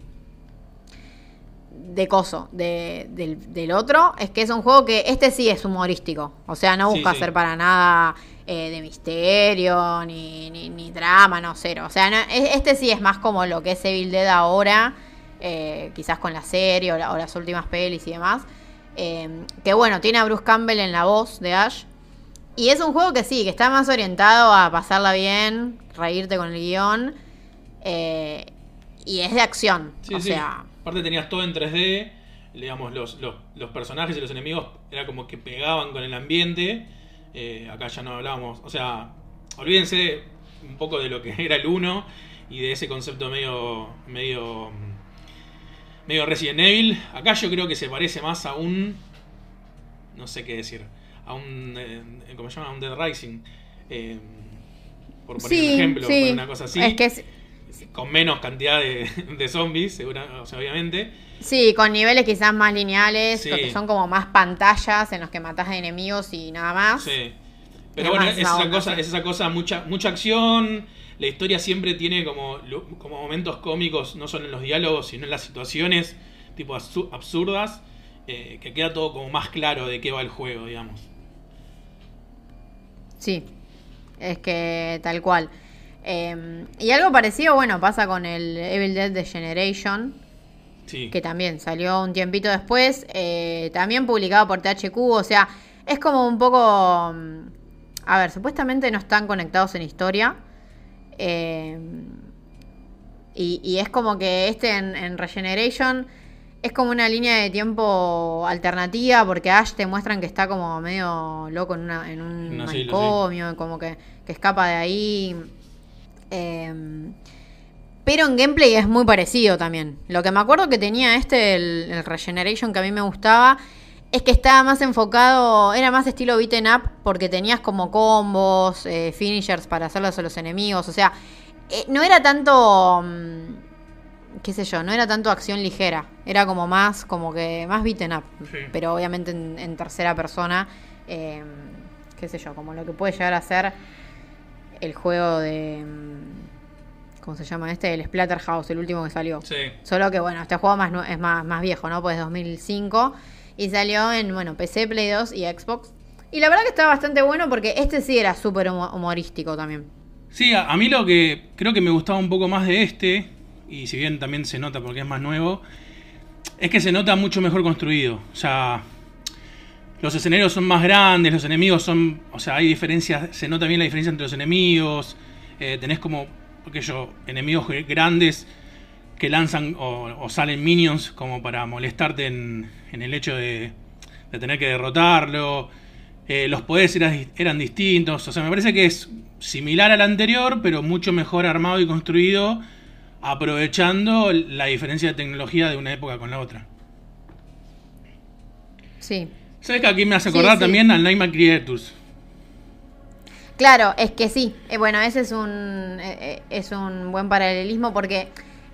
De Coso, de, del, del otro, es que es un juego que este sí es humorístico. O sea, no busca sí. ser para nada eh, de misterio, ni, ni, ni drama, no, cero. O sea, no- este sí es más como lo que es Evil Dead ahora, eh, quizás con la serie o, la- o las últimas pelis y demás. Eh, que bueno, tiene a Bruce Campbell en la voz de Ash. Y es un juego que sí, que está más orientado a pasarla bien, reírte con el guion. eh, y es de acción. Sí, o sí. sea, Aparte tenías todo en 3D, digamos, los, los, los personajes y los enemigos era como que pegaban con el ambiente. Eh, acá ya no hablábamos, o sea, olvídense un poco de lo que era el 1 y de ese concepto medio medio medio Resident Evil. Acá yo creo que se parece más a un no sé qué decir, a un eh, ¿cómo se llama? A un Dead Rising. Eh, por poner un ejemplo, sí. por una cosa así Es que es- con menos cantidad de, de zombies, segura, o sea, obviamente. Sí, con niveles quizás más lineales, Sí. que son como más pantallas en los que matas a enemigos y nada más. Sí. Pero bueno, es esa onda, cosa, sí. es esa cosa, mucha, mucha acción. La historia siempre tiene como, como momentos cómicos, no solo en los diálogos, sino en las situaciones, tipo absu- absurdas, eh, que queda todo como más claro de qué va el juego, digamos. Sí, es que tal cual. Eh, y algo parecido, bueno, pasa con el Evil Dead The Generation, Sí. que también salió un tiempito después, eh, también publicado por THQ, o sea, es como un poco... mm, A ver, supuestamente no están conectados en historia. eh, y, y es como que este en, en Regeneration es como una línea de tiempo alternativa, porque Ash te muestran que está como medio loco en, una, en un sí. manicomio, como que, que escapa de ahí. Eh, pero en gameplay es muy parecido también. Lo que me acuerdo que tenía este, el, el Regeneration, que a mí me gustaba, es que estaba más enfocado, era más estilo beaten up, porque tenías como combos, eh, finishers para hacerlos a los enemigos. O sea, eh, no era tanto, mm, qué sé yo, no era tanto acción ligera. Era como más, como que más beaten up. Sí. Pero obviamente en, en tercera persona, eh, qué sé yo, como lo que puede llegar a ser el juego de... ¿Cómo se llama este? El Splatterhouse, el último que salió. Sí. Solo que bueno, este juego más es más, más viejo, ¿no? Pues 2005. Y salió en, bueno, PC, Play 2 y Xbox. Y la verdad que está bastante bueno porque este sí era súper humo- humorístico también. Sí, a, a mí lo que creo que me gustaba un poco más de este, y si bien también se nota porque es más nuevo, es que se nota mucho mejor construido. O sea, los escenarios son más grandes, los enemigos son. O sea, hay diferencias, se nota bien la diferencia entre los enemigos. eh, tenés como, yo, enemigos gr- grandes que lanzan o, o salen minions como para molestarte en, en el hecho de, de tener que derrotarlo. Eh, los poderes eran, eran distintos. O sea, me parece que es similar al anterior, pero mucho mejor armado y construido, aprovechando la diferencia de tecnología de una época con la otra. Sí. ¿Sabes que aquí me hace acordar sí. también al Nightmare Creatures? Claro, es que sí. Eh, bueno, ese es un, eh, eh, es un buen paralelismo porque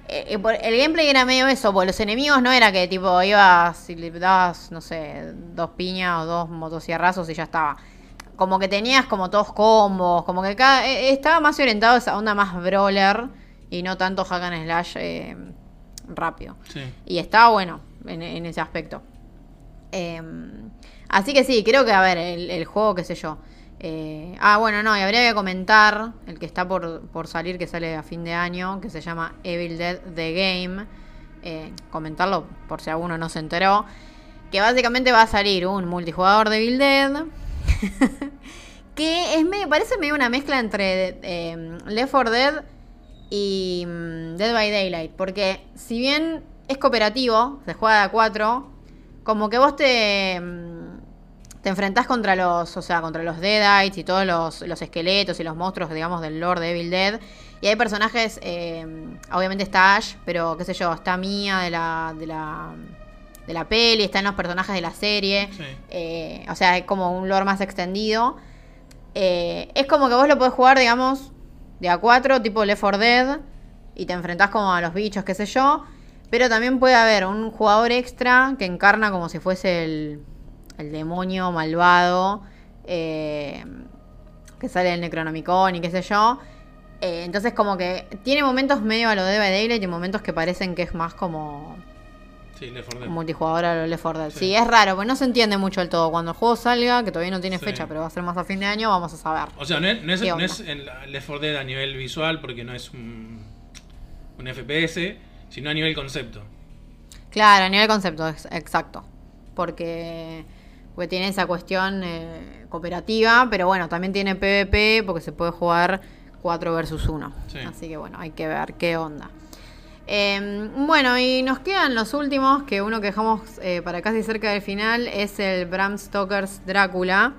eh, por- el gameplay era medio eso, porque los enemigos no era que tipo ibas y le dabas, no sé, dos piñas o dos motosierrazos y ya estaba. Como que tenías como todos combos, como que cada, estaba más orientado a esa onda más brawler y no tanto hack and slash rápido. Sí. Y estaba bueno en, en ese aspecto. Eh, así que sí, creo que, a ver, el, el juego, qué sé yo. Eh, ah, bueno, no, y habría que comentar el que está por, por salir, que sale a fin de año, que se llama Evil Dead The Game. Eh, comentarlo por si alguno no se enteró. Que básicamente va a salir un multijugador de Evil Dead. que es medio, parece medio una mezcla entre eh, Left 4 Dead y mm, Dead by Daylight. Porque si bien es cooperativo, se juega de a 4, como que vos te, mm, te enfrentás contra los, o sea, contra los Deadites y todos los, los esqueletos y los monstruos, digamos, del lore de Evil Dead. Y hay personajes, eh, obviamente está Ash, pero qué sé yo, está Mia de la, de la, de la peli, están los personajes de la serie. Sí. Eh, o sea, es como un lore más extendido. Eh, es como que vos lo podés jugar, digamos, de a 4, tipo Left 4 Dead, y te enfrentás como a los bichos, qué sé yo. Pero también puede haber un jugador extra que encarna como si fuese el, el demonio malvado eh, que sale del Necronomicon y qué sé yo. Eh, entonces como que tiene momentos medio a lo de Dead by Daylight y momentos que parecen que es más como Sí, Left 4 Dead. un multijugador a lo Left 4 Dead. Sí. Sí. es raro, porque no se entiende mucho el todo. Cuando el juego salga, que todavía no tiene Sí. fecha, pero va a ser más a fin de año, vamos a saber. O sea, no es, no es, ¿Qué no es el Left 4 Dead a nivel visual, porque no es un, un FPS, sino a nivel concepto. Claro, a nivel concepto, ex- exacto. Porque, porque tiene esa cuestión eh, cooperativa, pero bueno, también tiene PvP porque se puede jugar 4 versus 1. Sí. Así que bueno, hay que ver qué onda. Eh, bueno, y nos quedan los últimos, que uno que dejamos eh, para casi cerca del final es el Bram Stoker's Drácula.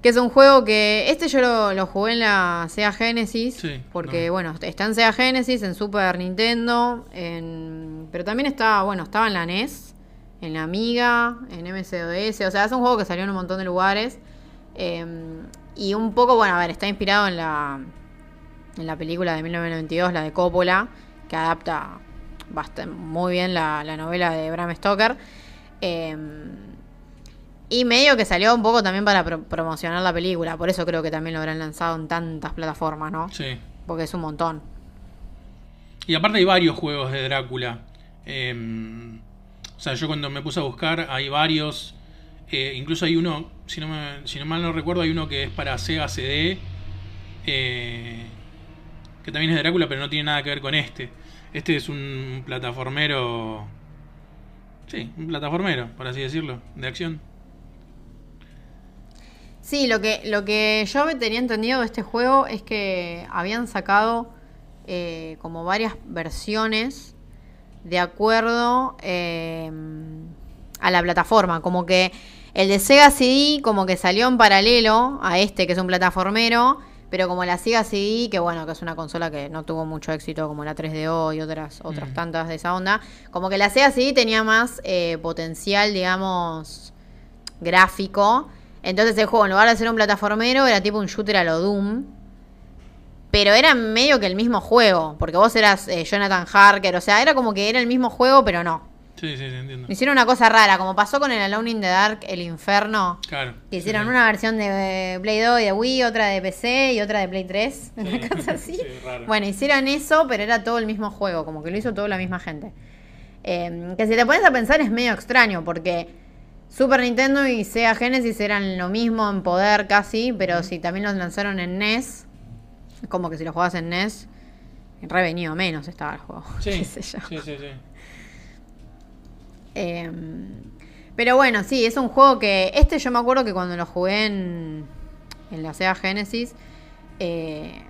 Que es un juego que. Este yo lo, lo jugué en la Sega Genesis. Sí, porque, no. bueno, está en Sega Genesis, en Super Nintendo. En, pero también estaba, bueno, estaba en la NES, en la Amiga, en MCOS. O sea, es un juego que salió en un montón de lugares. Eh, y un poco, bueno, a ver, está inspirado en la, en la película de 1992, la de Coppola, que adapta bast- muy bien la, la novela de Bram Stoker. Eh, y medio que salió un poco también para pro- promocionar la película, por eso creo que también lo habrán lanzado en tantas plataformas, ¿no? Sí. Porque es un montón. Y aparte hay varios juegos de Drácula. Eh, o sea, yo cuando me puse a buscar hay varios. Eh, incluso hay uno, si no, no mal no recuerdo, hay uno que es para Sega CD. eh, que también es de Drácula, pero no tiene nada que ver con este. Este es un plataformero. Sí, un plataformero, por así decirlo, de acción. Sí, lo que, lo que yo tenía entendido de este juego es que habían sacado eh, como varias versiones de acuerdo eh, a la plataforma. Como que el de Sega CD como que salió en paralelo a este que es un plataformero, pero como la Sega CD, que bueno, que es una consola que no tuvo mucho éxito como la 3DO y otras, otras Mm. tantas de esa onda, como que la Sega CD tenía más eh, potencial, digamos, gráfico. Entonces el juego, en lugar de ser un plataformero, era tipo un shooter a lo Doom. Pero era medio que el mismo juego, porque vos eras eh, Jonathan Harker, o sea, era como que era el mismo juego, pero no. Sí, sí, sí, entiendo. Hicieron una cosa rara, como pasó con el Alone in the Dark, el infierno. Claro. Que hicieron Sí, una versión de eh, Play 2 y de Wii, otra de PC y otra de Play 3. Una Sí. cosa así. Sí, raro. Bueno, hicieron eso, pero era todo el mismo juego, como que lo hizo toda la misma gente. Eh, que si te pones a pensar es medio extraño, porque Super Nintendo y Sega Genesis eran lo mismo en poder casi, pero si también los lanzaron en NES, es como que si lo jugabas en NES, revenido menos estaba el juego. Sí, qué sí, sé yo. sí, sí. Eh, pero bueno, sí, es un juego que. Este yo me acuerdo que cuando lo jugué en, en la Sega Genesis, eh,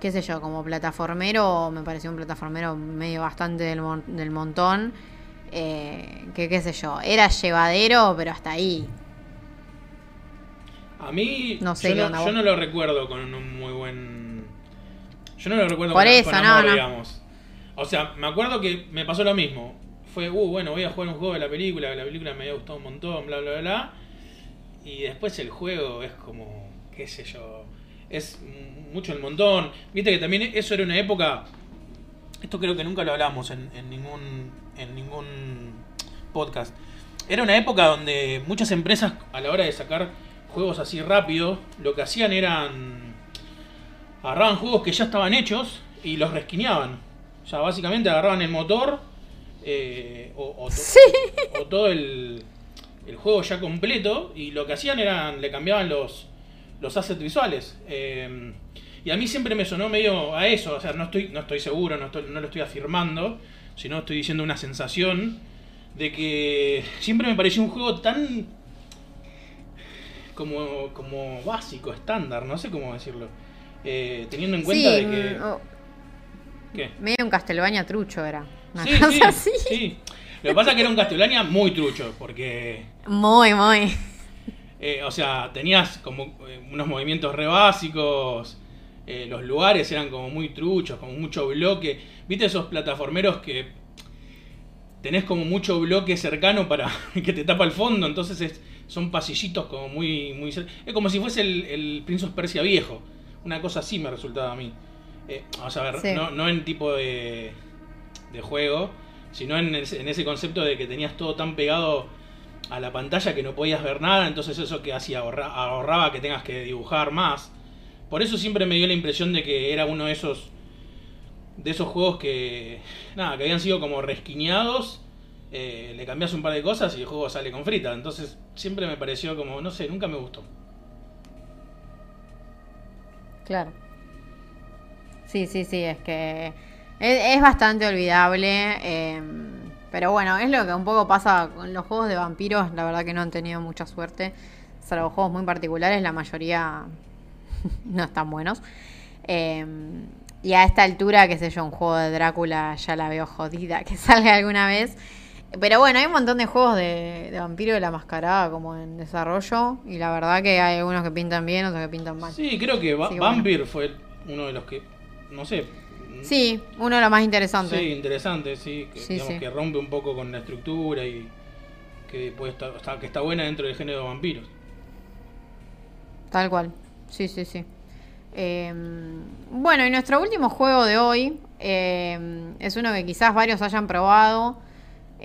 qué sé yo, como plataformero, me pareció un plataformero medio bastante del, mon- del montón. eh, que qué sé yo, era llevadero, pero hasta ahí. A mí, No sé yo, no, yo no lo recuerdo con un muy buen. Yo no lo recuerdo Por con, eso, con no, amor, no. digamos. O sea, me acuerdo que me pasó lo mismo. Fue, uh, bueno, voy a jugar un juego de la película, que la película me había gustado un montón, bla, bla, bla. Y después el juego es como, qué sé yo. es mucho el montón. Viste que también eso era una época. Esto creo que nunca lo hablamos en, en ningún, en ningún podcast. Era una época donde muchas empresas, a la hora de sacar juegos así rápido, lo que hacían eran. Agarraban juegos que ya estaban hechos y los resquineaban. O sea, básicamente agarraban el motor eh, o, o to- Sí. o todo el, el juego ya completo y lo que hacían eran le cambiaban los los assets visuales Eh, y a mí siempre me sonó medio a eso o sea no estoy no estoy seguro no, estoy- no lo estoy afirmando sino estoy diciendo una sensación de que siempre me pareció un juego tan como como básico estándar no sé cómo decirlo Eh, teniendo en cuenta Sí, de que mm, oh, ¿qué? medio un Castlevania trucho era. Una Sí, cosa sí, así. sí. Lo que pasa es que era un Castlevania muy trucho, porque Muy, muy. Eh, o sea, tenías como eh, unos movimientos re básicos. eh, los lugares eran como muy truchos, como mucho bloque. ¿Viste esos plataformeros que tenés como mucho bloque cercano para que te tapa el fondo? Entonces es- son pasillitos como muy. muy es como si fuese el, el Prince of Persia viejo. Una cosa así me resultaba a mí. Eh, vamos a ver, Sí. no, no en tipo de, de juego, sino en ese, en ese concepto de que tenías todo tan pegado a la pantalla que no podías ver nada, entonces eso que hacía ahorra- ahorraba que tengas que dibujar más. Por eso siempre me dio la impresión de que era uno de esos de esos juegos que nada, que habían sido como resquiñados, eh, le cambias un par de cosas y el juego sale con frita. Entonces siempre me pareció como, no sé, nunca me gustó. Claro. Sí, sí, sí, es que es, bastante olvidable. eh, pero bueno, es lo que un poco pasa con los juegos de vampiros. La verdad que no han tenido mucha suerte. Salvo juegos muy particulares, la mayoría no están buenos. Eh, y a esta altura, qué sé yo, un juego de Drácula ya la veo jodida que salga alguna vez. Pero bueno, hay un montón de juegos de, de vampiro de la mascarada como en desarrollo. Y la verdad que hay algunos que pintan bien, otros que pintan mal. Sí, creo que Va- Sí, bueno. Vampire fue uno de los que, no sé. Sí, uno de los más interesantes. Sí, interesante, sí. Que, Sí, digamos, sí. que rompe un poco con la estructura y que, puede estar, está- que está buena dentro del género de vampiros. Tal cual. Sí, sí, sí. Eh, bueno, y nuestro último juego de hoy eh, es uno que quizás varios hayan probado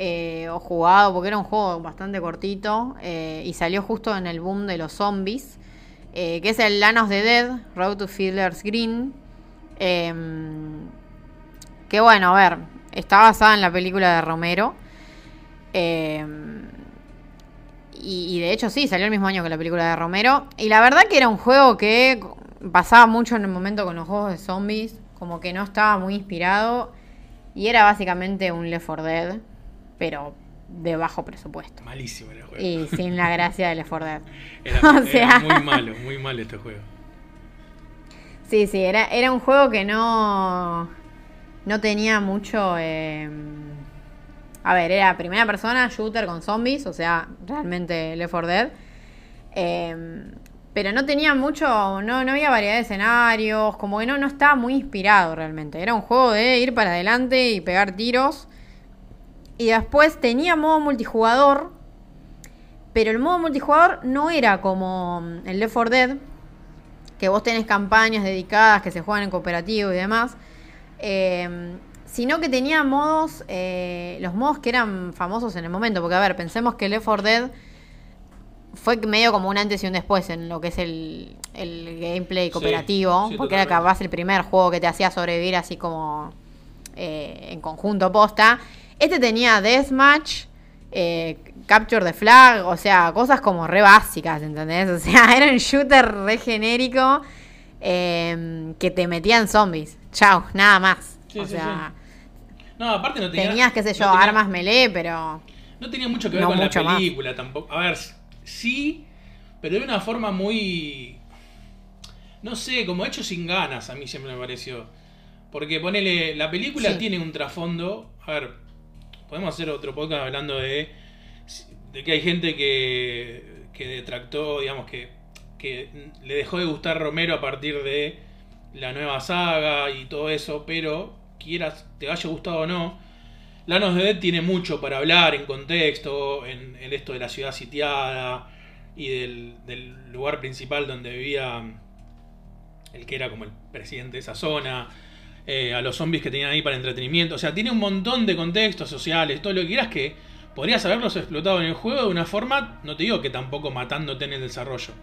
eh, o jugado, porque era un juego bastante cortito eh, y salió justo en el boom de los zombies, eh, que es el Land of the Dead, Road to Fiddler's Green. Eh, que bueno, a ver, está basada en la película de Romero. Eh, y, y de hecho sí, salió el mismo año que la película de Romero. Y la verdad que era un juego que pasaba mucho en el momento con los juegos de zombies. Como que no estaba muy inspirado. Y era básicamente un Left 4 Dead, pero de bajo presupuesto. Malísimo era el juego. Y sin la gracia de Left 4 Dead. Era, o era sea- muy malo, muy malo este juego. Sí, sí, era, era un juego que no, no tenía mucho... eh, a ver, era primera persona, shooter con zombies, o sea, realmente Left 4 Dead. Eh, pero no tenía mucho, no, no había variedad de escenarios, como que no, no estaba muy inspirado realmente. Era un juego de ir para adelante y pegar tiros. Y después tenía modo multijugador, pero el modo multijugador no era como mm, el Left 4 Dead, que vos tenés campañas dedicadas que se juegan en cooperativo y demás, eh, sino que tenía modos, eh, los modos que eran famosos en el momento, porque a ver, pensemos que Left 4 Dead fue medio como un antes y un después en lo que es el, el gameplay cooperativo, sí, porque era totalmente. capaz el primer juego que te hacía sobrevivir así como eh, en conjunto posta. Este tenía Deathmatch, eh, Capture the Flag, o sea, cosas como re básicas, ¿entendés? O sea, era un shooter re genérico eh, que te metían zombies. Chao, nada más. Sí, o sí, sea, No, aparte no tenía. tenías, qué sé yo, no tenía- armas melee, pero... No tenía mucho que ver No con la más. película tampoco. A ver, sí, pero de una forma muy. No sé, como hecho sin ganas, a mí siempre me pareció. Porque ponele, la película tiene un trasfondo. A ver, podemos hacer otro podcast hablando de. que hay gente que. que detractó, digamos, que. que le dejó de gustar Romero a partir de la nueva saga y todo eso, pero quieras, te haya gustado o no, Lanos de Dead tiene mucho para hablar en contexto, en, en esto de la ciudad sitiada y del, del lugar principal donde vivía el que era como el presidente de esa zona, eh, a los zombies que tenían ahí para entretenimiento. O sea, tiene un montón de contextos sociales, todo lo que quieras que podrías haberlos explotado en el juego de una forma, no te digo que tampoco matándote en el desarrollo,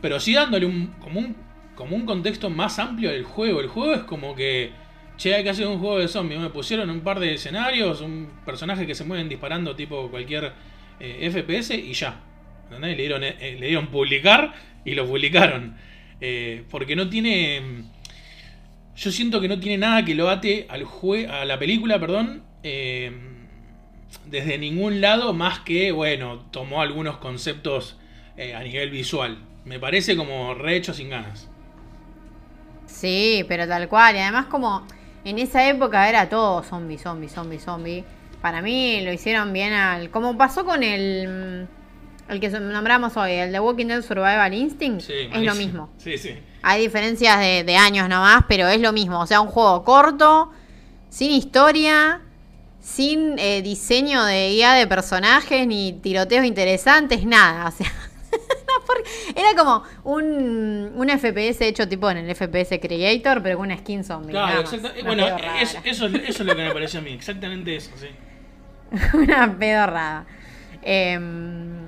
pero sí dándole un, como, un, como un contexto más amplio del juego. El juego es como que, che, hay que hacer un juego de zombies. Me pusieron un par de escenarios, un personaje que se mueven disparando tipo cualquier eh, FPS y ya. ¿Entendés? Le dieron, eh, le dieron publicar y lo publicaron. Porque no tiene. Yo siento que no tiene nada que lo ate al jue a la película, perdón. Eh, desde ningún lado más que, bueno, tomó algunos conceptos eh, a nivel visual. Me parece como re hecho sin ganas. Sí, pero tal cual. Y además como en esa época era todo zombie, zombie, zombie, zombie. Para mí lo hicieron bien al... Como pasó con el... El que nombramos hoy, el de Walking Dead Survival Instinct, Sí, es lo mismo. Sí, sí. Hay diferencias de, de años nomás, pero es lo mismo. O sea, un juego corto, sin historia, sin eh, diseño de guía de personajes, ni tiroteos interesantes, nada. O sea, era como un, un FPS hecho tipo en el FPS Creator, pero con una skin zombie. Claro, nada más. exacta- Una Bueno, es- eso, es- eso es lo que me pareció a mí. Exactamente eso, sí. una pedorrada. Em,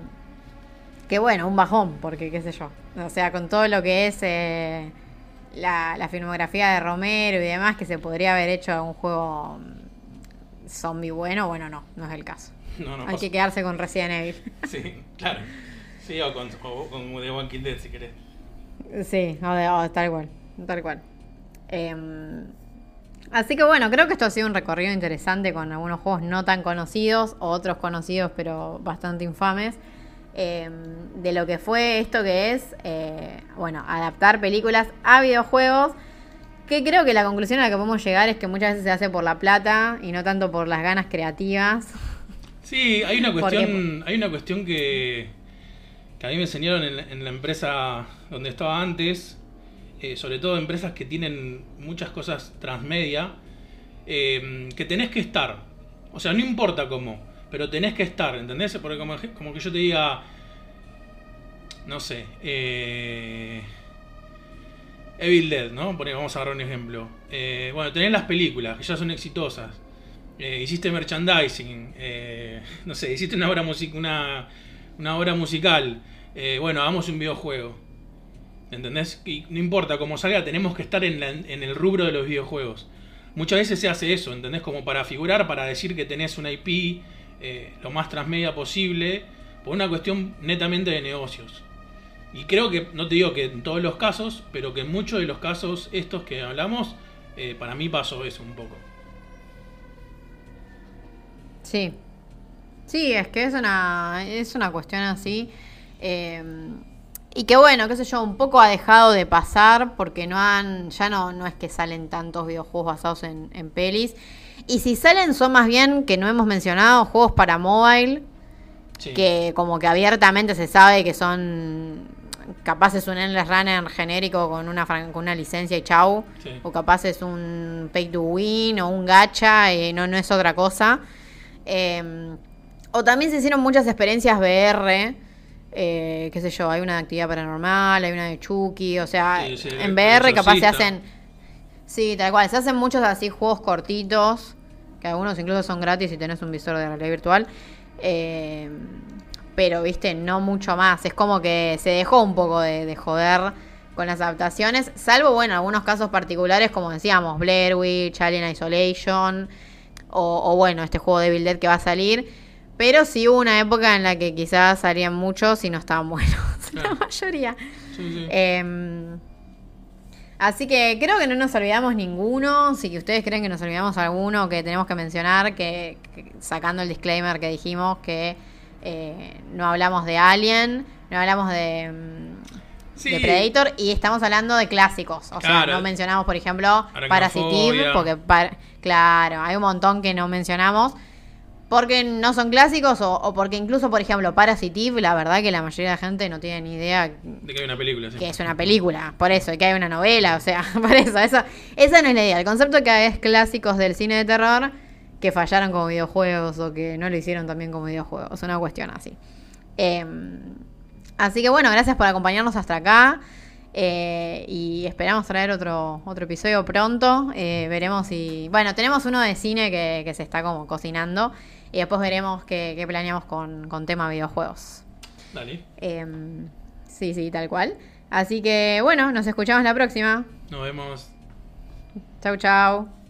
que bueno, un bajón, porque qué sé yo. O sea, con todo lo que es eh, la, la filmografía de Romero y demás, que se podría haber hecho un juego mm, zombie bueno, bueno, no, no es el caso. No, no Hay pasa. que quedarse con Resident Evil. Sí, claro. Sí, o con, o con The Walking Dead si querés. Sí, o de- o tal cual, tal cual. Em, así que bueno, creo que esto ha sido un recorrido interesante con algunos juegos no tan conocidos, o otros conocidos pero bastante infames, em, de lo que fue esto que es, eh, bueno, adaptar películas a videojuegos, que creo que la conclusión a la que podemos llegar es que muchas veces se hace por la plata y no tanto por las ganas creativas. Sí, hay una Porque- cuestión, hay una cuestión que, que a mí me enseñaron en, la- en la empresa donde estaba antes, eh, sobre todo empresas que tienen muchas cosas transmedia, eh, que tenés que estar. O sea, no importa cómo, pero tenés que estar, ¿entendés? Porque como, como que yo te diga, no sé, eh, Evil Dead, ¿no? Pone- vamos a agarrar un ejemplo. Eh, bueno, tenés las películas, que ya son exitosas. Eh, hiciste merchandising, no sé, hiciste una obra, music una, una obra musical. Bueno, hagamos un videojuego. ¿Entendés? No importa cómo salga, tenemos que estar en, la- en el rubro de los videojuegos. Muchas veces se hace eso, ¿entendés? Como para figurar, para decir que tenés una IP eh, lo más transmedia posible, por una cuestión netamente de negocios. Y creo que, no te digo que en todos los casos, pero que en muchos de los casos estos que hablamos, eh, para mí pasó eso un poco. Sí. Sí, es que es una, es una cuestión así. eh, y que bueno, qué sé yo, un poco ha dejado de pasar porque no han, ya no, no es que salen tantos videojuegos basados en, en pelis. Y si salen son más bien, que no hemos mencionado, juegos para mobile, Sí. que como que abiertamente se sabe que son capaz es un endless runner genérico con una con una licencia y chau Sí. o capaz es un pay to win o un gacha y no no es otra cosa Eh, o también se hicieron muchas experiencias VR eh, qué sé yo hay una de actividad paranormal hay una de Chucky o sea Sí, sí, en VR capaz se hacen sí tal cual se hacen muchos así juegos cortitos que algunos incluso son gratis si tenés un visor de realidad virtual eh, pero, viste, no mucho más. Es como que se dejó un poco de, de joder con las adaptaciones, salvo, bueno, algunos casos particulares, como decíamos, Blair Witch, Alien Isolation, o, o, bueno, este juego de Evil Dead que va a salir. Pero sí hubo una época en la que quizás salían muchos y no estaban buenos, la mayoría. Sí, sí. Eh, así que creo que no nos olvidamos ninguno. Si ustedes creen que nos olvidamos alguno que tenemos que mencionar, que, que- sacando el disclaimer que dijimos que eh, no hablamos de Alien, no hablamos de, mm, Sí. de Predator y estamos hablando de clásicos. O sea, no mencionamos, por ejemplo. Parasitive, porque, par- claro, hay un montón que no mencionamos. Porque no son clásicos o, o porque incluso, por ejemplo, Parasitive, la verdad que la mayoría de la gente no tiene ni idea De que hay una película, sí. que es una película, por eso, y que hay una novela, o sea, por eso, eso, esa no es la idea. El concepto que es clásicos del cine de terror que fallaron como videojuegos o que no lo hicieron también como videojuegos, una cuestión así. Eh, así que bueno, gracias por acompañarnos hasta acá. Eh, y esperamos traer otro, otro episodio pronto. Eh, veremos si. Bueno, tenemos uno de cine que, que se está como cocinando. Y después veremos qué, qué planeamos con, con tema videojuegos. Dale. Em, sí, sí, tal cual. Así que bueno, nos escuchamos la próxima. Nos vemos. Chau, chau.